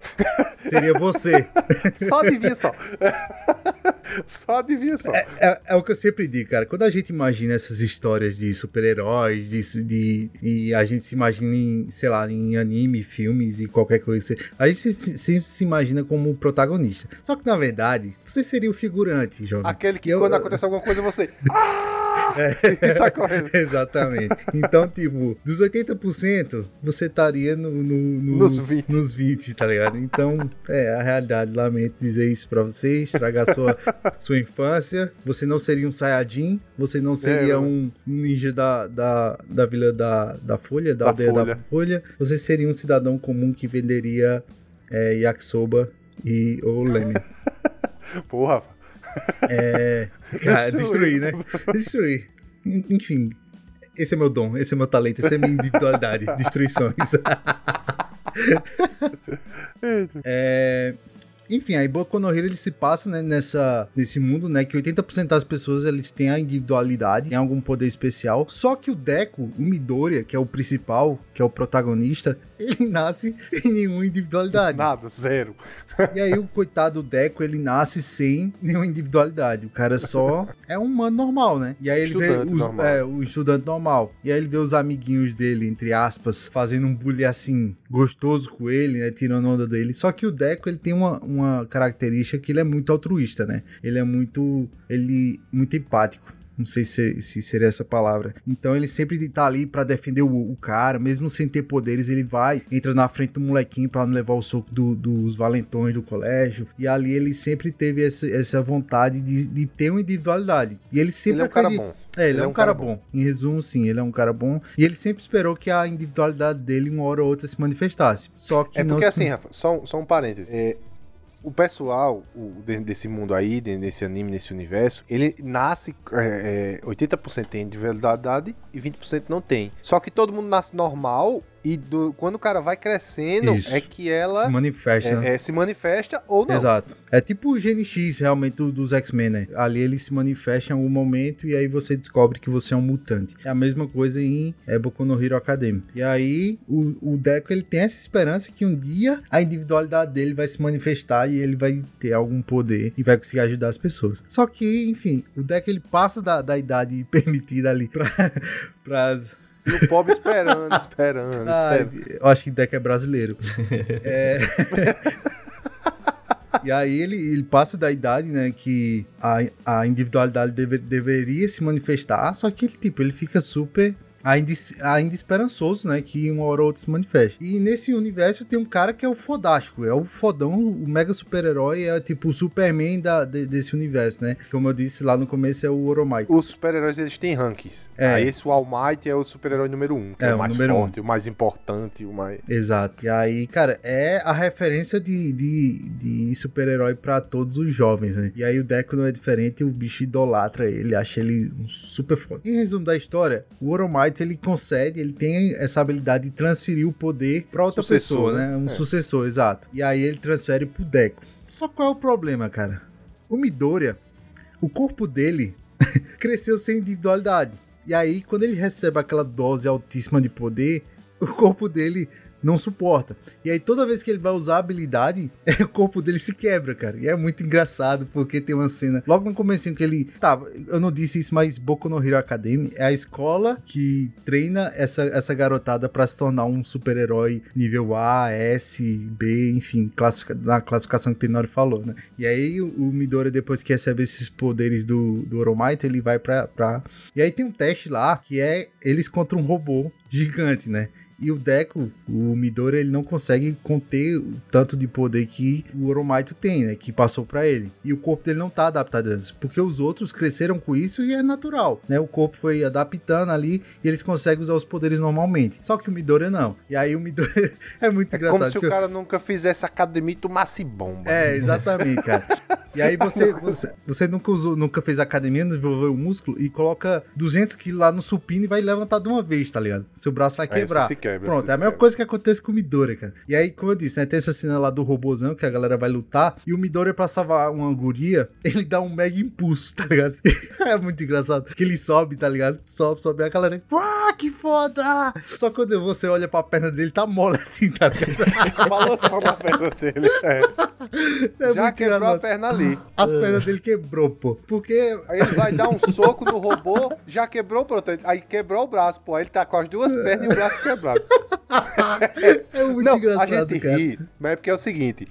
(laughs) Seria você. Só adivinha só. (laughs) só adivinha só. É, é o que eu sempre digo, cara. Quando a gente imagina essas histórias de super-heróis, de, de- e a gente se imagina em, sei lá, em anime, filmes e qualquer coisa, a gente se- se- sempre se imagina como o protagonista. Só que, na verdade, você seria o figurante, jovem. Aquele que E eu- quando acontece alguma coisa você. (laughs) É. Sai correndo. Exatamente. Então, tipo, dos 80%, você estaria no, no- Nos nos, 20. nos 20, tá ligado? Então, é a realidade. Lamento dizer isso pra você, estragar sua, (laughs) sua infância. Você não seria um Saiyajin, você não seria É, um ninja da, da, da Vila da, da Folha, da, Da aldeia da Folha. Folha. Você seria um cidadão comum que venderia é, yakisoba e, ou leme. (laughs) Porra. É. (laughs) Cara, Destruir. né? Destruir. En- Enfim, esse é meu dom, esse é meu talento, essa é minha individualidade. Destruições. É. Enfim, aí Boku no Hero ele se passa né, nessa, nesse mundo, né? Que 80% das pessoas eles têm a individualidade, tem algum poder especial. Só que o Deku, o Midoriya, que é o principal, que é o protagonista, (laughs) ele nasce sem nenhuma individualidade. Nada, zero. (laughs) E aí o coitado Deco, ele nasce sem nenhuma individualidade. O cara só é um humano normal, né? E aí ele vê Estudante os, normal. é, o estudante normal. E aí ele vê os amiguinhos dele, entre aspas, fazendo um bullying assim, gostoso com ele, né? Tirando onda dele. Só que o Deco, ele tem uma, uma característica que ele é muito altruísta, né? Ele é muito, ele, muito empático. Não sei se, se seria essa palavra. Então ele sempre tá ali pra defender o, o cara, mesmo sem ter poderes, ele vai, entra na frente do molequinho pra não levar o soco do- dos valentões do colégio. E ali ele sempre teve essa, essa vontade de, de ter uma individualidade. E ele sempre Ele é um cara bom. É, ele, é um cara, bom. Em resumo, sim, ele é um cara bom. E ele sempre esperou que a individualidade dele, uma hora ou outra, se manifestasse. Só que É não porque se- assim, Rafa, só, um- só um parênteses. É, o pessoal o, desse mundo aí, desse anime, nesse universo, ele nasce. É, é, 80% tem individualidade e 20% não tem. Só que todo mundo nasce normal e do- quando o cara vai crescendo, Isso. é que ela se manifesta. é- né? é, se manifesta ou não. Exato. É tipo o Gene X, realmente, do- dos X-Men, né? Ali ele se manifesta em algum momento e aí você descobre que você é um mutante. É a mesma coisa em é, Boku no Hero Academy. E aí o, o Deco, ele tem essa esperança que um dia a individualidade dele vai se manifestar e ele vai ter algum poder e vai conseguir ajudar as pessoas. Só que, enfim, o Deco, ele passa da, da idade (laughs) permitida ali pra, (laughs) pras... E o pobre esperando, esperando, (laughs) Ah, esperando. eu acho que Deco é brasileiro. É... (laughs) E aí ele, ele passa da idade, né, que a, a individualidade deve- deveria se manifestar, só que ele, tipo, ele fica super ainda, ainda esperançoso, né, que uma hora ou outra se manifeste. E nesse universo tem um cara que é o fodástico, é o fodão, o mega super-herói, é tipo o Superman da, de- desse universo, né, como eu disse lá no começo é o Oromai. Os super-heróis eles têm rankings. É. Aí esse o All Might é o super-herói número 1, um, que é, É, o mais número um. forte, o mais importante, o mais. Exato. E aí, cara, é a referência de, de, de super-herói pra todos os jovens, né? E aí o Deco não é diferente, o bicho idolatra ele, acha ele um super foda. Em resumo da história, o Oromite, ele concede, ele tem essa habilidade de transferir o poder pra outra Sucessor, pessoa, né? Um É. sucessor, exato. E aí ele transfere pro Deco. Só qual é o problema, cara? O Midoriya, o corpo dele (laughs) cresceu sem individualidade. E aí, quando ele recebe aquela dose altíssima de poder, o corpo dele não suporta. E aí, toda vez que ele vai usar a habilidade, (laughs) o corpo dele se quebra, cara. E é muito engraçado, porque tem uma cena. Logo no comecinho que ele. Tá, eu não disse isso, mas Boku no Hero Academy é a escola que treina essa, essa garotada pra se tornar um super-herói nível A, S, B, enfim, na classificação que o Tenori falou, né? E aí, o, Midori, depois que recebe esses poderes do, do Oromaito, ele vai pra, pra. E aí tem um teste lá que é eles contra um robô gigante, né? E o Deco, o Midori, ele não consegue conter o tanto de poder que o Oromaito tem, né? Que passou pra ele. E o corpo dele não tá adaptado a isso. Porque os outros cresceram com isso e é natural, né? O corpo foi adaptando ali e eles conseguem usar os poderes normalmente. Só que o Midori não. E aí o Midori (laughs) é muito É engraçado. como se o porque- cara nunca fizesse academia e tomasse bomba. é, exatamente, cara. E aí você, você, você nunca usou, nunca fez academia, não desenvolveu o músculo e coloca 200 quilos lá no supino e vai levantar de uma vez, tá ligado? Seu braço vai Aí você quebrar. se quebra. Pronto, é a mesma coisa que acontece com o Midori, cara. E aí, como eu disse, né, tem essa cena lá do robôzão que a galera vai lutar e o Midori, pra salvar uma guria, (laughs) ele dá um mega impulso, tá ligado? (laughs) é muito engraçado. Que ele sobe, tá ligado? Sobe, sobe, a galera, ah, que foda! Só quando você olha pra perna dele, tá mole assim, tá ligado? (laughs) Balançando a perna dele. É. É Já quebrou a engraçado. perna ali. As pernas dele quebrou, pô. Porque Aí ele vai dar um soco no robô, já quebrou, pronto. Aí quebrou o braço, pô. Aí ele tá com as duas pernas e o braço quebrado. (laughs) é muito não, engraçado, a gente cara. ri, mas é porque é o seguinte,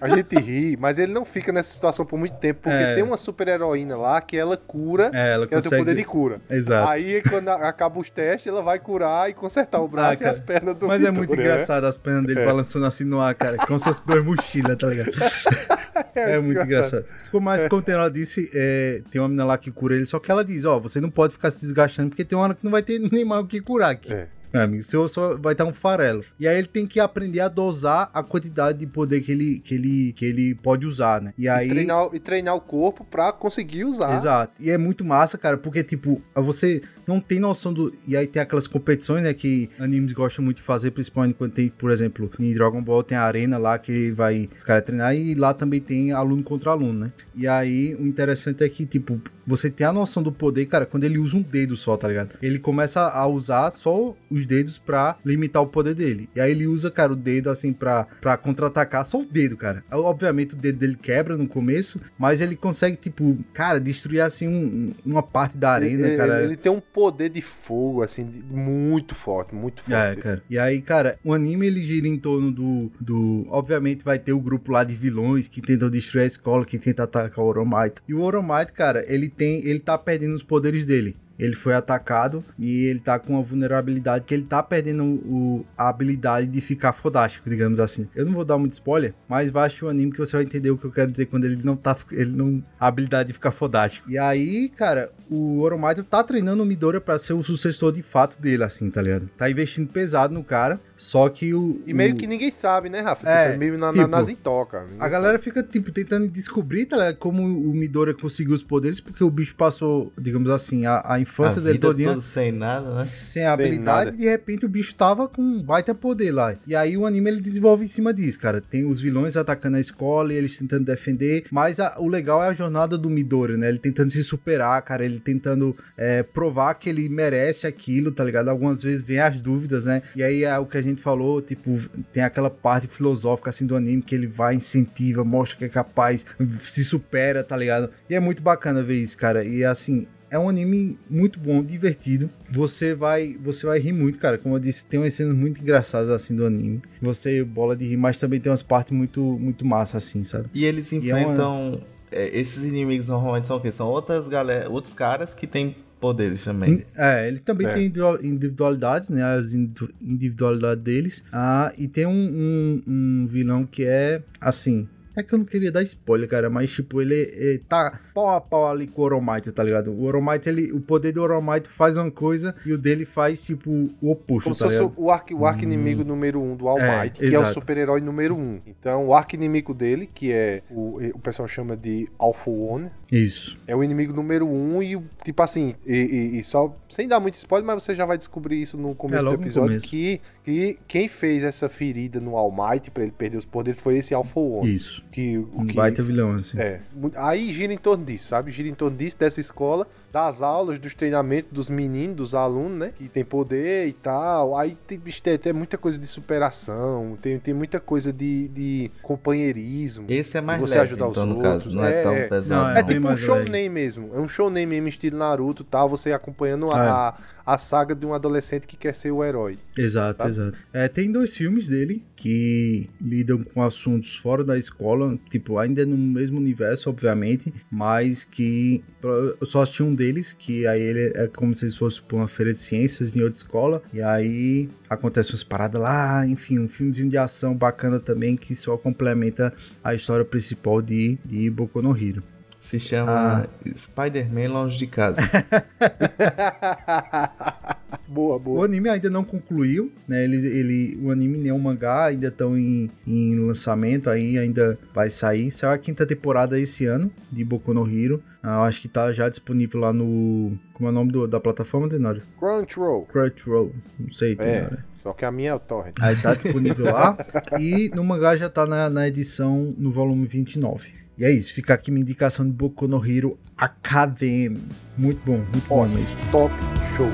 a gente ri, mas ele não fica nessa situação por muito tempo, porque É. tem uma super heroína lá que ela cura, É, ela que ela tem o consegue- poder de cura. Exato. Aí quando a- acaba os testes, ela vai curar e consertar o braço Ah, e as pernas do Mas é Vitor, muito né? engraçado as pernas dele É. balançando assim no ar, cara. Como se fosse duas mochilas, tá ligado? (laughs) É, muito engraçado. Como- Mas como tem ela disse, é, tem uma menina lá que cura ele, só que ela diz, ó, você não pode ficar se desgastando, porque tem uma hora que não vai ter nem mais o que curar aqui. É. Meu amigo, seu só vai estar um farelo. E aí ele tem que aprender a dosar a quantidade de poder que ele, que ele, que ele pode usar, né? E aí... E, treinar, e treinar o corpo pra conseguir usar. Exato. E é muito massa, cara, porque, tipo, você não tem noção do. E aí tem aquelas competições, né, que animes gostam muito de fazer, principalmente quando tem, por exemplo, em Dragon Ball tem a arena lá que vai os caras treinar e lá também tem aluno contra aluno, né? E aí o interessante é que, tipo, você tem a noção do poder, cara, quando ele usa um dedo só, tá ligado? Ele começa a usar só os dedos pra limitar o poder dele. E aí ele usa, cara, o dedo assim pra, pra contra-atacar, só o dedo, cara. Obviamente o dedo dele quebra no começo, mas ele consegue, tipo, cara, destruir assim um- uma parte da arena, ele, cara. ele tem um poder de fogo, assim, de- muito forte, muito forte. É, cara. E aí, cara, o anime ele gira em torno do, do. Obviamente vai ter o grupo lá de vilões que tentam destruir a escola, que tenta atacar o Oromaito. E o Oromaito, cara, ele tem. Ele tá perdendo os poderes dele. Ele foi atacado e ele tá com uma vulnerabilidade que ele tá perdendo o, a habilidade de ficar fodástico, digamos assim. Eu não vou dar muito spoiler, mas assistir o anime que você vai entender o que eu quero dizer quando ele não tá. Ele não. A habilidade de ficar fodástico. E aí, cara, o Oromaito tá treinando o Midoriya pra ser o sucessor de fato dele, assim, tá ligado? Tá investindo pesado no cara, só que o. E meio o- que ninguém sabe, né, Rafa? É, Tipo, é meio na, tipo, na, nas intoca. a galera fica, tipo, tentando descobrir, tá ligado? Como o Midoriya conseguiu os poderes, porque o bicho passou, digamos assim, a, a infância A dele todinha sem nada, né? sem habilidade, nada. e de repente o bicho tava com um baita poder lá. E aí o anime ele desenvolve em cima disso, cara. Tem os vilões atacando a escola e eles tentando defender, mas a- o legal é a jornada do Midori, né? Ele tentando se superar, cara, ele tentando é, provar que ele merece aquilo, tá ligado? Algumas vezes vem as dúvidas, né? E aí é o que a gente falou, tipo, tem aquela parte filosófica assim do anime que ele vai, incentiva, mostra que é capaz, se supera, tá ligado? E é muito bacana ver isso, cara. E assim, é um anime muito bom, divertido. Você vai, você vai rir muito, cara. Como eu disse, tem umas cenas muito engraçadas assim do anime. Você bola de rir, mas também tem umas partes muito, muito massa assim, sabe? E eles E é uma- enfrentam. é, esses inimigos normalmente são o quê? São outras galera, outros caras que têm poderes também. In- É, ele também É. tem individu- individualidades, né? As individu- individualidades deles. Ah, e tem um, um- um vilão que é assim. É que eu não queria dar spoiler, cara, mas tipo, ele, ele tá pau a pau ali com o Oromaito, tá ligado? O Oromaito, ele, o poder do Oromaito faz uma coisa e o dele faz, tipo, o oposto, Como se tá ligado? o arco, o arco inimigo número um do All É, Might, que é o exato. super-herói número um. Então, o arco inimigo dele, que é o, o pessoal chama de Alpha One, Isso. é o inimigo número um e, tipo assim, e, e- e só, sem dar muito spoiler, mas você já vai descobrir isso no começo É, do episódio, começo. que, que quem fez essa ferida no All Might pra ele perder os poderes foi esse Alpha One. Isso. Que, o Um que baita vilão, assim. é. Aí gira em torno disso, sabe? Gira em torno disso, dessa escola, das aulas, dos treinamentos dos meninos, dos alunos, né? Que tem poder e tal. Aí tem, tem muita coisa de superação, tem, tem muita coisa de, de companheirismo. Esse é mais você leve, ajudar então, os no outros. caso, não é tão pesado, Não, É, é tipo um show leve. nem mesmo. É um show nem mesmo, estilo Naruto e tal. Você acompanhando a, a saga de um adolescente que quer ser o herói. Exato, Sabe? exato. É, tem dois filmes dele que lidam com assuntos fora da escola, tipo, ainda no mesmo universo, obviamente, mas que eu só assisti um deles, que aí ele é como se fosse uma feira de ciências em outra escola, e aí acontece umas paradas lá, enfim, um filmezinho de ação bacana também que só complementa a história principal de, de Boku no Hero. Se chama Ah. Spider-Man Longe de Casa. (laughs) boa, O boa. anime ainda não concluiu, né? Ele, ele, o anime nem o mangá ainda estão em, em lançamento, aí ainda vai sair. Saiu a quinta temporada esse ano de Boku no Hero. Ah, eu acho que tá já disponível lá no. Como é o nome do- da plataforma, Tenório? Crunchyroll. Crunchyroll. Não sei, Tenório. Só que a minha é o Torrent. Aí tá disponível lá. (laughs) E no mangá já tá na, na edição no volume 29. E é isso, fica aqui minha indicação de Boku no Hero Academy. Muito bom, muito bom mesmo. Top, show.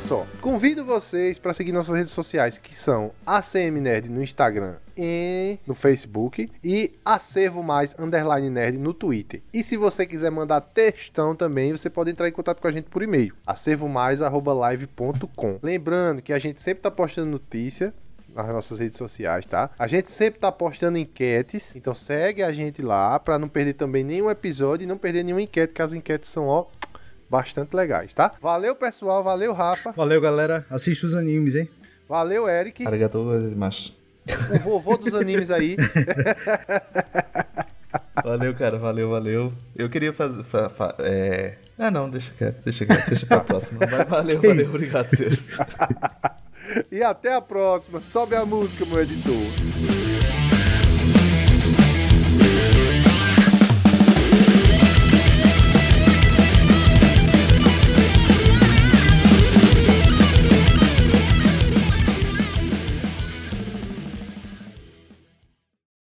É só. Convido vocês para seguir nossas redes sociais, que são ACM Nerd no Instagram e no Facebook e Acervo Mais Underline Nerd no Twitter. E se você quiser mandar textão também, você pode entrar em contato com a gente por e-mail, acervomais@live.com. Lembrando que a gente sempre tá postando notícia nas nossas redes sociais, tá? A gente sempre tá postando enquetes, então segue a gente lá para não perder também nenhum episódio e não perder nenhuma enquete, que as enquetes são, ó, bastante legais, tá? Valeu, pessoal, valeu, Rafa, Valeu, galera. Assista os animes, hein? valeu, Eric, Arigatou gozaimasu. o vovô dos animes aí. (laughs) Valeu, cara, valeu, valeu. Eu queria fazer. fa- fa- é... Ah, não, deixa quieto, deixa quieto, deixa pra próxima. (laughs) Mas valeu, valeu, obrigado, senhores. (laughs) e até a próxima. Sobe a música, meu editor.